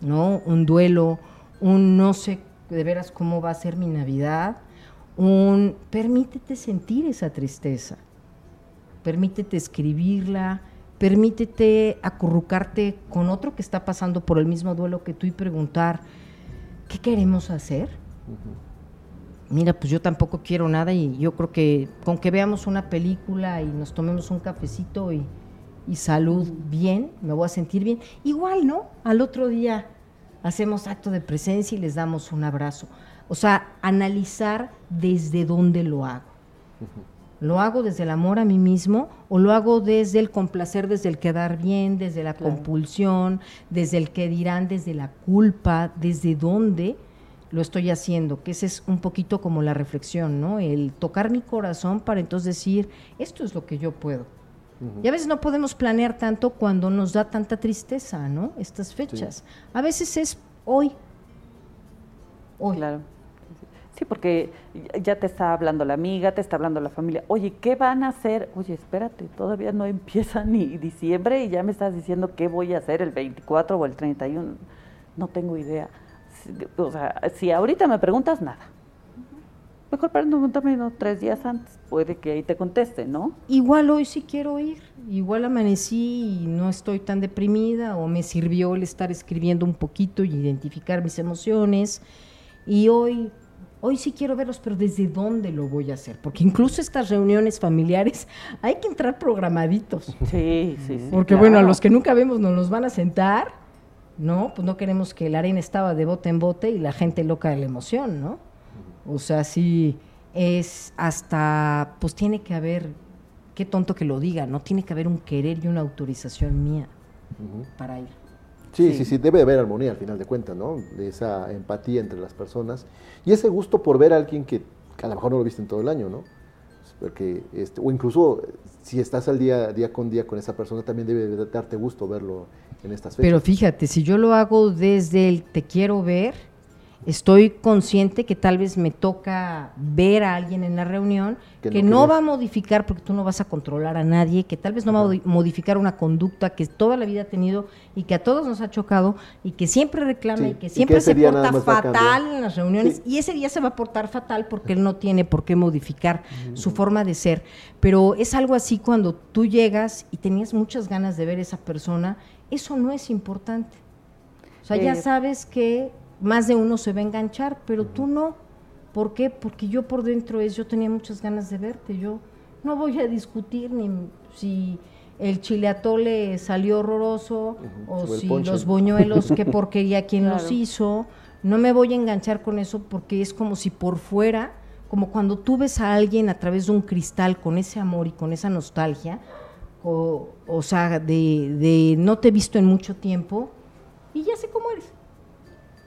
[SPEAKER 11] ¿no? Un duelo, un no sé de veras cómo va a ser mi Navidad, un permítete sentir esa tristeza, permítete escribirla, permítete acurrucarte con otro que está pasando por el mismo duelo que tú y preguntar, ¿qué queremos hacer? Mira, pues yo tampoco quiero nada y yo creo que con que veamos una película y nos tomemos un cafecito y, y salud bien, me voy a sentir bien. Igual, ¿no? Al otro día hacemos acto de presencia y les damos un abrazo. O sea, analizar desde dónde lo hago. ¿Lo hago desde el amor a mí mismo o lo hago desde el complacer, desde el quedar bien, desde la compulsión, desde el que dirán, desde la culpa, desde dónde lo estoy haciendo? Que ese es un poquito como la reflexión, ¿no? El tocar mi corazón para entonces decir, esto es lo que yo puedo. Y a veces no podemos planear tanto cuando nos da tanta tristeza, ¿no? Estas fechas. A veces es hoy.
[SPEAKER 2] Hoy. Claro. Sí, porque ya te está hablando la amiga, te está hablando la familia. Oye, ¿qué van a hacer? Oye, espérate, todavía no empieza ni diciembre y ya me estás diciendo qué voy a hacer el 24 o el 31. No tengo idea. O sea, si ahorita me preguntas, nada. Mejor pregúntame ¿no? tres días antes, puede que ahí te conteste, ¿no?
[SPEAKER 11] Igual hoy sí quiero ir, igual amanecí y no estoy tan deprimida o me sirvió el estar escribiendo un poquito y identificar mis emociones y hoy hoy sí quiero verlos, pero ¿desde dónde lo voy a hacer? Porque incluso estas reuniones familiares hay que entrar programaditos.
[SPEAKER 2] Sí, sí, sí.
[SPEAKER 11] Porque bueno, a los que nunca vemos nos los van a sentar, ¿no? Pues no queremos que la arena estaba de bote en bote y la gente loca de la emoción, ¿no? O sea, sí es hasta, pues tiene que haber, qué tonto que lo diga, ¿no? Tiene que haber un querer y una autorización mía para ir.
[SPEAKER 1] Sí, sí, sí, debe haber armonía al final de cuentas, ¿no? De esa empatía entre las personas y ese gusto por ver a alguien que, a lo mejor no lo viste en todo el año, ¿no? Porque, este, o incluso si estás al día, día con día con esa persona, también debe darte gusto verlo en estas fechas.
[SPEAKER 11] Pero fíjate, si yo lo hago desde el te quiero ver, estoy consciente que tal vez me toca ver a alguien en la reunión que, no, va a modificar, porque tú no vas a controlar a nadie, que tal vez no va a modificar una conducta que toda la vida ha tenido y que a todos nos ha chocado y que siempre reclama y que siempre se porta fatal en las reuniones y ese día se va a portar fatal porque él no tiene por qué modificar su forma de ser. Pero es algo así cuando tú llegas y tenías muchas ganas de ver a esa persona, eso no es importante. O sea, ya sabes que más de uno se va a enganchar, pero tú no. ¿Por qué? Porque yo por dentro es, yo tenía muchas ganas de verte, yo no voy a discutir ni si el chile atole salió horroroso, o, si los boñuelos, qué porquería, quién los hizo. No me voy a enganchar con eso porque es como si por fuera, como cuando tú ves a alguien a través de un cristal con ese amor y con esa nostalgia, o, o sea, de, de no te he visto en mucho tiempo y ya sé cómo eres.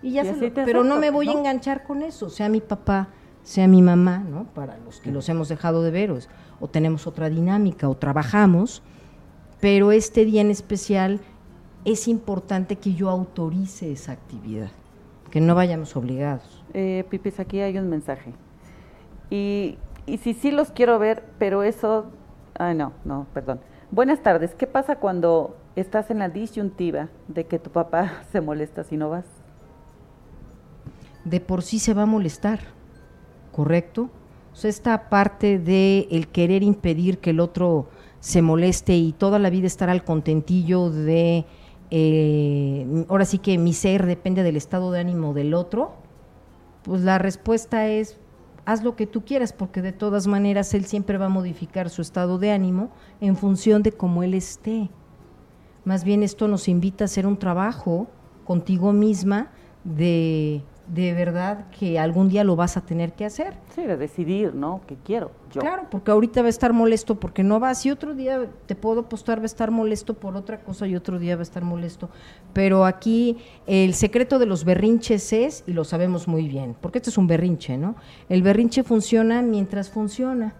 [SPEAKER 11] Y ya sé, pero no me voy a enganchar con eso, sea mi papá, sea mi mamá, ¿no? Para los que los hemos dejado de ver, o tenemos otra dinámica, o trabajamos, pero este día en especial es importante que yo autorice esa actividad, que no vayamos obligados.
[SPEAKER 2] Eh, Pipis, aquí hay un mensaje. Y, y si sí los quiero ver, pero eso... Ay, no, no, perdón. Buenas tardes. ¿Qué pasa cuando estás en la disyuntiva de que tu papá se molesta si no vas?
[SPEAKER 11] De por sí se va a molestar, ¿correcto? Esta parte de el querer impedir que el otro se moleste y toda la vida estar al contentillo de, eh, ahora sí que mi ser depende del estado de ánimo del otro, pues la respuesta es, haz lo que tú quieras, porque de todas maneras él siempre va a modificar su estado de ánimo en función de cómo él esté. Más bien esto nos invita a hacer un trabajo contigo misma de de verdad que algún día lo vas a tener que hacer.
[SPEAKER 2] Sí, de decidir, ¿no? Que quiero yo.
[SPEAKER 11] Claro, porque ahorita va a estar molesto porque no vas y otro día te puedo apostar va a estar molesto por otra cosa y otro día va a estar molesto. Pero aquí el secreto de los berrinches es, y lo sabemos muy bien, porque este es un berrinche, ¿no? El berrinche funciona mientras funciona.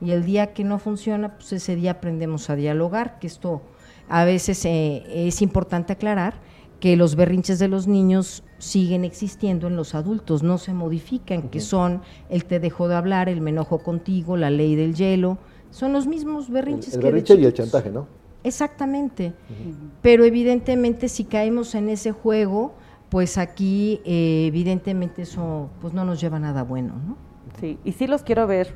[SPEAKER 11] Y el día que no funciona, pues ese día aprendemos a dialogar, que esto a veces eh, es importante aclarar que los berrinches de los niños siguen existiendo en los adultos, no se modifican, que son el te dejo de hablar, el me enojo contigo, la ley del hielo, son los mismos berrinches.
[SPEAKER 1] El, el berrinche y el chantaje, ¿no?
[SPEAKER 11] Exactamente, pero evidentemente si caemos en ese juego, pues aquí eh, evidentemente eso pues no nos lleva a nada bueno, ¿no?
[SPEAKER 2] Sí, y sí los quiero ver,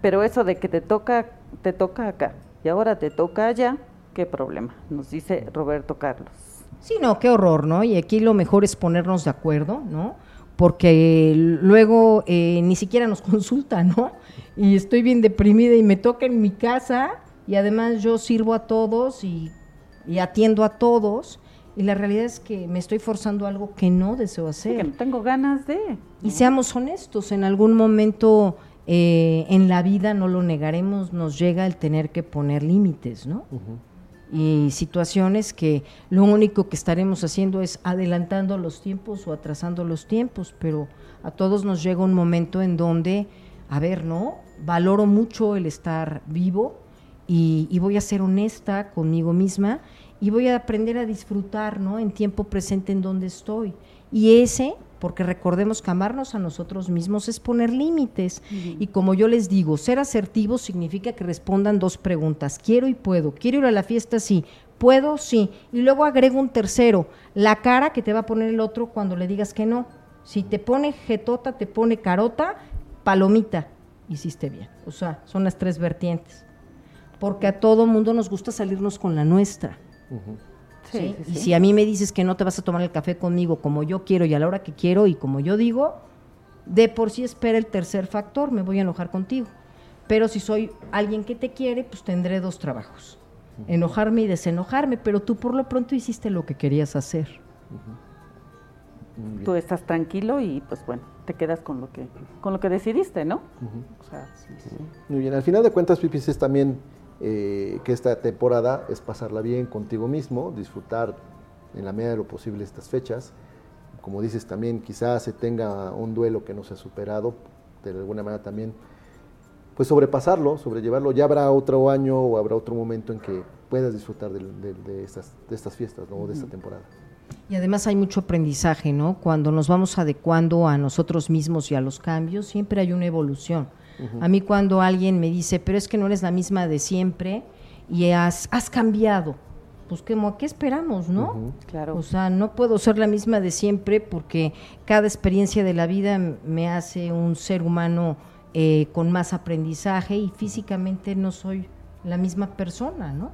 [SPEAKER 2] pero eso de que te toca, te toca acá y ahora te toca allá, qué problema, nos dice Roberto Carlos.
[SPEAKER 11] Sí, no, qué horror, ¿no? Y aquí lo mejor es ponernos de acuerdo, ¿no? Porque luego eh, ni siquiera nos consultan, ¿no? Y estoy bien deprimida y me toca en mi casa y además yo sirvo a todos y, atiendo a todos. Y la realidad es que me estoy forzando algo que no deseo hacer.
[SPEAKER 2] que no tengo ganas de.
[SPEAKER 11] Y seamos honestos, en algún momento eh, en la vida, no lo negaremos, nos llega el tener que poner límites, ¿no? Y situaciones que lo único que estaremos haciendo es adelantando los tiempos o atrasando los tiempos, pero a todos nos llega un momento en donde, a ver, ¿no? Valoro mucho el estar vivo y, y voy a ser honesta conmigo misma y voy a aprender a disfrutar, ¿no? En tiempo presente en donde estoy. Y ese porque recordemos que amarnos a nosotros mismos es poner límites. Y como yo les digo, ser asertivos significa que respondan dos preguntas, quiero y puedo, quiero ir a la fiesta, sí, puedo, sí, y luego agrego un tercero, la cara que te va a poner el otro cuando le digas que no. Si te pone jetota, te pone carota, palomita, hiciste bien. O sea, son las tres vertientes. Porque a todo mundo nos gusta salirnos con la nuestra. Y si a mí me dices que no te vas a tomar el café conmigo como yo quiero y a la hora que quiero y como yo digo, de por sí espera el tercer factor, me voy a enojar contigo. Pero si soy alguien que te quiere, pues tendré dos trabajos. Enojarme y desenojarme, pero tú por lo pronto hiciste lo que querías hacer.
[SPEAKER 2] Tú estás tranquilo y pues bueno, te quedas con lo que con lo que decidiste, ¿no?
[SPEAKER 1] Muy bien, al final de cuentas, Pipis, es también eh, que esta temporada es pasarla bien contigo mismo, disfrutar en la medida de lo posible estas fechas. Como dices también, quizás se tenga un duelo que no se ha superado, de alguna manera también, pues sobrepasarlo, sobrellevarlo. Ya habrá otro año o habrá otro momento en que puedas disfrutar de, estas, de estas fiestas, ¿no? de esta temporada.
[SPEAKER 11] Y además hay mucho aprendizaje, ¿no? Cuando nos vamos adecuando a nosotros mismos y a los cambios, siempre hay una evolución. A mí cuando alguien me dice, pero es que no eres la misma de siempre y has, has cambiado, pues como, ¿qué esperamos, no?
[SPEAKER 2] Claro.
[SPEAKER 11] O sea, no puedo ser la misma de siempre porque cada experiencia de la vida me hace un ser humano eh, con más aprendizaje y físicamente no soy la misma persona, ¿no?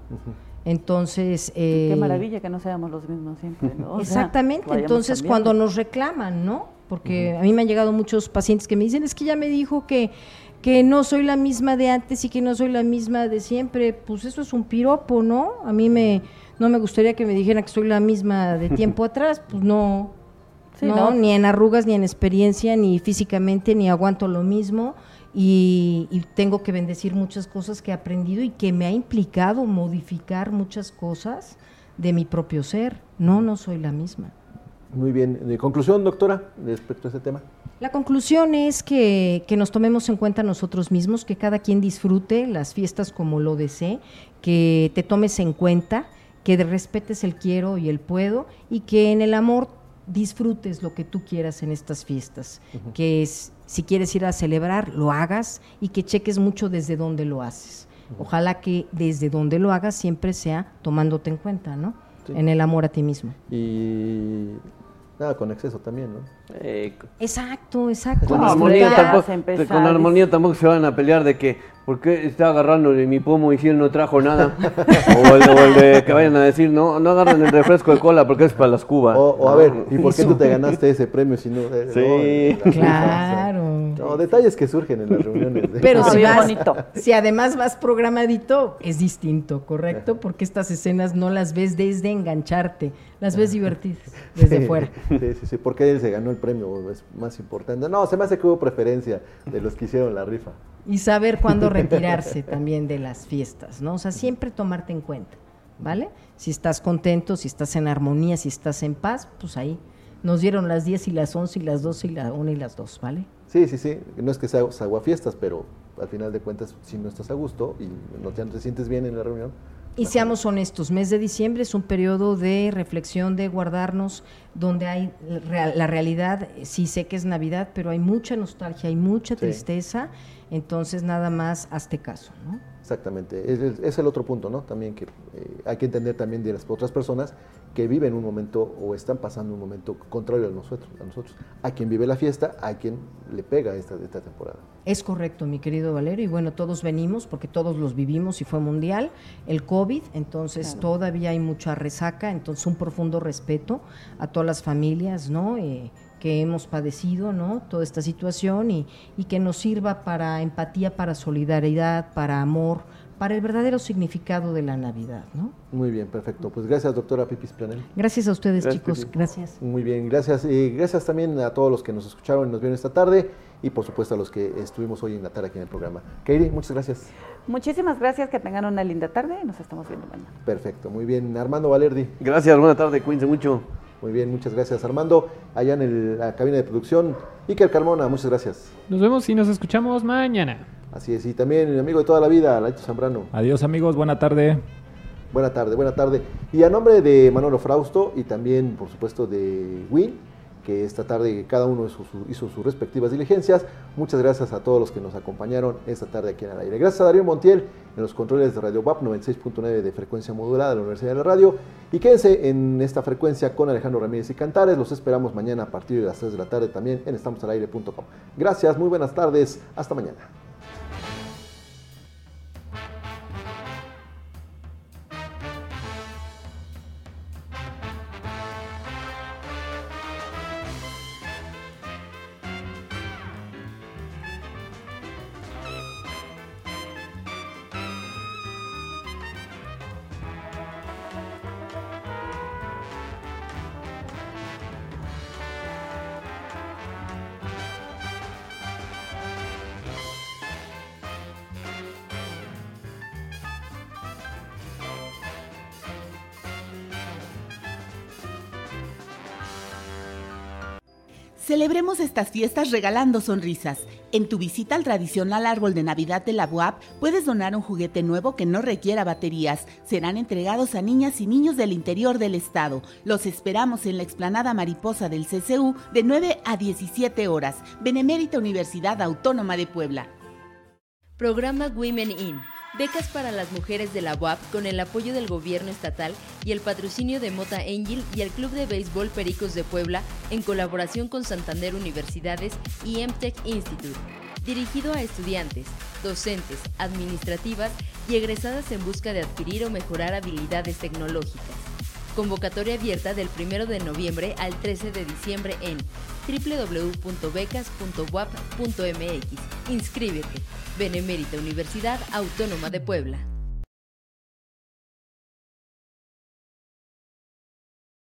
[SPEAKER 11] Entonces...
[SPEAKER 2] Qué eh, maravilla que no seamos los mismos siempre, ¿no?
[SPEAKER 11] exactamente, entonces cuando nos reclaman, ¿no? Porque a mí me han llegado muchos pacientes que me dicen, es que ya me dijo que, que no soy la misma de antes y que no soy la misma de siempre. Pues eso es un piropo, ¿no? A mí me, no me gustaría que me dijeran que soy la misma de tiempo atrás, pues no, no, ni en arrugas, ni en experiencia, ni físicamente, ni aguanto lo mismo. Y, y, tengo que bendecir muchas cosas que he aprendido y que me ha implicado modificar muchas cosas de mi propio ser. No, no soy la misma.
[SPEAKER 1] Muy bien. ¿De conclusión, doctora, respecto a este tema?
[SPEAKER 11] La conclusión es que, que, nos tomemos en cuenta nosotros mismos, que cada quien disfrute las fiestas como lo desee, que te tomes en cuenta, que respetes el quiero y el puedo y que en el amor disfrutes lo que tú quieras en estas fiestas, que es, si quieres ir a celebrar, lo hagas y que cheques mucho desde dónde lo haces. Ojalá que desde donde lo hagas siempre sea tomándote en cuenta, ¿no? En el amor a ti mismo.
[SPEAKER 1] Y nada con exceso también, ¿no?
[SPEAKER 11] Eh, exacto, exacto.
[SPEAKER 4] Con armonía, tampoco, con armonía tampoco se van a pelear de que ¿por qué está agarrando de mi pomo y si él no trajo nada? o, el, de que vayan a decir, no, no agarran el refresco de cola porque es para las cubas.
[SPEAKER 1] O, a ver, ¿y por qué tú te ganaste ese premio si no?
[SPEAKER 4] sí,
[SPEAKER 11] claro.
[SPEAKER 1] No, detalles que surgen en las reuniones.
[SPEAKER 11] Pero si, vas, si además vas programadito, es distinto, ¿correcto? Porque estas escenas no las ves desde engancharte, las ves divertidas desde fuera.
[SPEAKER 1] Sí, sí, sí, porque él se ganó el premio, es más importante. No, se me hace que hubo preferencia de los que hicieron la rifa.
[SPEAKER 11] Y saber cuándo retirarse también de las fiestas, ¿no? O sea, siempre tomarte en cuenta, ¿vale? Si estás contento, si estás en armonía, si estás en paz, pues ahí nos dieron las 10 y las 11 y las 12 y la 1 y las 2, ¿vale?
[SPEAKER 1] Sí, sí, sí. No es que sea fiestas, pero al final de cuentas, si no estás a gusto y no te, te sientes bien en la reunión,
[SPEAKER 11] y seamos honestos, mes de diciembre es un periodo de reflexión, de guardarnos, donde hay la realidad, sí sé que es Navidad, pero hay mucha nostalgia, hay mucha tristeza, entonces nada más hazte caso, ¿no?
[SPEAKER 1] Exactamente, es, es, el otro punto, ¿no? También que eh, hay que entender también de las otras personas que viven un momento o están pasando un momento contrario a nosotros. A nosotros. Hay quien vive la fiesta, hay quien le pega esta, esta temporada.
[SPEAKER 11] Es correcto, mi querido Valerio, y bueno, todos venimos porque todos los vivimos y fue mundial, el COVID, entonces todavía hay mucha resaca, entonces un profundo respeto a todas las familias, ¿no? Eh, que hemos padecido, ¿no? Toda esta situación y, y que nos sirva para empatía, para solidaridad, para amor, para el verdadero significado de la Navidad, ¿no?
[SPEAKER 1] Muy bien, perfecto. Pues gracias, doctora Pipis Planel.
[SPEAKER 11] Gracias a ustedes, chicos. Gracias.
[SPEAKER 1] Muy bien, gracias. Y gracias también a todos los que nos escucharon y nos vieron esta tarde y por supuesto a los que estuvimos hoy en la tarde aquí en el programa. Kairi, muchas gracias.
[SPEAKER 2] Muchísimas gracias, que tengan una linda tarde y nos estamos viendo mañana.
[SPEAKER 1] Perfecto, muy bien. Armando Valerdi.
[SPEAKER 4] Gracias, buena tarde, cuídense mucho.
[SPEAKER 1] Muy bien, muchas gracias Armando. Allá en la cabina de producción, Iker Carmona, muchas gracias.
[SPEAKER 5] Nos vemos y nos escuchamos mañana.
[SPEAKER 1] Así es, y también mi amigo de toda la vida, Laito Zambrano.
[SPEAKER 3] Adiós amigos, buena tarde.
[SPEAKER 1] Buena tarde, buena tarde. Y a nombre de Manolo Frausto y también, por supuesto, de Win, que esta tarde cada uno hizo, sus respectivas diligencias. Muchas gracias a todos los que nos acompañaron esta tarde aquí en el aire. Gracias a Darío Montiel en los controles de Radio WAP 96.9 de frecuencia modulada de la Universidad de la Radio. Y quédense en esta frecuencia con Alejandro Ramírez y Cantares. Los esperamos mañana a partir de las 3 de la tarde también en estamosalaire.com. Gracias, muy buenas tardes. Hasta mañana.
[SPEAKER 6] Estas fiestas regalando sonrisas. En tu visita al tradicional árbol de Navidad de la UAP puedes donar un juguete nuevo que no requiera baterías. Serán entregados a niñas y niños del interior del estado. Los esperamos en la explanada mariposa del CCU de 9 a 17 horas. Benemérita Universidad Autónoma de Puebla.
[SPEAKER 7] Programa Women In becas para las mujeres de la UAP con el apoyo del gobierno estatal y el patrocinio de Mota Angel y el Club de Béisbol Pericos de Puebla en colaboración con Santander Universidades y MTech Institute. Dirigido a estudiantes, docentes, administrativas y egresadas en busca de adquirir o mejorar habilidades tecnológicas. Convocatoria abierta del 1 de noviembre al 13 de diciembre en www.becas.wap.mx. Inscríbete. Benemérita Universidad Autónoma de Puebla.